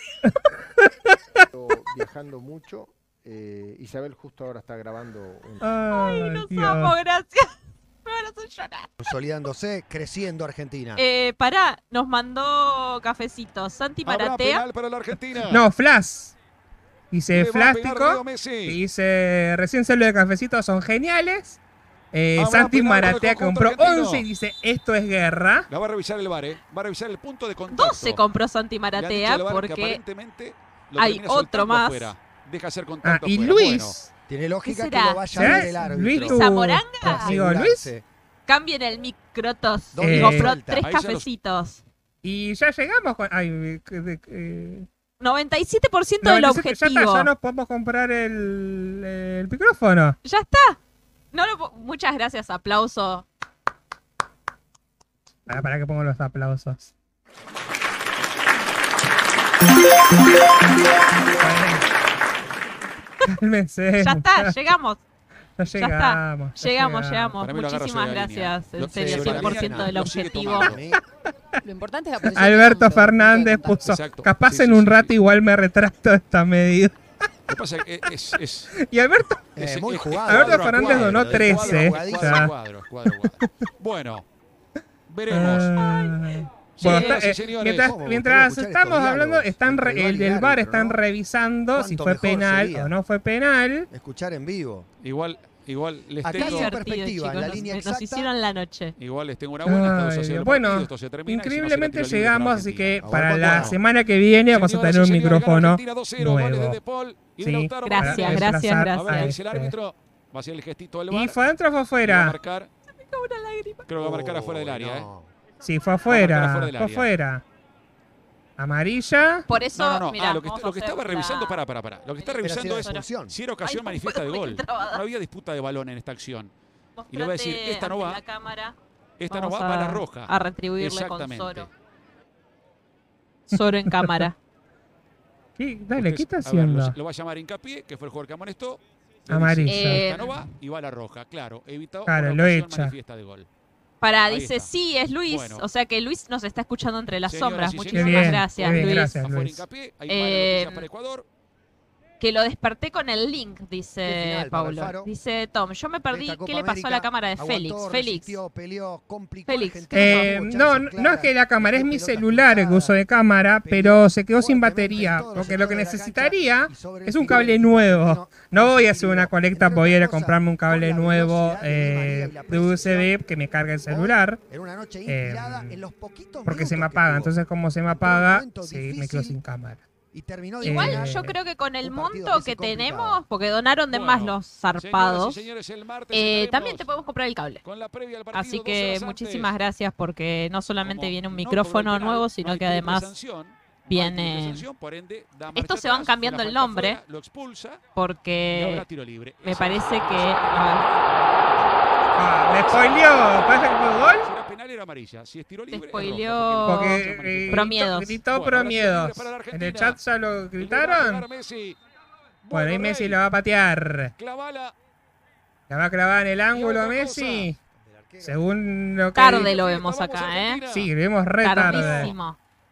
N: viajando mucho. eh, Isabel justo ahora está grabando un...
B: Ay,
A: Los
B: Dios.
A: amo, gracias. (laughs) Me van a hacer llorar.
N: consolidándose, creciendo Argentina.
A: Eh, pará, nos mandó cafecitos. Santi
O: Habrá
A: Maratea.
O: penal para la Argentina.
B: No, Flash. Dice Flástico. Dice, recién salió de cafecitos, son geniales. Eh, Santi Maratea compró
O: argentino.
B: 11 y dice, esto es guerra.
O: La va a revisar el VAR, ¿eh? Va a revisar el punto de contacto.
A: 12 compró Santi Maratea porque
O: aparentemente lo
A: hay otro más.
O: afuera. Deja hacer
B: Ah, y
O: afuera.
B: Luis.
N: Tiene lógica
A: ¿Qué
N: que lo vaya a
B: ¿Será
N: ver el árbitro.
B: Luis
A: Zamoranga?
B: amigo Luis?
A: Cambien el microtos. Y compró tres cafecitos.
B: Y ya llegamos con... Ay, eh, de- eh,
A: 97% del
B: 97, ya
A: objetivo.
B: está, ya nos podemos comprar el, el micrófono.
A: Ya está. No lo Muchas gracias, aplauso.
B: Para, para que pongo los aplausos. (laughs) Cálmense.
A: Ya está, llegamos.
B: Ya (laughs)
A: Ya está.
B: llegamos. ya
A: Llegamos, llegamos.
O: Agarra
A: Muchísimas gracias. En
O: Lo-
A: serio,
O: sobre la
A: 100%
O: línea,
A: del objetivo.
O: tomando.
P: Lo importante es la posición
B: Alberto Fernández puso,
O: Exacto.
B: capaz
O: Sí,
B: en
O: sí,
B: un
O: sí,
B: rato
O: sí.
B: igual me retracto de esta medida.
O: Lo que pasa es que es, es, (laughs)
B: Y Alberto,
N: Eh,
O: es-
N: muy jugado.
B: Alberto Fernández
O: cuadro,
B: donó
O: de
B: 13,
O: cuadro cuadro, cuadro, cuadro, cuadro. Bueno, veremos.
B: Ah. Bueno, está- eh, mientras, mientras estamos hablando, están re- el del bar están
N: ¿no?
B: revisando si fue penal
N: sería.
B: o no fue penal.
N: Escuchar en vivo.
O: igual, igual les
N: Acá
O: tengo,
N: perspectiva,
A: chicos.
N: la
A: nos-
N: línea
A: nos,
N: exacta.
A: hicieron la noche.
O: igual les tengo una buena. Está 2 a 0
B: Ay, bueno,
O: partido, esto se termina y si no,
B: increíblemente llegamos, así que
N: Aguanta,
B: para la semana que viene vamos a tener un micrófono
O: Argentina 2-0, goles de
B: nuevo. Sí.
A: Gracias, gracias, gracias.
O: el árbitro. Va a hacer el gestito del
B: ¿Y fue adentro o fue afuera?
O: Creo que va a marcar afuera del área, ¿eh?
B: Sí, fue afuera. Fue afuera. Amarilla.
A: Por eso,
O: No, no, no.
A: mirá,
O: Ah, lo que,
A: vamos
O: está- lo que
A: a hacer
O: estaba revisando, para, para, para. Lo que está
A: Pero
O: revisando es
N: expulsión.
O: si era ocasión
A: Ay,
O: manifiesta de
A: puedo
O: gol. No había disputa de balón en esta acción. Y le voy a decir,
A: Mostrate
O: esta no
A: ante
O: va,
A: la cámara.
O: esta no
A: Vamos
O: va, va a la
A: a-
O: roja.
A: A retribuirle con
O: Exactamente.
A: Soro. Soro en cámara. (laughs)
B: ¿Qué? Dale, ¿qué está
O: Ustedes- a ver,
B: haciendo?
O: lo, lo va a llamar hincapié, que fue el jugador que amonestó. Le dice,
B: Amarilla.
A: Eh,
O: Esta no va y va a la roja, claro. Evitó
B: Claro,
O: una
B: lo
O: ocasión
B: echa.
O: manifiesta de gol.
A: Para,
O: Ahí
A: dice,
O: está.
A: sí, es Luis.
O: Bueno.
A: O sea que Luis nos está escuchando entre las
O: Señoras
A: sombras. Muchísimas gracias,
B: bien,
A: Luis.
B: gracias.
O: Afuera
B: Luis.
O: hincapié, hay
A: Eh,
O: para Ecuador.
A: Que lo desperté con el link, dice
N: final
A: Paulo. Dice Tom, yo me perdí. ¿Qué le pasó a la cámara de Félix? Félix.
N: peleó,
A: Félix,
N: Argentina,
A: ¿qué
B: Eh, no, no es que la cámara, es mi celular el uso de cámara,
N: peleó
B: pero se quedó sin batería. Porque lo que necesitaría es un cable nuevo. No voy a hacer una colecta, voy a ir a comprarme un cable nuevo eh, de. USB que me cargue el celular.
N: Era una noche
B: eh,
N: inspirada en los poquitos
B: Porque se me apaga. Entonces, como se me apaga, sí, me quedo sin cámara.
N: Y terminó de
A: Igual
N: ganar.
A: yo creo que con el monto
N: que
A: tenemos, porque donaron de
O: Bueno,
A: más los zarpados,
O: señores,
A: eh, también te podemos comprar el cable.
O: con la previa al partido
A: Así que muchísimas
O: antes.
A: gracias porque no solamente
O: Como
A: viene un
O: no
A: micrófono
O: penal,
A: nuevo,
O: no
A: sino que además
O: sanción, no
A: viene...
O: sanción, por ende, da marcha
A: Estos se van cambiando el nombre
O: fuera, lo expulsa y habrá
A: porque
O: tiro libre.
A: me parece que...
B: Ah, me spoileó. ¿Parece que fue gol?
O: Penal era amarilla, si es tiro libre
A: spoileó-
O: porque
B: eh.
A: Promiedos.
B: gritó promiedos. En el chat ya lo gritaron. Bueno, ahí Messi la va a patear.
O: clavala.
B: La va a clavar en el ángulo Messi. Según lo que.
A: Tarde lo vemos acá, ¿eh?
B: Sí, lo vimos re tarde.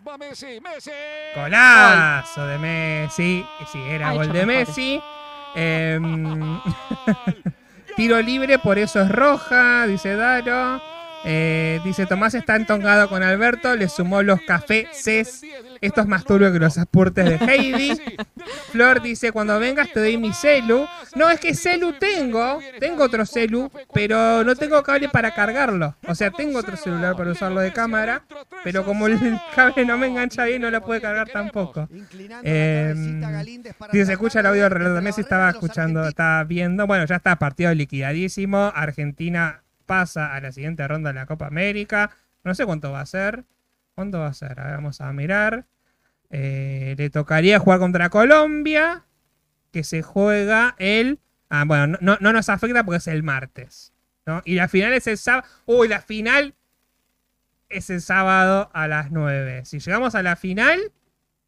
O: Va Messi, Messi.
B: Golazo de Messi. Sí, era
A: Ha
B: gol de
A: mejores.
B: Messi. Em, (laughs) tiro libre, por eso es roja, dice Daro. Eh, dice Tomás está entongado con Alberto, le sumó los cafés. Esto es más turbio que los aportes de Heidi. Flor dice, cuando vengas te doy mi celu. No, es que celu tengo, tengo otro celu, pero no tengo cable para cargarlo. O sea, tengo otro celular para usarlo de cámara, pero como el cable no me engancha bien, no lo puede cargar tampoco. Eh, dice, se escucha el audio del reloj de Messi, estaba escuchando, estaba viendo. Bueno, ya está, partido liquidadísimo. Argentina pasa a la siguiente ronda de la Copa América. No sé cuánto va a ser. ¿Cuánto va a ser? A ver, vamos a mirar. Eh, le tocaría jugar contra Colombia, que se juega el... Ah, bueno, no, no nos afecta porque es el martes. ¿no? Y la final es el sábado. Uy, la final es el sábado a las 9. Si llegamos a la final,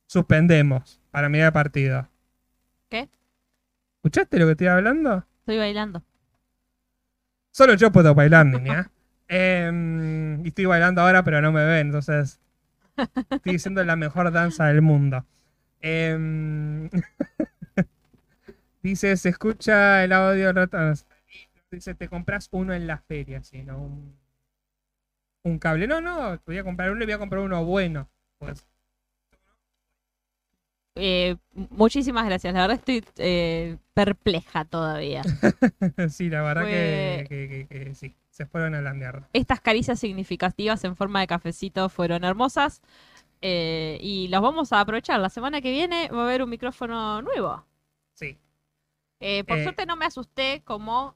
B: suspendemos para mirar el partido.
A: ¿Qué?
B: ¿Escuchaste lo que estoy hablando?
A: Estoy bailando.
B: Solo yo puedo bailar, niña. Em, y estoy bailando ahora, pero no me ven, entonces estoy haciendo la mejor danza del mundo. Em, (laughs) dice, se escucha el audio. Dice, te compras uno en la feria, si no un, un cable. No, no, voy a comprar uno y voy a comprar uno bueno. Pues.
A: Eh, muchísimas gracias. La verdad estoy eh, perpleja todavía. (laughs)
B: sí, la verdad
A: Fue-
B: que, que- que- que sí, se fueron a la mierda.
A: Estas caricias significativas en forma de cafecito fueron hermosas. eh, y los vamos a aprovechar. La semana que viene va a haber un micrófono nuevo.
B: Sí.
A: Eh, por
B: Eh.
A: suerte no me asusté como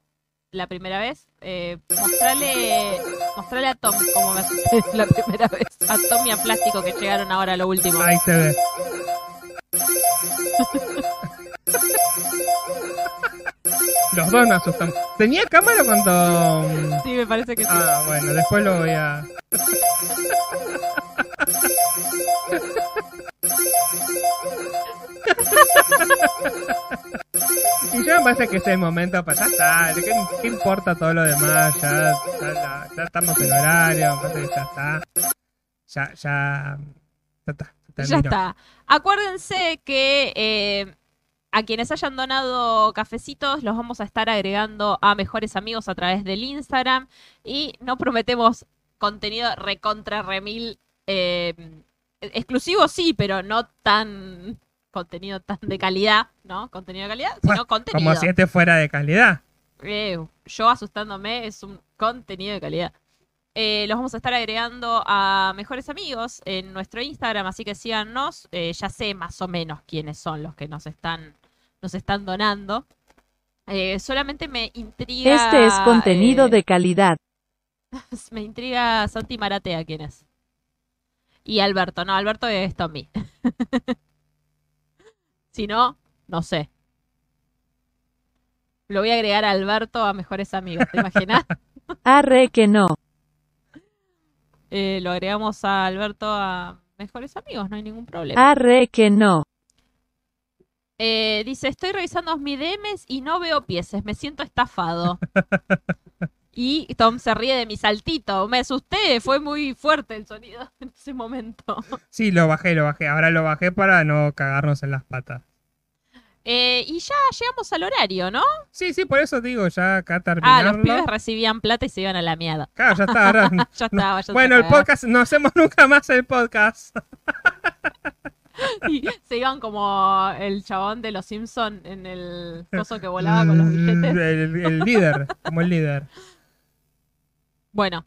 A: la primera vez. Eh, mostrale, mostrale a Tom como me asusté (laughs) la primera vez. A Tom y a Plástico que llegaron ahora a lo último.
B: Ahí se ve. (laughs) Los dos me asustan. ¿Tenía cámara cuando.?
A: Sí, me parece que sí.
B: Ah, bueno, después lo voy a. (laughs) Y ya me parece que es el momento para ya está. ¿Qué, qué importa todo lo demás? Ya, ya, ya- ya estamos en horario, me parece que ya está. Ya, ya. Ya está.
A: Ya está. Acuérdense que eh, a quienes hayan donado cafecitos los vamos a estar agregando a mejores amigos a través del Instagram y no prometemos contenido recontra remil eh, exclusivo sí, pero no tan contenido tan de calidad, ¿no? Contenido de calidad, sino contenido.
B: Como si este fuera de calidad.
A: Eh, yo asustándome es un contenido de calidad. Eh, los vamos a estar agregando a mejores amigos en nuestro Instagram, así que síganos. Eh, ya sé más o menos quiénes son los que nos están, nos están donando. Eh, solamente me intriga.
M: Este es contenido de calidad. (laughs)
A: Me intriga Santi Maratea quién es. Y Alberto, no, Alberto es Tommy. (laughs) si no, no sé. Lo voy a agregar a Alberto a mejores amigos, ¿te imaginas? (laughs)
M: Arre que no.
A: Eh, lo agregamos a Alberto a mejores amigos, no hay ningún problema.
M: Arre que no.
A: Eh, dice, estoy revisando mis DMs y no veo pieces, me siento estafado. (laughs) y Tom se ríe de mi saltito, me asusté, fue muy fuerte el sonido (laughs) en ese momento.
B: Sí, lo bajé, lo bajé. Ahora lo bajé para no cagarnos en las patas.
A: Eh, y ya llegamos al horario, ¿no?
B: Sí, sí, por eso digo, ya acá
A: Ah,
B: terminarlo.
A: los pibes recibían plata y se iban a la mierda.
B: Claro, ya está. ahora- (laughs)
A: ya
B: Bueno, el podcast, no hacemos nunca más el podcast. (laughs)
A: Y se iban como el chabón de los Simpson en el coso que volaba con los
B: El,
A: billetes.
B: el líder, como el líder.
A: Bueno,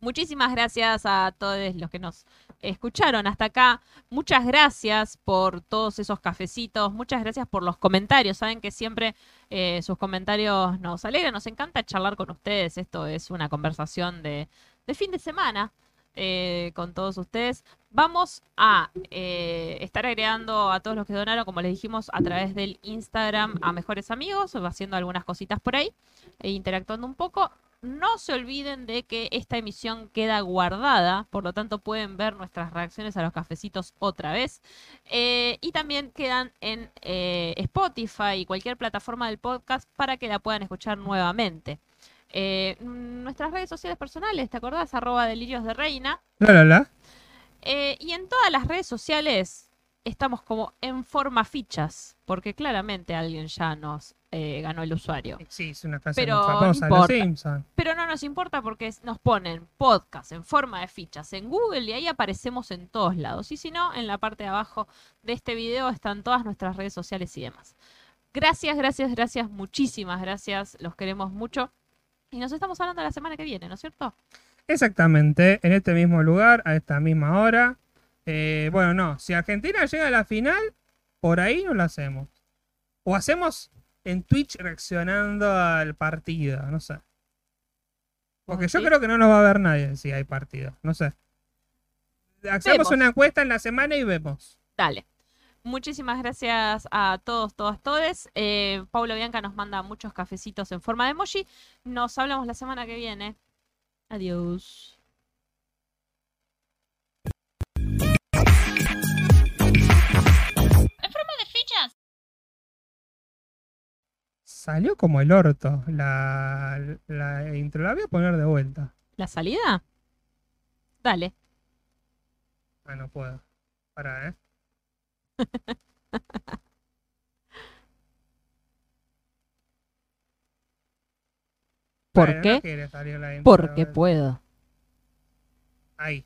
A: muchísimas gracias a todos los que nos escucharon hasta acá. Muchas gracias por todos esos cafecitos. Muchas gracias por los comentarios. Saben que siempre eh, sus comentarios nos alegran. Nos encanta charlar con ustedes. Esto es una conversación de, fin de semana eh, con todos ustedes. Vamos a eh, estar agregando a todos los que donaron, como les dijimos, a través del Instagram a mejores amigos, haciendo algunas cositas por ahí e interactuando un poco. No se olviden de que esta emisión queda guardada, por lo tanto pueden ver nuestras reacciones a los cafecitos otra vez. Eh, y también quedan en eh, Spotify y cualquier plataforma del podcast para que la puedan escuchar nuevamente. Eh, nuestras redes sociales personales, ¿te acordás? Arroba delirios de reina.
B: La, la, la.
A: Y en todas las redes sociales estamos como en forma fichas, porque claramente alguien ya nos eh, ganó el usuario.
B: Sí, es una frase
A: Pero
B: muy famosa de los. Simpsons.
A: Pero no nos importa porque nos ponen podcast en forma de fichas en Google y ahí aparecemos en todos lados. Y si no, en la parte de abajo de este video están todas nuestras redes sociales y demás. Gracias, gracias, gracias, muchísimas gracias. Los queremos mucho. Y nos estamos hablando la semana que viene, ¿no es cierto?
B: Exactamente, en este mismo lugar, a esta misma hora. Eh, bueno, no, si Argentina llega a la final, por ahí no lo hacemos. O hacemos en Twitch reaccionando al partido, no sé. Porque yo
A: ¿Sí?
B: creo que no nos va a ver nadie si hay partido, no sé. Hacemos
A: Vemos.
B: una encuesta en la semana y vemos.
A: Dale. Muchísimas gracias a todos, todas, todes. Eh, Paulo Bianca nos manda muchos cafecitos en forma de emoji. Nos hablamos la semana que viene. Adiós.
B: Salió como el orto la, la intro. La voy a poner de vuelta.
A: ¿La salida? Dale.
B: Ah, no puedo. Pará, ¿eh? (laughs)
A: ¿Por
B: Bueno, no
A: qué?
B: quiere salir la intro
A: Porque
B: vuelta.
A: puedo.
B: Ahí.